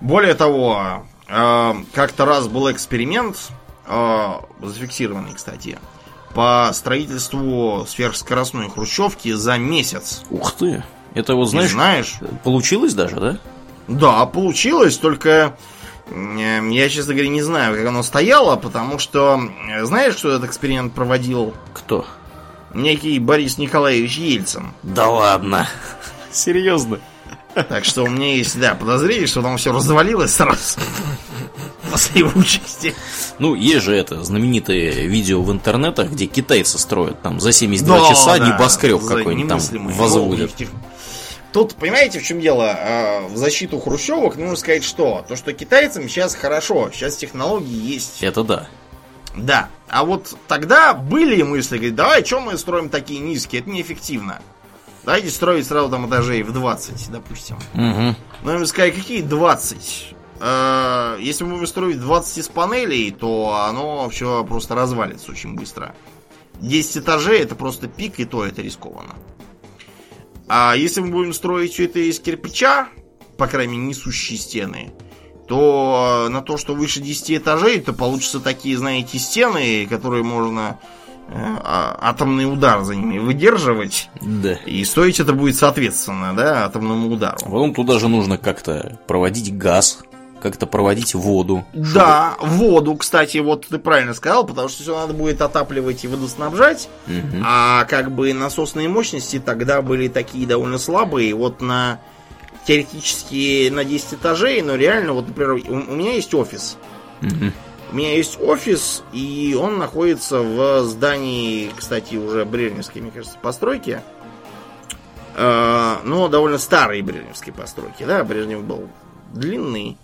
Speaker 2: Более того, э, как-то раз был эксперимент, э, зафиксированный, кстати, по строительству сверхскоростной хрущевки за месяц.
Speaker 1: Ух ты. Это вот, знаешь,
Speaker 2: Знаешь?
Speaker 1: получилось даже, да?
Speaker 2: Да, получилось, только я, честно говоря, не знаю, как оно стояло, потому что, э, знаешь, что этот эксперимент проводил
Speaker 1: Кто?
Speaker 2: некий Борис Николаевич Ельцин.
Speaker 1: Да ладно. Серьезно?
Speaker 2: Так что у меня есть, да, подозрение, что там все развалилось сразу. После его участия.
Speaker 1: Ну, есть же это знаменитое видео в интернетах, где китайцы строят там за 72
Speaker 2: Да,
Speaker 1: часа
Speaker 2: да,
Speaker 1: небоскреб какой-нибудь там возводят.
Speaker 2: волны. Тут, понимаете, в чем дело? А, В защиту хрущевок нужно сказать что? То, что китайцам сейчас хорошо, сейчас технологии есть.
Speaker 1: Это да.
Speaker 2: Да. А вот тогда были мысли, говорить, давай, что мы строим такие низкие, это неэффективно. Давайте строить сразу там этажей в 20, допустим.
Speaker 1: Угу.
Speaker 2: Ну, им сказать, какие 20? Э, Если мы будем строить 20 из панелей, то оно все просто развалится очень быстро. 10 этажей это просто пик, и то это рискованно. А если мы будем строить все это из кирпича, по крайней мере, несущие стены, то э, на то, что выше 10 этажей, то получатся такие, знаете, стены, которые можно э, а- атомный удар за ними выдерживать.
Speaker 1: Да.
Speaker 2: И стоить это будет соответственно, да, атомному удару.
Speaker 1: Потом туда же нужно как-то проводить газ, как-то проводить воду.
Speaker 2: Да, воду, кстати, вот ты правильно сказал, потому что все надо будет отапливать и водоснабжать,
Speaker 1: Мгм.
Speaker 2: а как бы насосные мощности тогда были такие довольно слабые, вот на теоретически на 10 этажей, но реально, вот, например, у, у меня есть офис.
Speaker 1: Мгм.
Speaker 2: У меня есть офис, и он находится в здании, кстати, уже брежневской, мне кажется, постройки. Э, но довольно старой брежневской постройки, да, Брежнев был длинный.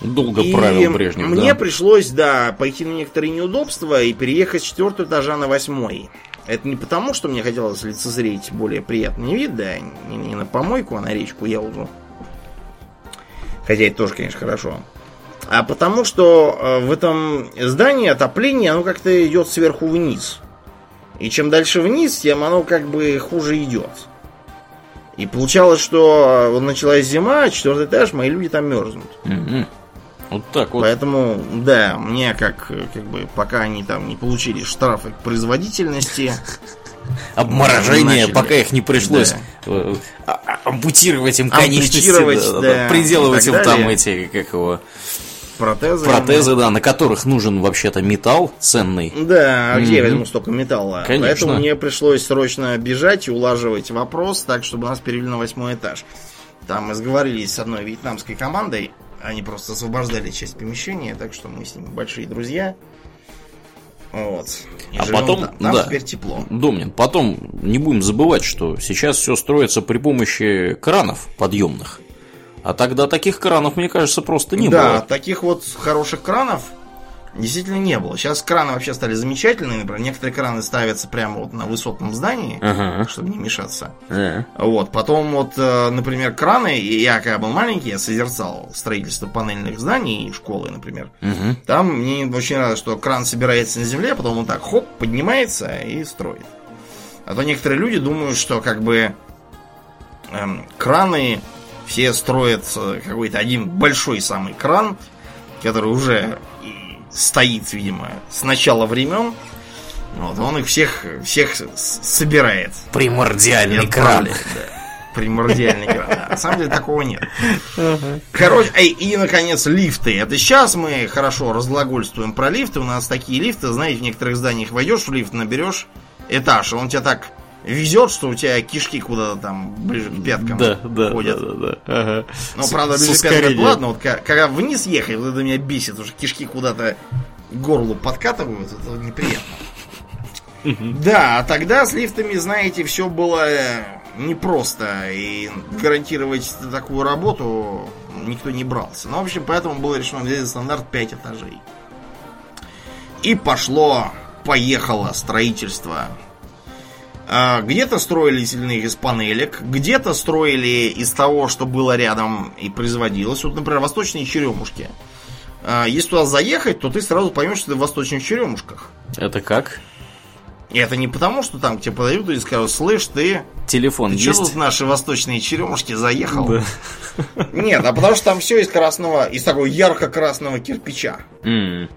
Speaker 1: Долго
Speaker 2: И
Speaker 1: правил Брежнев,
Speaker 2: Мне
Speaker 1: да.
Speaker 2: пришлось, да, пойти на некоторые неудобства и переехать с четвертого этажа на восьмой. Это не потому, что мне хотелось лицезреть более приятный вид, да, не, не на помойку, а на речку Ялзу. Хотя это тоже, конечно, хорошо. А потому что э, в этом здании отопление, оно как-то идет сверху вниз. И чем дальше вниз, тем оно как бы хуже идет. И получалось, что э, началась зима, четвертый этаж, мои люди там мерзнут.
Speaker 1: Мгм. Вот так вот.
Speaker 2: Поэтому, да, мне как, как бы, пока они там не получили штрафы к производительности,
Speaker 1: Обморожение,
Speaker 2: начали.
Speaker 1: пока их не пришлось
Speaker 2: Да.
Speaker 1: э, а- а- ампутировать им конечности, да, да, приделывать им там
Speaker 2: далее.
Speaker 1: эти, как его,
Speaker 2: протезы...
Speaker 1: протезы, да, на которых нужен вообще-то металл ценный.
Speaker 2: Да, а где я возьму столько металла?
Speaker 1: Конечно.
Speaker 2: Поэтому мне пришлось срочно бежать и улаживать вопрос так, чтобы нас перевели на восьмой этаж. Там мы сговорились с одной вьетнамской командой. Они просто освобождали часть помещения, так что мы с ними большие друзья. Вот. И
Speaker 1: А потом,
Speaker 2: там. Там
Speaker 1: да.
Speaker 2: теперь тепло.
Speaker 1: Домнин, потом не будем забывать, что сейчас все строится при помощи кранов подъемных. А тогда таких кранов, мне кажется, просто не
Speaker 2: да,
Speaker 1: было.
Speaker 2: таких вот хороших кранов действительно не было. Сейчас краны вообще стали замечательные. Например, некоторые краны ставятся прямо вот на высотном здании,
Speaker 1: Ага.
Speaker 2: чтобы не мешаться.
Speaker 1: Да.
Speaker 2: Вот, потом вот, э, например, краны, и я когда был маленький, я созерцал строительство панельных зданий, школы, например.
Speaker 1: Мгм.
Speaker 2: Там мне очень нравится, что кран собирается на земле, потом он так хоп, поднимается и строит. А то некоторые люди думают, что как бы эм, краны все строят э, какой-то один большой самый кран, который уже и стоит, видимо, с начала времен. Вот, он их всех, всех собирает.
Speaker 1: Примордиальный
Speaker 2: И отправляет, да. Примордиальный кран. да. На самом деле такого нет. Короче, эй, и, наконец, лифты. Это сейчас мы хорошо разглагольствуем про лифты. У нас такие лифты, знаете, в некоторых зданиях войдешь в лифт, наберешь этаж, и он тебя так везет, что у тебя кишки куда-то там ближе к пяткам
Speaker 1: Да, да,
Speaker 2: ходят.
Speaker 1: да, да, да. Ага.
Speaker 2: Ну,
Speaker 1: С-
Speaker 2: правда, ближе к пяткам, ладно, вот когда вниз ехать, вот это меня бесит, уже кишки куда-то к горлу подкатывают, это неприятно. Да, а тогда с лифтами, знаете, все было э, непросто, и гарантировать такую работу никто не брался. Ну, в общем, поэтому было решено взять за стандарт 5 этажей. И пошло, поехало строительство. А, Где-то строили их из панелек, где-то строили из того, что было рядом и производилось. Вот, например, восточные черемушки. А, Если туда заехать, то ты сразу поймешь, что ты в восточных черемушках.
Speaker 1: Это как?
Speaker 2: И это не потому, что там тебе подают и скажут, слышь, ты,
Speaker 1: Телефон
Speaker 2: ты что
Speaker 1: есть?
Speaker 2: тут в наши восточные черемушки заехал?
Speaker 1: Да.
Speaker 2: Нет, а потому что там все из красного, из такого ярко-красного кирпича.
Speaker 1: М,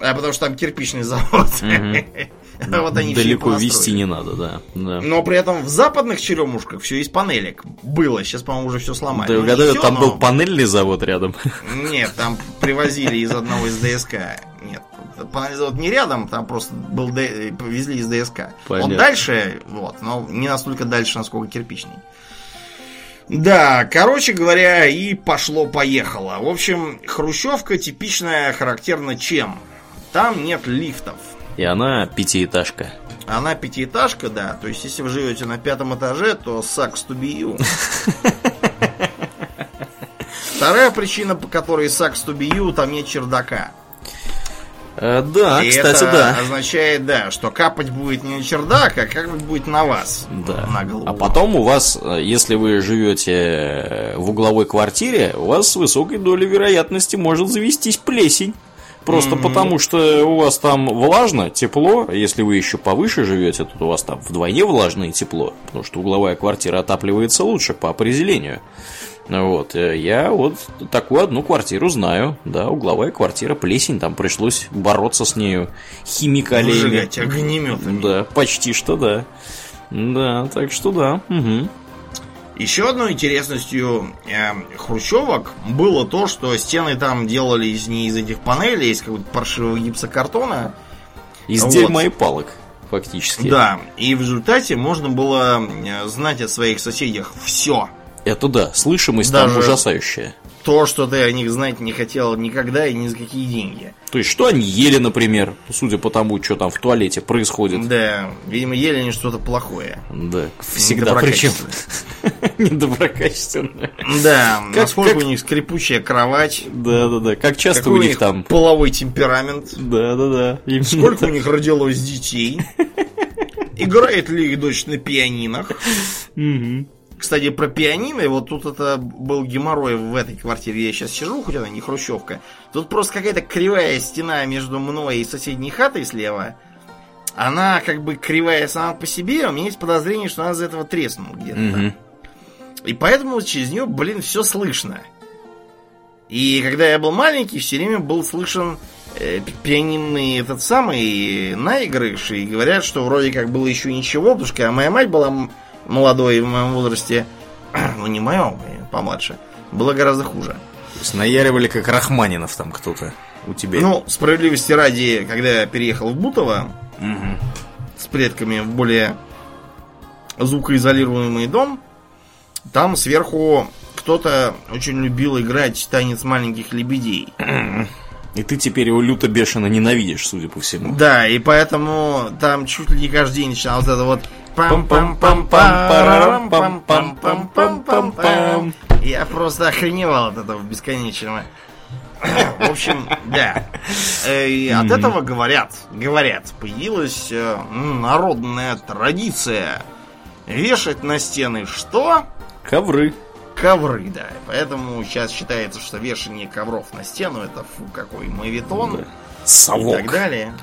Speaker 2: А потому что там кирпичный завод. Вот они
Speaker 1: Далеко вести не надо, да. да.
Speaker 2: Но при этом в западных черемушках все из панелек было. Сейчас, по-моему, уже все сломали.
Speaker 1: Да
Speaker 2: Ну,
Speaker 1: угадаю, там
Speaker 2: но-
Speaker 1: был панельный завод рядом.
Speaker 2: Нет, там привозили из одного из ДСК. Нет, панельный завод не рядом, там просто был Д- повезли из ДСК. Он
Speaker 1: Понятно.
Speaker 2: дальше, вот, но не настолько дальше, насколько кирпичный. Да, короче говоря, и пошло-поехало. В общем, хрущевка типичная, характерна чем? Там нет лифтов.
Speaker 1: И она пятиэтажка.
Speaker 2: Она пятиэтажка, да. То есть, если вы живете на пятом этаже, то sucks to be you. Вторая причина, по которой sucks to be you, там нет чердака.
Speaker 1: Э, да,
Speaker 2: И
Speaker 1: кстати,
Speaker 2: это
Speaker 1: да.
Speaker 2: означает, да, что капать будет не на чердак, а как будет на вас.
Speaker 1: Да.
Speaker 2: На голову.
Speaker 1: А потом у вас, э, если вы живете э, в угловой квартире, у вас с высокой долей вероятности может завестись плесень. Просто потому, что у вас там влажно, тепло. а Если вы еще повыше живете, то у вас там вдвойне влажно и тепло. Потому что угловая квартира отапливается лучше по определению. Вот, э, я вот такую одну квартиру знаю. Да, угловая квартира, плесень, там пришлось бороться с нею химикалиями.
Speaker 2: Выжигать огнеметами.
Speaker 1: Да, почти что да. Да, так что да. Угу.
Speaker 2: Еще одной интересностью э, хрущевок было то, что стены там делались не из этих панелей, из какого-то паршивого гипсокартона.
Speaker 1: Из
Speaker 2: Вот.
Speaker 1: дерьма и палок, фактически.
Speaker 2: Да, и в результате можно было э, знать о своих соседях все.
Speaker 1: Это да, слышимость
Speaker 2: Даже-
Speaker 1: там ужасающая.
Speaker 2: То, что ты о них знать не хотел никогда и ни за какие деньги.
Speaker 1: То есть, что они ели, например, судя по тому, что там в туалете происходит.
Speaker 2: Да, видимо, ели они что-то плохое.
Speaker 1: Да, всегда причем недоброкачественное.
Speaker 2: Да,
Speaker 1: Как-
Speaker 2: насколько
Speaker 1: как-
Speaker 2: у них скрипучая кровать,
Speaker 1: Да, да, да. Как часто у них там.
Speaker 2: половой темперамент,
Speaker 1: Да, да, да. Именно
Speaker 2: сколько у них родилось детей, играет ли их дочь на пианинах.
Speaker 1: Мгм.
Speaker 2: Кстати, про пианино, вот тут это был геморрой в этой квартире, я сейчас сижу, хоть она не хрущевка. Тут просто какая-то кривая стена между мной и соседней хатой слева. Она как бы кривая сама по себе, у меня есть подозрение, что она из этого треснула где-то.
Speaker 1: Мгм.
Speaker 2: И поэтому через нее, блин, все слышно. И когда я был маленький, все время был слышен э, пи- пианинный этот самый наигрыш. И говорят, что вроде как было еще ничего, потому что моя мать была молодой в моем возрасте, ну не моем, помладше, было гораздо хуже.
Speaker 1: То есть наяривали как Рахманинов там кто-то у тебя.
Speaker 2: Ну, справедливости ради, когда я переехал в Бутово
Speaker 1: Мгм.
Speaker 2: с предками в более звукоизолируемый дом, там сверху кто-то очень любил играть танец маленьких лебедей.
Speaker 1: И ты теперь его люто бешено ненавидишь, судя по всему.
Speaker 2: Да, и поэтому там чуть ли не каждый день начиналось вот это вот пам пам пам
Speaker 1: Пам-пам-пам-парам,
Speaker 2: пам пам пам пам пам пам Я просто охреневал от этого бесконечного. В общем, да. И от этого говорят, говорят, появилась народная традиция вешать на стены что?
Speaker 1: Ковры.
Speaker 2: Ковры, да. Поэтому сейчас считается, что вешание ковров на стену это фу какой мавитон
Speaker 1: Да.
Speaker 2: и
Speaker 1: Совок.
Speaker 2: так далее.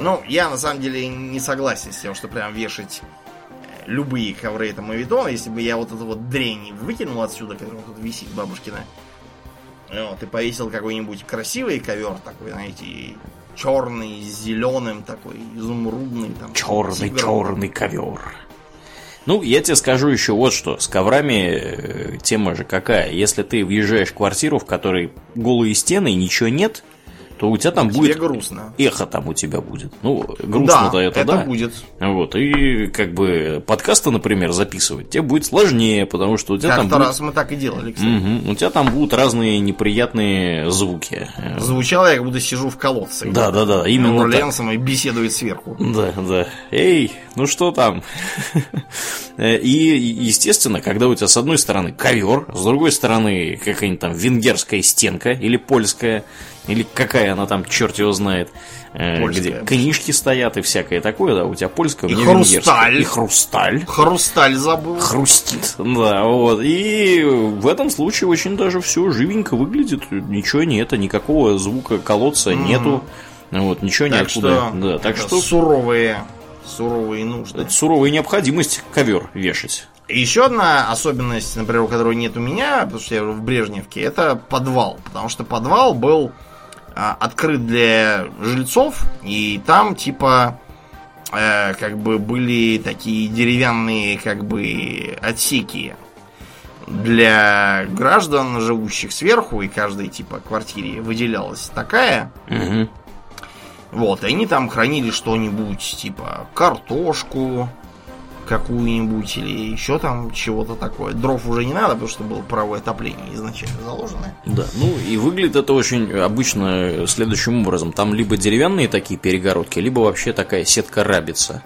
Speaker 2: Ну, я на самом деле не согласен с тем, что прям вешать э, любые ковры это мавитон. Если бы я вот эту вот дрянь выкинул отсюда, которая тут висит бабушкина, вот, и повесил какой-нибудь красивый ковер такой, знаете, черный, с зеленым такой, изумрудный. Там,
Speaker 1: Черный,
Speaker 2: тигр.
Speaker 1: черный ковер. Ну, я тебе скажу еще вот что. С коврами э, тема же какая. Если ты въезжаешь в квартиру, в которой голые стены и ничего нет, то у тебя там
Speaker 2: Тебе
Speaker 1: будет
Speaker 2: грустно.
Speaker 1: эхо там у тебя будет. Ну, грустно-то
Speaker 2: да,
Speaker 1: это,
Speaker 2: это
Speaker 1: да.
Speaker 2: будет.
Speaker 1: Вот, и как бы подкасты, например, записывать тебе будет сложнее, потому что у тебя там
Speaker 2: Как-то
Speaker 1: будет-
Speaker 2: раз мы так и делали, кстати.
Speaker 1: Мгм. у тебя там будут разные неприятные звуки.
Speaker 2: Звучало, я как будто сижу в колодце.
Speaker 1: Да, да, да, именно.
Speaker 2: Ленсом и беседует сверху.
Speaker 1: Да, да. Эй, ну что там? И, естественно, когда у тебя с одной стороны ковер, с другой стороны какая-нибудь там венгерская стенка или польская, или какая она там, черт его знает, э,
Speaker 2: Польская.
Speaker 1: где книжки стоят и всякое такое, да, у тебя польская, у
Speaker 2: И
Speaker 1: меня
Speaker 2: хрусталь.
Speaker 1: И хрусталь.
Speaker 2: Хрусталь забыл.
Speaker 1: Хрустит, да, вот. И в этом случае очень даже все живенько выглядит. Ничего нет, никакого звука колодца нету. Вот, ничего
Speaker 2: Так
Speaker 1: неоткуда.
Speaker 2: что,
Speaker 1: да, так
Speaker 2: это
Speaker 1: что
Speaker 2: суровые, суровые нужды.
Speaker 1: это суровая необходимость ковер вешать.
Speaker 2: И Еще одна особенность, например, которой нет у меня, потому что я в Брежневке, это подвал. Потому что подвал был открыт для жильцов, и там типа э, как бы были такие деревянные как бы отсеки для граждан, живущих сверху, и каждой типа квартире выделялась такая.
Speaker 1: Мгм.
Speaker 2: Вот, и они там хранили что-нибудь, типа картошку какую-нибудь или еще там чего-то такое. Дров уже не надо, потому что было паровое отопление изначально заложенное.
Speaker 1: Да, ну и выглядит это очень обычно следующим образом. Там либо деревянные такие перегородки, либо вообще такая сетка рабица.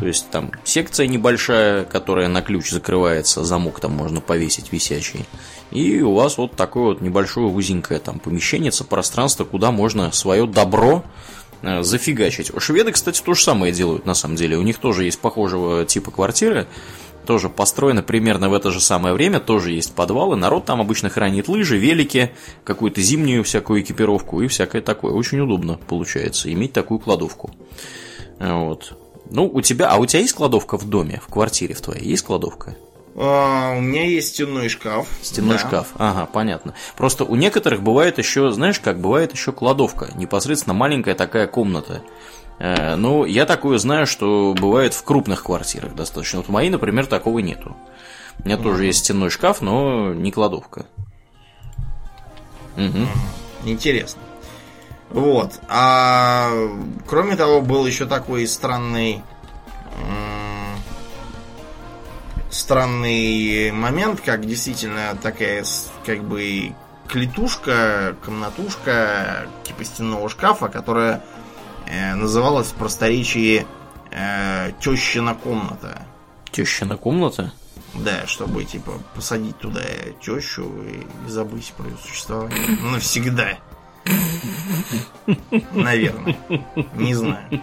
Speaker 1: То есть там секция небольшая, которая на ключ закрывается, замок там можно повесить висячий. И у вас вот такое вот небольшое узенькое там помещение, пространство, куда можно свое добро зафигачить. Шведы, кстати, то же самое делают на самом деле. У них тоже есть похожего типа квартиры, тоже построены примерно в это же самое время, тоже есть подвалы. Народ там обычно хранит лыжи, велики, какую-то зимнюю всякую экипировку и всякое такое. Очень удобно получается иметь такую кладовку. Вот. Ну, у тебя, а у тебя есть кладовка в доме, в квартире в твоей? Есть кладовка?
Speaker 2: А, у меня есть стенной шкаф.
Speaker 1: Стенной
Speaker 2: Да.
Speaker 1: шкаф. Ага, понятно. Просто у некоторых бывает еще, знаешь, как бывает еще кладовка. Непосредственно маленькая такая комната. Э, Ну, я такое знаю, что бывает в крупных квартирах достаточно. Вот в моей, например, такого нету. У меня тоже есть стенной шкаф, но не кладовка. Мгм.
Speaker 2: Интересно. Вот. А кроме того, был еще такой странный странный момент, как действительно такая как бы клетушка, комнатушка типа стенного шкафа, которая э, называлась в просторечии э, тещина комната.
Speaker 1: Тещина комната?
Speaker 2: Да, чтобы, типа, посадить туда тещу и забыть про ее существование. Навсегда. Наверное. Не знаю.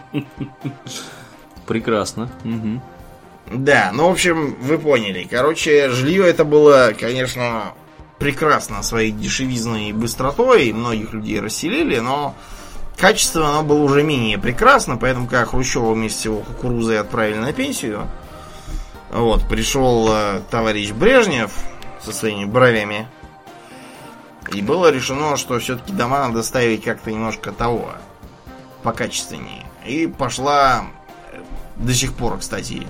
Speaker 1: Прекрасно. Мгм.
Speaker 2: Да, ну, в общем, вы поняли. Короче, жилье это было, конечно, прекрасно своей дешевизной быстротой, многих людей расселили, но качество оно было уже менее прекрасно, поэтому, когда Хрущева вместе с его кукурузой отправили на пенсию, вот, пришел э, товарищ Брежнев со своими бровями, и было решено, что все-таки дома надо ставить как-то немножко того, покачественнее. И пошла э, до сих пор, кстати,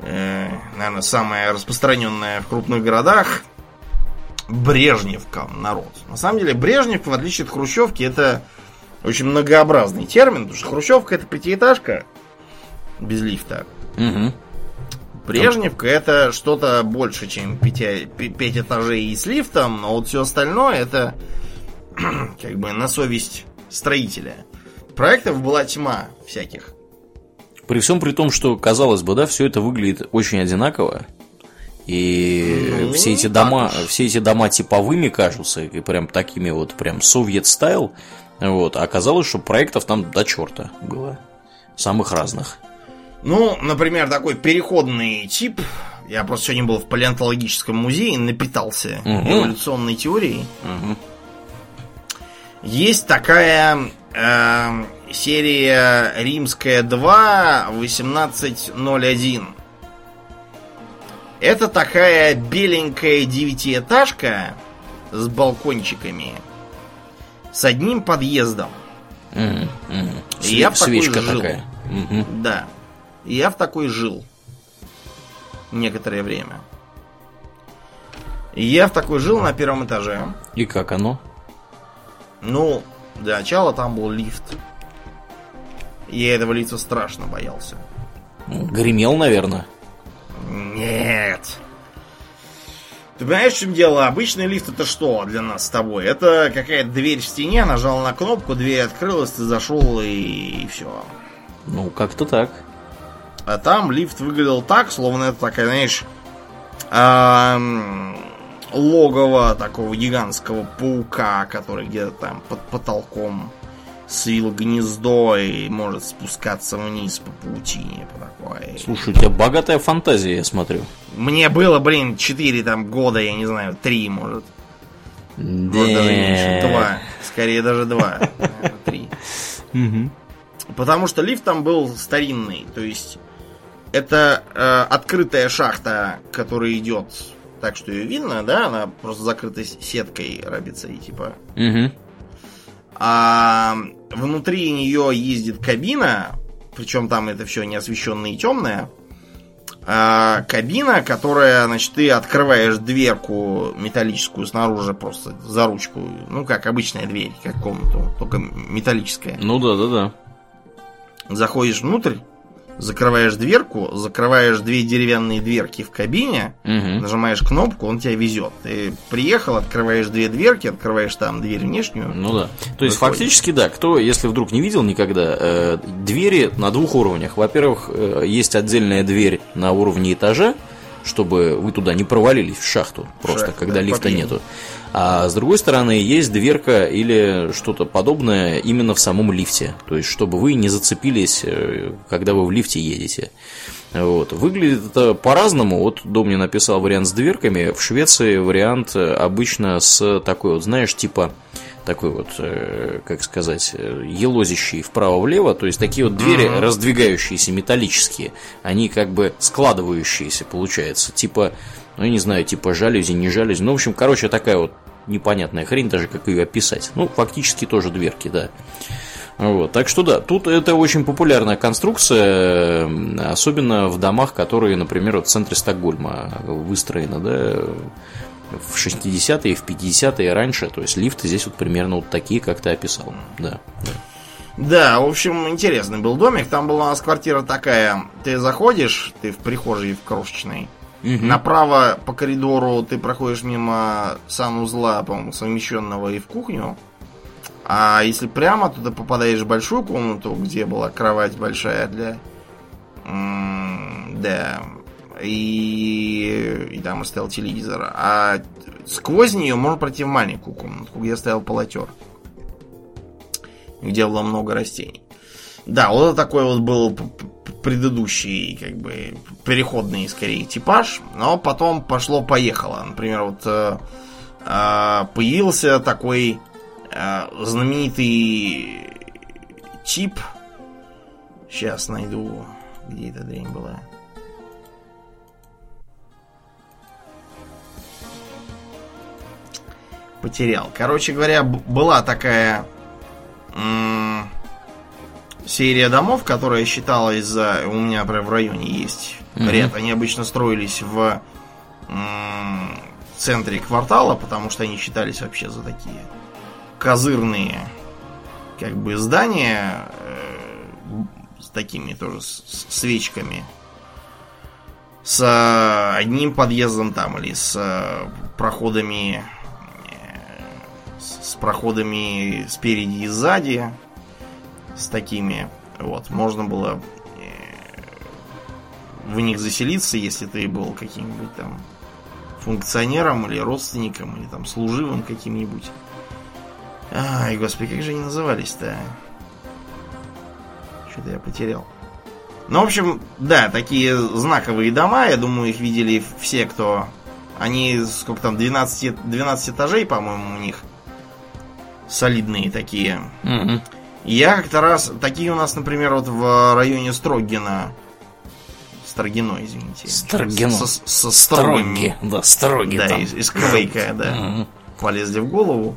Speaker 2: наверное, самая распространенная в крупных городах Брежневка народ. На самом деле, Брежневка, в отличие от Хрущевки, это очень многообразный термин, потому что Хрущевка это пятиэтажка без лифта.
Speaker 1: Мгм.
Speaker 2: Брежневка это что-то больше, чем пи- пять этажей и с лифтом, но вот все остальное это как бы на совесть строителя. Проектов была тьма всяких.
Speaker 1: При всем при том, что, казалось бы, да, все это выглядит очень одинаково. И
Speaker 2: Ну,
Speaker 1: все эти дома,
Speaker 2: уж.
Speaker 1: все эти дома типовыми кажутся, и прям такими вот, прям совет стайл. Вот. А оказалось, что проектов там до черта было. Самых разных.
Speaker 2: Ну, например, такой переходный тип. Я просто сегодня был в палеонтологическом музее, напитался
Speaker 1: Мгм.
Speaker 2: эволюционной теорией.
Speaker 1: Мгм.
Speaker 2: Есть такая э, серия Римская 2 1801. Это такая беленькая девятиэтажка с балкончиками с одним подъездом.
Speaker 1: Мгм.
Speaker 2: И я в такой
Speaker 1: Свечка
Speaker 2: жил.
Speaker 1: такая. Мгм.
Speaker 2: Да. И я в такой жил. Некоторое время. И я в такой жил на первом этаже.
Speaker 1: И как оно?
Speaker 2: Ну, для начала там был лифт. И Я этого лифта страшно боялся.
Speaker 1: Гремел, наверное.
Speaker 2: Нет. Ты понимаешь, в чем дело? Обычный лифт это что для нас с тобой? Это какая-то дверь в стене, нажал на кнопку, дверь открылась, ты зашел и, все.
Speaker 1: Ну, как-то так.
Speaker 2: А там лифт выглядел так, словно это такая, знаешь, логово такого гигантского паука, который где-то там под потолком свил гнездо и может спускаться вниз по паутине. По такой.
Speaker 1: Слушай, у тебя богатая фантазия, я смотрю.
Speaker 2: Мне было, блин, 4 там года, я не знаю, 3, может. Может, даже меньше.
Speaker 1: Да.
Speaker 2: Два. Скорее, даже два. Три.
Speaker 1: Мгм.
Speaker 2: Потому что лифт там был старинный. То есть, это э, открытая шахта, которая идет так, что ее видно, да? Она просто закрытой с- сеткой рабится и типа...
Speaker 1: Мгм.
Speaker 2: А внутри нее ездит кабина, причем там это все не освещенное и темное. А, кабина, которая, значит, ты открываешь дверку металлическую снаружи просто за ручку, ну как обычная дверь, как комнату, только металлическая.
Speaker 1: Ну да, да, да.
Speaker 2: Заходишь внутрь, закрываешь дверку, закрываешь две деревянные дверки в кабине,
Speaker 1: Мгм.
Speaker 2: нажимаешь кнопку, он тебя везет. Ты приехал, открываешь две дверки, открываешь там дверь внешнюю.
Speaker 1: Ну да. То есть фактически, да, кто, если вдруг не видел никогда, э, двери на двух уровнях. Во-первых, э, есть отдельная дверь на уровне этажа, чтобы вы туда не провалились в шахту, просто
Speaker 2: Шахта,
Speaker 1: когда
Speaker 2: да,
Speaker 1: лифта
Speaker 2: попьем.
Speaker 1: нету. А с другой стороны, есть дверка или что-то подобное именно в самом лифте. То есть, чтобы вы не зацепились, э, когда вы в лифте едете. Вот. Выглядит это по-разному. Вот Дом мне написал вариант с дверками. В Швеции вариант э, обычно с такой вот, знаешь, типа такой вот, э, как сказать, елозящий вправо-влево, то есть такие вот двери раздвигающиеся, металлические, они как бы складывающиеся, получается, типа, ну я не знаю, типа жалюзи, не жалюзи, ну в общем, короче, такая вот непонятная хрень, даже как ее описать. Ну, фактически тоже дверки, да. Вот, так что да, тут это очень популярная конструкция, особенно в домах, которые, например, вот в центре Стокгольма выстроены, да, в 60-е, в 50-е раньше, то есть лифты здесь вот примерно вот такие, как ты описал, да. Да,
Speaker 2: в общем, интересный был домик. Там была у нас квартира такая. Ты заходишь, ты в прихожей в крошечной.
Speaker 1: Мгм.
Speaker 2: Направо по коридору ты проходишь мимо санузла, по-моему, совмещенного и в кухню. А если прямо, то ты попадаешь в большую комнату, где была кровать большая для... Да. И, и там стоял телевизор. А сквозь нее можно пройти в маленькую комнатку, где стоял полотер. Где было много растений. Да, вот такой вот был предыдущий, как бы, переходный, скорее, типаж. Но потом пошло-поехало. Например, вот э, э, появился такой э, знаменитый тип. Сейчас найду, где эта дрянь была. Потерял. Короче говоря, была такая м, серия домов, которая считалась за... У меня, например, в районе есть
Speaker 1: Мгм.
Speaker 2: ряд. Они обычно строились в м, центре квартала, потому что они считались вообще за такие козырные как бы здания э, с такими тоже с- свечками с э, одним подъездом там или с э, проходами э, с проходами спереди и сзади с такими вот можно было э, в них заселиться если ты был каким-нибудь там функционером или родственником, или там служивым каким-нибудь. Ай, господи, как же они назывались-то? Что-то я потерял. Ну, в общем, да, такие знаковые дома, я думаю, их видели все, кто... Они, сколько там, 12, 12 этажей, по-моему, у них. Солидные такие.
Speaker 1: Мгм.
Speaker 2: Я как-то раз... Такие у нас, например, вот в районе Строгина. Строгино, извините.
Speaker 1: Строгино.
Speaker 2: Со, со.
Speaker 1: Строги, да, строги
Speaker 2: Да,
Speaker 1: там.
Speaker 2: из, из Квейка, да. Полезли в голову.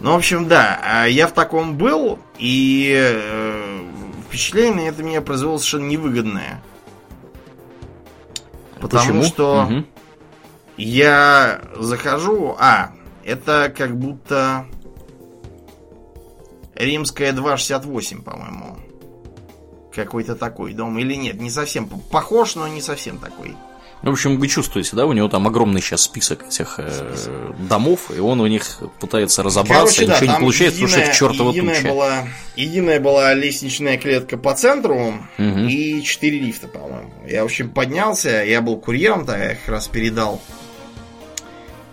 Speaker 2: Ну, в общем, да, а я в таком был, и э, впечатление это меня произвело совершенно невыгодное. Потому
Speaker 1: Почему?
Speaker 2: что
Speaker 1: Мгм.
Speaker 2: я захожу, а, это как будто римская 268, по-моему. Какой-то такой дом. Или нет, не совсем. Похож, но не совсем такой.
Speaker 1: В общем, вы чувствуете, да, у него там огромный сейчас список этих э, домов, и он у них пытается разобраться,
Speaker 2: Короче, да,
Speaker 1: ничего не получается, потому что их чертова
Speaker 2: единая
Speaker 1: туча.
Speaker 2: была, единая была лестничная клетка по центру
Speaker 1: Мгм.
Speaker 2: и четыре лифта, по-моему. Я, в общем, поднялся, я был курьером, тогда я как раз передал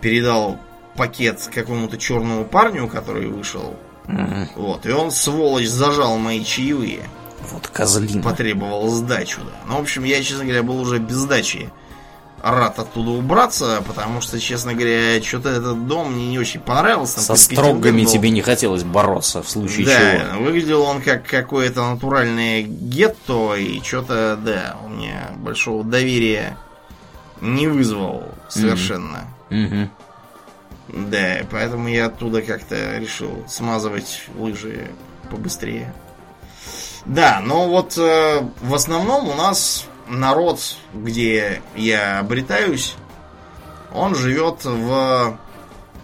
Speaker 2: передал пакет какому-то черному парню, который вышел.
Speaker 1: Мгм.
Speaker 2: Вот, и он, сволочь, зажал мои чаевые.
Speaker 1: Вот козлина.
Speaker 2: Потребовал сдачу, да. Ну, в общем, я, честно говоря, был уже без сдачи рад оттуда убраться, потому что, честно говоря, что-то этот дом мне не очень понравился. Там
Speaker 1: Со строгами
Speaker 2: был.
Speaker 1: тебе не хотелось бороться в случае
Speaker 2: Да,
Speaker 1: чего.
Speaker 2: выглядел он как какое-то натуральное гетто, и что-то, да, у меня большого доверия не вызвал совершенно.
Speaker 1: Мгм.
Speaker 2: Да, поэтому я оттуда как-то решил смазывать лыжи побыстрее. Да, но вот э, в основном у нас народ, где я обретаюсь, он живет в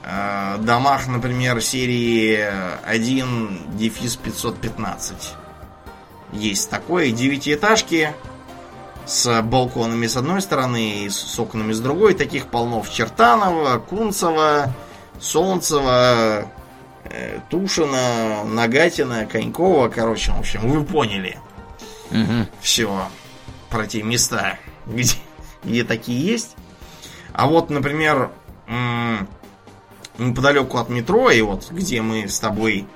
Speaker 2: э, домах, например, серии 1 дефис 515. Есть такое, девятиэтажки с балконами с одной стороны и с окнами с другой. Таких полно в Чертаново, Кунцево, Солнцево, э, Тушино, Нагатино, Конькова. Короче, в общем, вы поняли
Speaker 1: Мгм.
Speaker 2: все про те места, где, где такие есть. А вот, например, неподалеку от метро, и вот где мы с тобой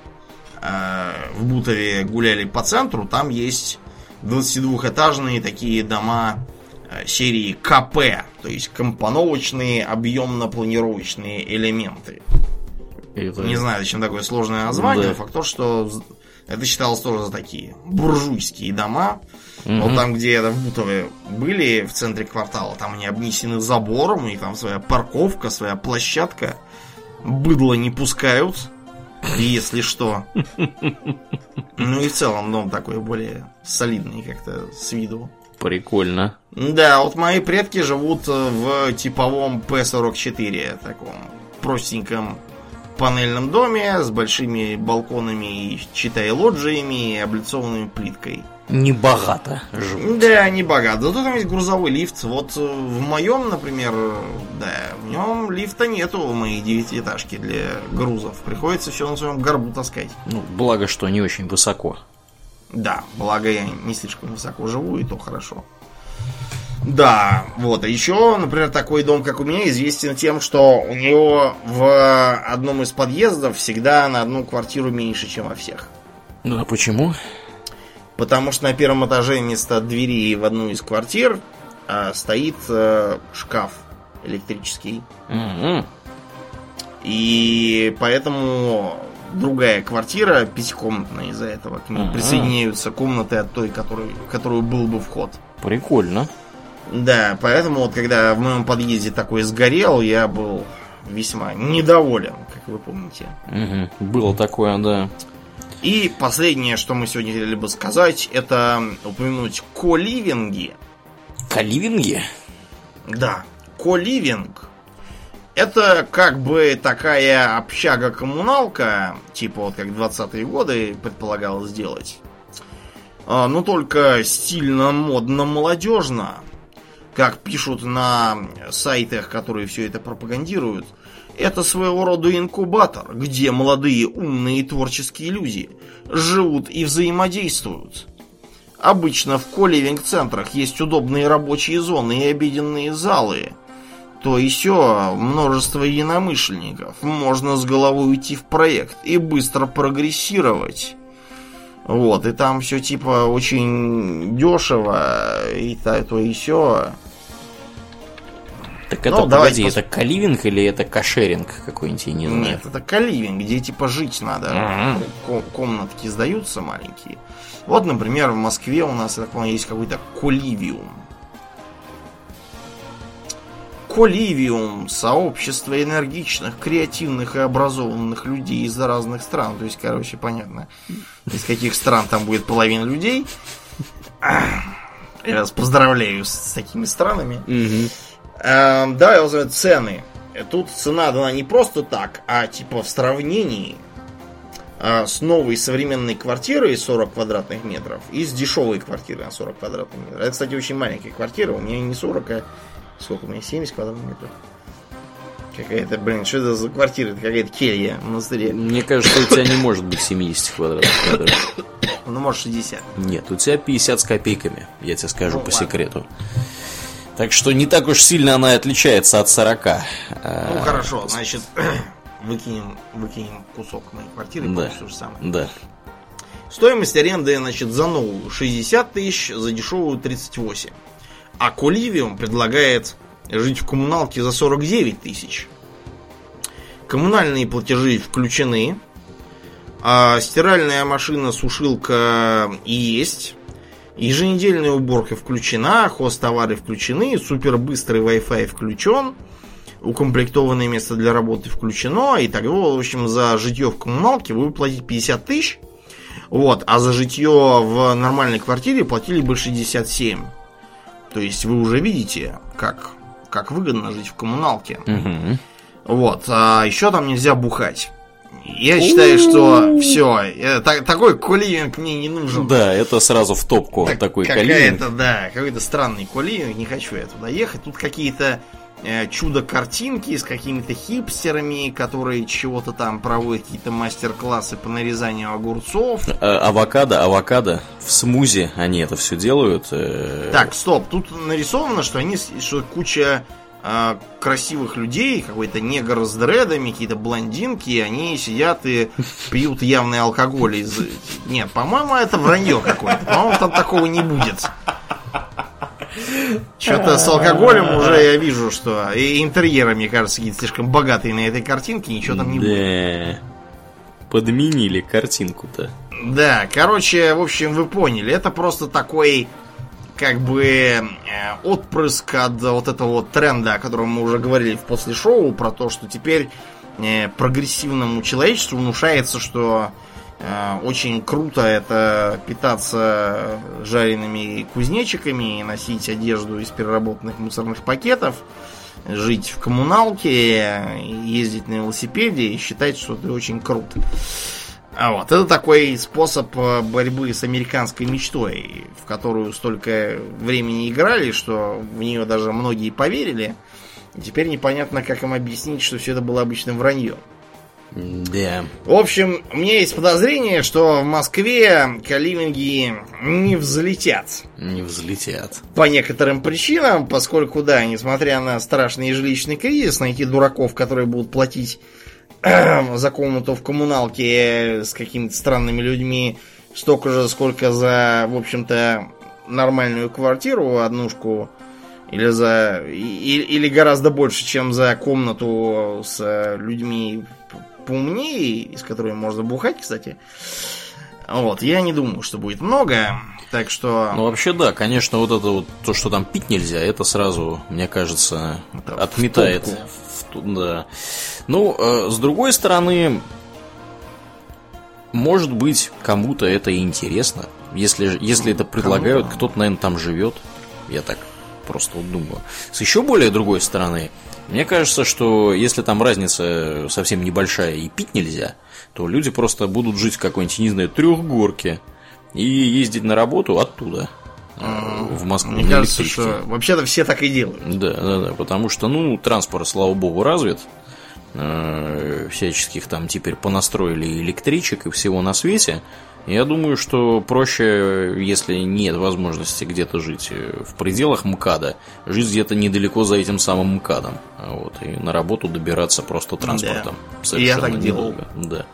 Speaker 2: э, в Бутове гуляли по центру, там есть 22-этажные такие дома э, серии КП, то есть компоновочные объемно-планировочные элементы.
Speaker 1: Это-
Speaker 2: Не знаю, зачем такое сложное название,
Speaker 1: Да.
Speaker 2: факт то, что это считалось тоже за такие буржуйские дома.
Speaker 1: Мгм.
Speaker 2: Вот там, где это в Бутове были, в центре квартала, там они обнесены забором, них там своя парковка, своя площадка. Быдло не пускают, если что. Ну и в целом дом такой более солидный как-то с виду.
Speaker 1: Прикольно.
Speaker 2: Да, вот мои предки живут в типовом П-44, таком простеньком панельном доме с большими балконами и, читай, лоджиями и облицованными плиткой.
Speaker 1: Небогато живут.
Speaker 2: Да, не богат. Зато там есть грузовой лифт. Вот э, в моем, например, да, в нем лифта нету в моей девятиэтажке для грузов. Приходится все на своем горбу таскать.
Speaker 1: Ну, благо, что не очень высоко.
Speaker 2: Да, благо я не слишком высоко живу, и то хорошо. Да, вот. А еще, например, такой дом, как у меня, известен тем, что у него в одном из подъездов всегда на одну квартиру меньше, чем во всех.
Speaker 1: Ну, а почему?
Speaker 2: Потому что на первом этаже вместо двери в одну из квартир а, стоит э, шкаф электрический.
Speaker 1: Мгм.
Speaker 2: И поэтому другая квартира пятикомнатная из-за этого. К ней
Speaker 1: Ага.
Speaker 2: присоединяются комнаты от той, которой, в которую был бы вход.
Speaker 1: Прикольно.
Speaker 2: Да, поэтому вот когда в моем подъезде такой сгорел, я был весьма недоволен, как вы помните.
Speaker 1: Мгм. Было такое, да.
Speaker 2: И последнее, что мы сегодня хотели бы сказать, это упомянуть коливинги.
Speaker 1: Каливинги?
Speaker 2: Да, коливинг. Это как бы такая общага-коммуналка, типа вот как в 20-е годы предполагалось сделать. А, но только стильно, модно, молодежно. Как пишут на сайтах, которые все это пропагандируют, это своего рода инкубатор, где молодые умные и творческие люди живут и взаимодействуют. Обычно в коливинг-центрах есть удобные рабочие зоны и обеденные залы. то еще множество единомышленников. Можно с головой уйти в проект и быстро прогрессировать. Вот, и там все типа очень дешево, и то, то и все.
Speaker 1: Так это, ну, погоди, пос... это каливинг или это кошеринг какой-нибудь, я не знаю.
Speaker 2: Нет, это каливинг, где типа жить надо. Ага. Комнатки сдаются маленькие. Вот, например, в Москве у нас, я так понимаю, есть какой-то коливиум. Коливиум – сообщество энергичных, креативных и образованных людей из разных стран. То есть, короче, понятно, из каких стран там будет половина людей. Я вас поздравляю с такими странами. Угу. Эм, давай возьмем цены. Тут цена дана не просто так, а типа в сравнении э, с новой современной квартирой 40 квадратных метров и с дешевой квартирой на 40 квадратных метров. Это, кстати, очень маленькая квартира. У меня не 40, а Сколько у меня? 70 квадратных метров? Какая-то, блин, что это за квартира? Это какая-то келья в монастыре.
Speaker 1: Мне кажется, у тебя не может быть 70 квадратных метров.
Speaker 2: Ну, может, 60.
Speaker 1: Нет, у тебя 50 с копейками, я тебе скажу ну, по ладно. секрету. Так что не так уж сильно она отличается от 40. Ну,
Speaker 2: а, хорошо, значит, выкинем, выкинем кусок моей квартиры,
Speaker 1: да.
Speaker 2: то же самое.
Speaker 1: Да.
Speaker 2: Стоимость аренды, значит, за новую 60 тысяч, за дешевую 38. А Коливиум предлагает жить в коммуналке за 49 тысяч. Коммунальные платежи включены. А стиральная машина, сушилка есть. Еженедельная уборка включена, хостовары включены, супербыстрый Wi-Fi включен, укомплектованное место для работы включено, и так далее. В общем, за житье в коммуналке вы платите 50 тысяч, вот, а за житье в нормальной квартире платили бы 67. То есть вы уже видите, как, как выгодно жить в коммуналке. Угу. Вот. А еще там нельзя бухать. Я считаю, что все, такой коливинг мне не нужен.
Speaker 1: Да, это сразу в топку так, такой
Speaker 2: коливинг. Какая-то, да, какой-то странный коливинг, не хочу я туда ехать. Тут какие-то Э, чудо-картинки с какими-то хипстерами, которые чего-то там проводят, какие-то мастер-классы по нарезанию огурцов.
Speaker 1: А, авокадо, авокадо. В смузи они это все делают. Э.
Speaker 2: Так, стоп, тут нарисовано, что они, что куча э, красивых людей, какой-то негр с дредами, какие-то блондинки, они сидят и пьют явный алкоголь из... Нет, по-моему, это вранье какое-то. По-моему, там такого не будет. Что-то с алкоголем уже я вижу, что и интерьеры, мне кажется, какие-то слишком богатые на этой картинке, ничего там не будет.
Speaker 1: Подменили картинку-то.
Speaker 2: Да, короче, в общем, вы поняли, это просто такой как бы э, отпрыск от вот этого вот тренда, о котором мы уже говорили в после шоу, про то, что теперь э, прогрессивному человечеству внушается, что Э, очень круто это питаться жареными кузнечиками, носить одежду из переработанных мусорных пакетов, жить в коммуналке, ездить на велосипеде и считать, что ты очень крут. А вот, это такой способ э, борьбы с американской мечтой, в которую столько времени играли, что в нее даже многие поверили. И теперь непонятно, как им объяснить, что все это было обычным враньем.
Speaker 1: Да.
Speaker 2: В общем, у меня есть подозрение, что в Москве каливинги не взлетят.
Speaker 1: Не взлетят.
Speaker 2: По некоторым причинам, поскольку, да, несмотря на страшный жилищный кризис, найти дураков, которые будут платить за комнату в коммуналке с какими-то странными людьми столько же, сколько за, в общем-то, нормальную квартиру, однушку, или за или, или гораздо больше, чем за комнату с людьми поумнее, из которой можно бухать, кстати. Вот, я не думаю, что будет много, так что...
Speaker 1: Ну, вообще, да, конечно, вот это вот, то, что там пить нельзя, это сразу, мне кажется, это отметает. В в, да. Ну, э, с другой стороны, может быть, кому-то это интересно, если, если это предлагают, кто-то, наверное, там живет. Я так просто вот думаю. С еще более другой стороны, мне кажется, что если там разница совсем небольшая и пить нельзя, то люди просто будут жить в какой-нибудь, не знаю, трехгорке и ездить на работу оттуда.
Speaker 2: Э, в Москву. Мне кажется, что вообще-то все так и делают.
Speaker 1: Да, да, да, потому что, ну, транспорт, слава богу, развит. Э, всяческих там теперь понастроили электричек и всего на свете, я думаю, что проще, если нет возможности где-то жить э, в пределах МКАДа, жить где-то недалеко за этим самым МКАДом. Вот, и на работу добираться просто транспортом.
Speaker 2: Да. я так делал.
Speaker 1: Да.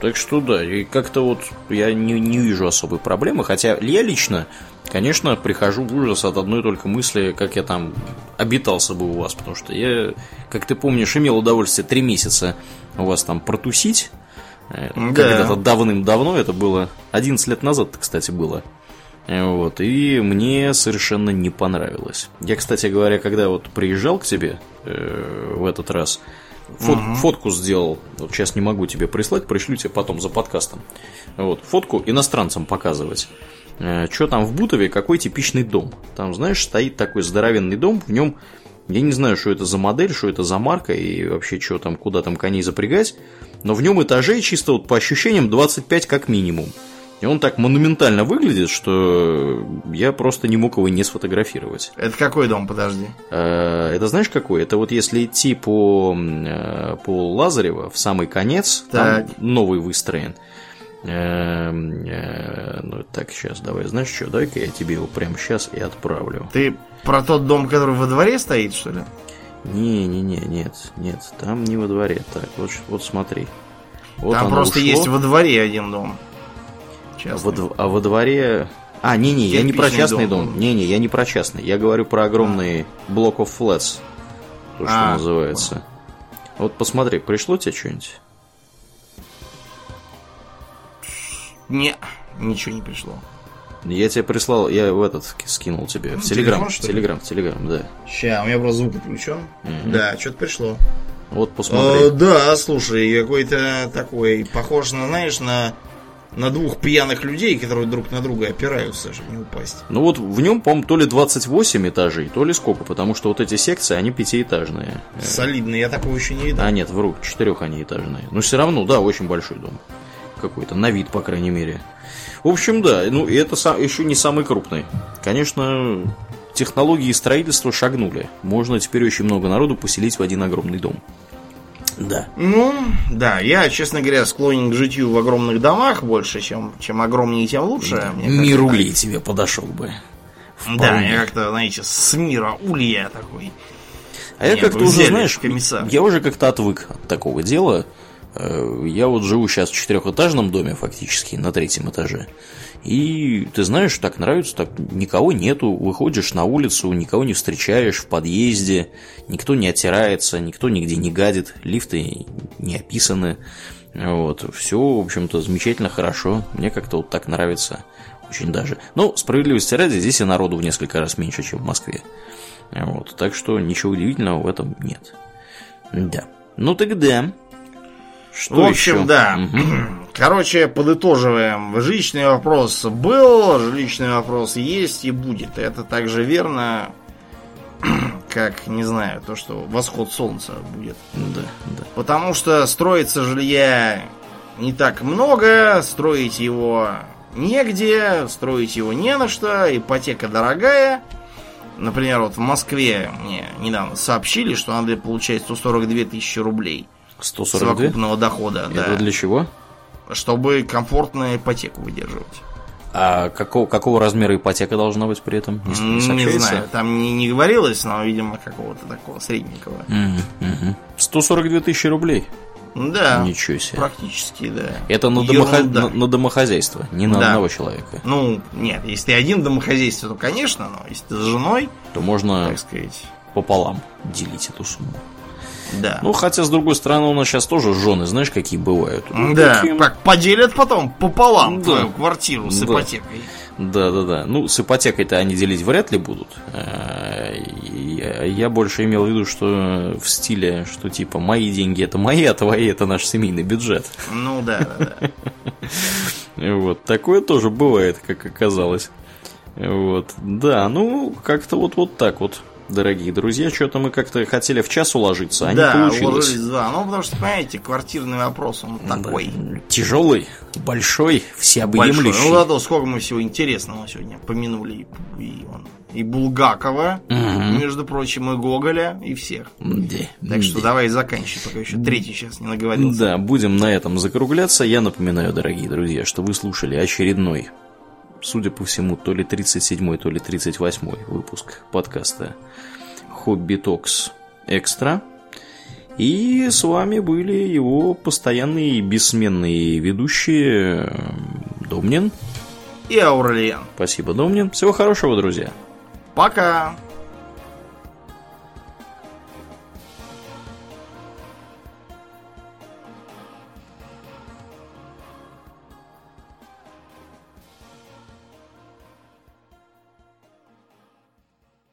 Speaker 1: Так что да, и как-то вот я не, не вижу особой проблемы, хотя я лично, конечно, прихожу в ужас от одной только мысли, как я там обитался бы у вас, потому что я, как ты помнишь, имел удовольствие три месяца у вас там протусить, Э, да. Когда-то давным-давно, это было 11 лет назад, кстати, было. Э, вот, и мне совершенно не понравилось. Я, кстати говоря, когда вот приезжал к тебе э, в этот раз, фот, угу. фотку сделал. Вот сейчас не могу тебе прислать, пришлю тебе потом за подкастом. Вот, фотку иностранцам показывать. Э, что там в Бутове, какой типичный дом? Там, знаешь, стоит такой здоровенный дом, в нем я не знаю, что это за модель, что это за марка и вообще что там, куда там коней запрягать но в нем этажей чисто вот по ощущениям 25 как минимум. И он так монументально выглядит, что я просто не мог его не сфотографировать.
Speaker 2: Это какой дом, подожди?
Speaker 1: Э, это знаешь какой? Это вот если идти по, э, по Лазарева в самый конец, так. там новый выстроен. Э, ну так, сейчас давай, знаешь что, дай-ка я тебе его прямо сейчас и отправлю.
Speaker 2: Ты про тот дом, который во дворе стоит, что ли?
Speaker 1: Не-не-не, нет, нет, там не во дворе. Так, вот, вот смотри.
Speaker 2: Вот там просто ушло. есть во дворе один дом.
Speaker 1: А во, а во дворе... А, не-не, я не про частный дом. Не-не, я не про частный. Я говорю про огромный а. block of flats. То, что а, называется. Вот посмотри, пришло тебе что-нибудь?
Speaker 2: Не, ничего не пришло.
Speaker 1: Я тебе прислал, я в этот скинул тебе. Ну, в Телеграм. В Телеграм, в Телеграм, да.
Speaker 2: Ща, у меня просто звук отключен. Mm-hmm. Да, что-то пришло.
Speaker 1: Вот посмотри. Э,
Speaker 2: да, слушай, какой-то такой, похож на, знаешь, на на двух пьяных людей, которые друг на друга опираются, чтобы не упасть.
Speaker 1: Ну вот в нем, по-моему, то ли 28 этажей, то ли сколько, потому что вот эти секции, они пятиэтажные.
Speaker 2: Солидные, я такого еще не видел.
Speaker 1: А нет, вру, четырех они этажные. Но все равно, да, очень большой дом. Какой-то, на вид, по крайней мере. В общем, да, ну и это еще не самый крупный. Конечно, технологии строительства шагнули. Можно теперь очень много народу поселить в один огромный дом.
Speaker 2: Да. Ну, да, я, честно говоря, склонен к житию в огромных домах больше, чем, чем огромнее, тем лучше. Да.
Speaker 1: Мир улей тебе подошел бы.
Speaker 2: Вполне. Да, я как-то, знаете, с мира улья такой.
Speaker 1: А я как-то уже, знаешь, комиссар. я уже как-то отвык от такого дела. Э, я вот живу сейчас в четырехэтажном доме фактически, на третьем этаже. И ты знаешь, так нравится, так никого нету, выходишь на улицу, никого не встречаешь в подъезде, никто не оттирается, никто нигде не гадит, лифты не описаны. Вот, все, в общем-то, замечательно, хорошо. Мне как-то вот так нравится очень даже. Но, справедливости ради, здесь и народу в несколько раз меньше, чем в Москве. Вот, так что ничего удивительного в этом нет. Да. Ну тогда
Speaker 2: что В общем, еще? да. Угу. Короче, подытоживаем. Жилищный вопрос был, жилищный вопрос есть и будет. Это также верно, как, не знаю, то, что восход солнца будет.
Speaker 1: Да, да.
Speaker 2: Потому что строится жилья не так много, строить его негде, строить его не на что, ипотека дорогая. Например, вот в Москве мне недавно сообщили, что надо получать 142 тысячи рублей –
Speaker 1: 142?
Speaker 2: совокупного дохода.
Speaker 1: Это да. для чего?
Speaker 2: Чтобы комфортно ипотеку выдерживать.
Speaker 1: А какого, какого размера ипотека должна быть при этом?
Speaker 2: Не, не знаю, там не, не говорилось, но, видимо, какого-то такого средненького.
Speaker 1: Угу, угу. 142 тысячи рублей.
Speaker 2: Да.
Speaker 1: Ничего себе.
Speaker 2: Практически, да.
Speaker 1: Это на, домохо... на, на домохозяйство, не на да. одного человека.
Speaker 2: Ну, нет, если ты один домохозяйство, то, конечно, но если ты с женой,
Speaker 1: то можно, так сказать, пополам делить эту сумму.
Speaker 2: Да.
Speaker 1: Ну, хотя, с другой стороны, у нас сейчас тоже жены, знаешь, какие бывают.
Speaker 2: Да, Таким... как поделят потом пополам да. твою квартиру с да. ипотекой.
Speaker 1: Да, да, да. Ну, с ипотекой-то они делить вряд ли будут. А, я больше имел в виду, что в стиле, что типа мои деньги это мои, а твои это наш семейный бюджет.
Speaker 2: Ну да, да, да.
Speaker 1: Вот, такое тоже бывает, как оказалось. Вот, да, ну, как-то вот, вот так вот. Дорогие друзья. Что-то мы как-то хотели в час уложиться, а
Speaker 2: да,
Speaker 1: не получилось.
Speaker 2: уложились в два. Ну, потому что, понимаете, квартирный вопрос, он такой.
Speaker 1: Тяжелый, большой, всеобъемлющий.
Speaker 2: Большой. Ну, зато сколько мы всего интересного сегодня помянули. И, и, и Булгакова,
Speaker 1: Мгм.
Speaker 2: между прочим, и Гоголя, и всех.
Speaker 1: Да,
Speaker 2: Так что
Speaker 1: да.
Speaker 2: давай заканчивай, пока еще третий сейчас не наговорился.
Speaker 1: Да, будем на этом закругляться. Я напоминаю, дорогие друзья, что вы слушали очередной, судя по всему, то ли 37-й, то ли 38-й выпуск подкаста Хобби Токс Экстра. И с вами были его постоянные и бессменные ведущие э, Домнин.
Speaker 2: И Аурельян.
Speaker 1: Спасибо, Домнин. Всего хорошего, друзья.
Speaker 2: Пока!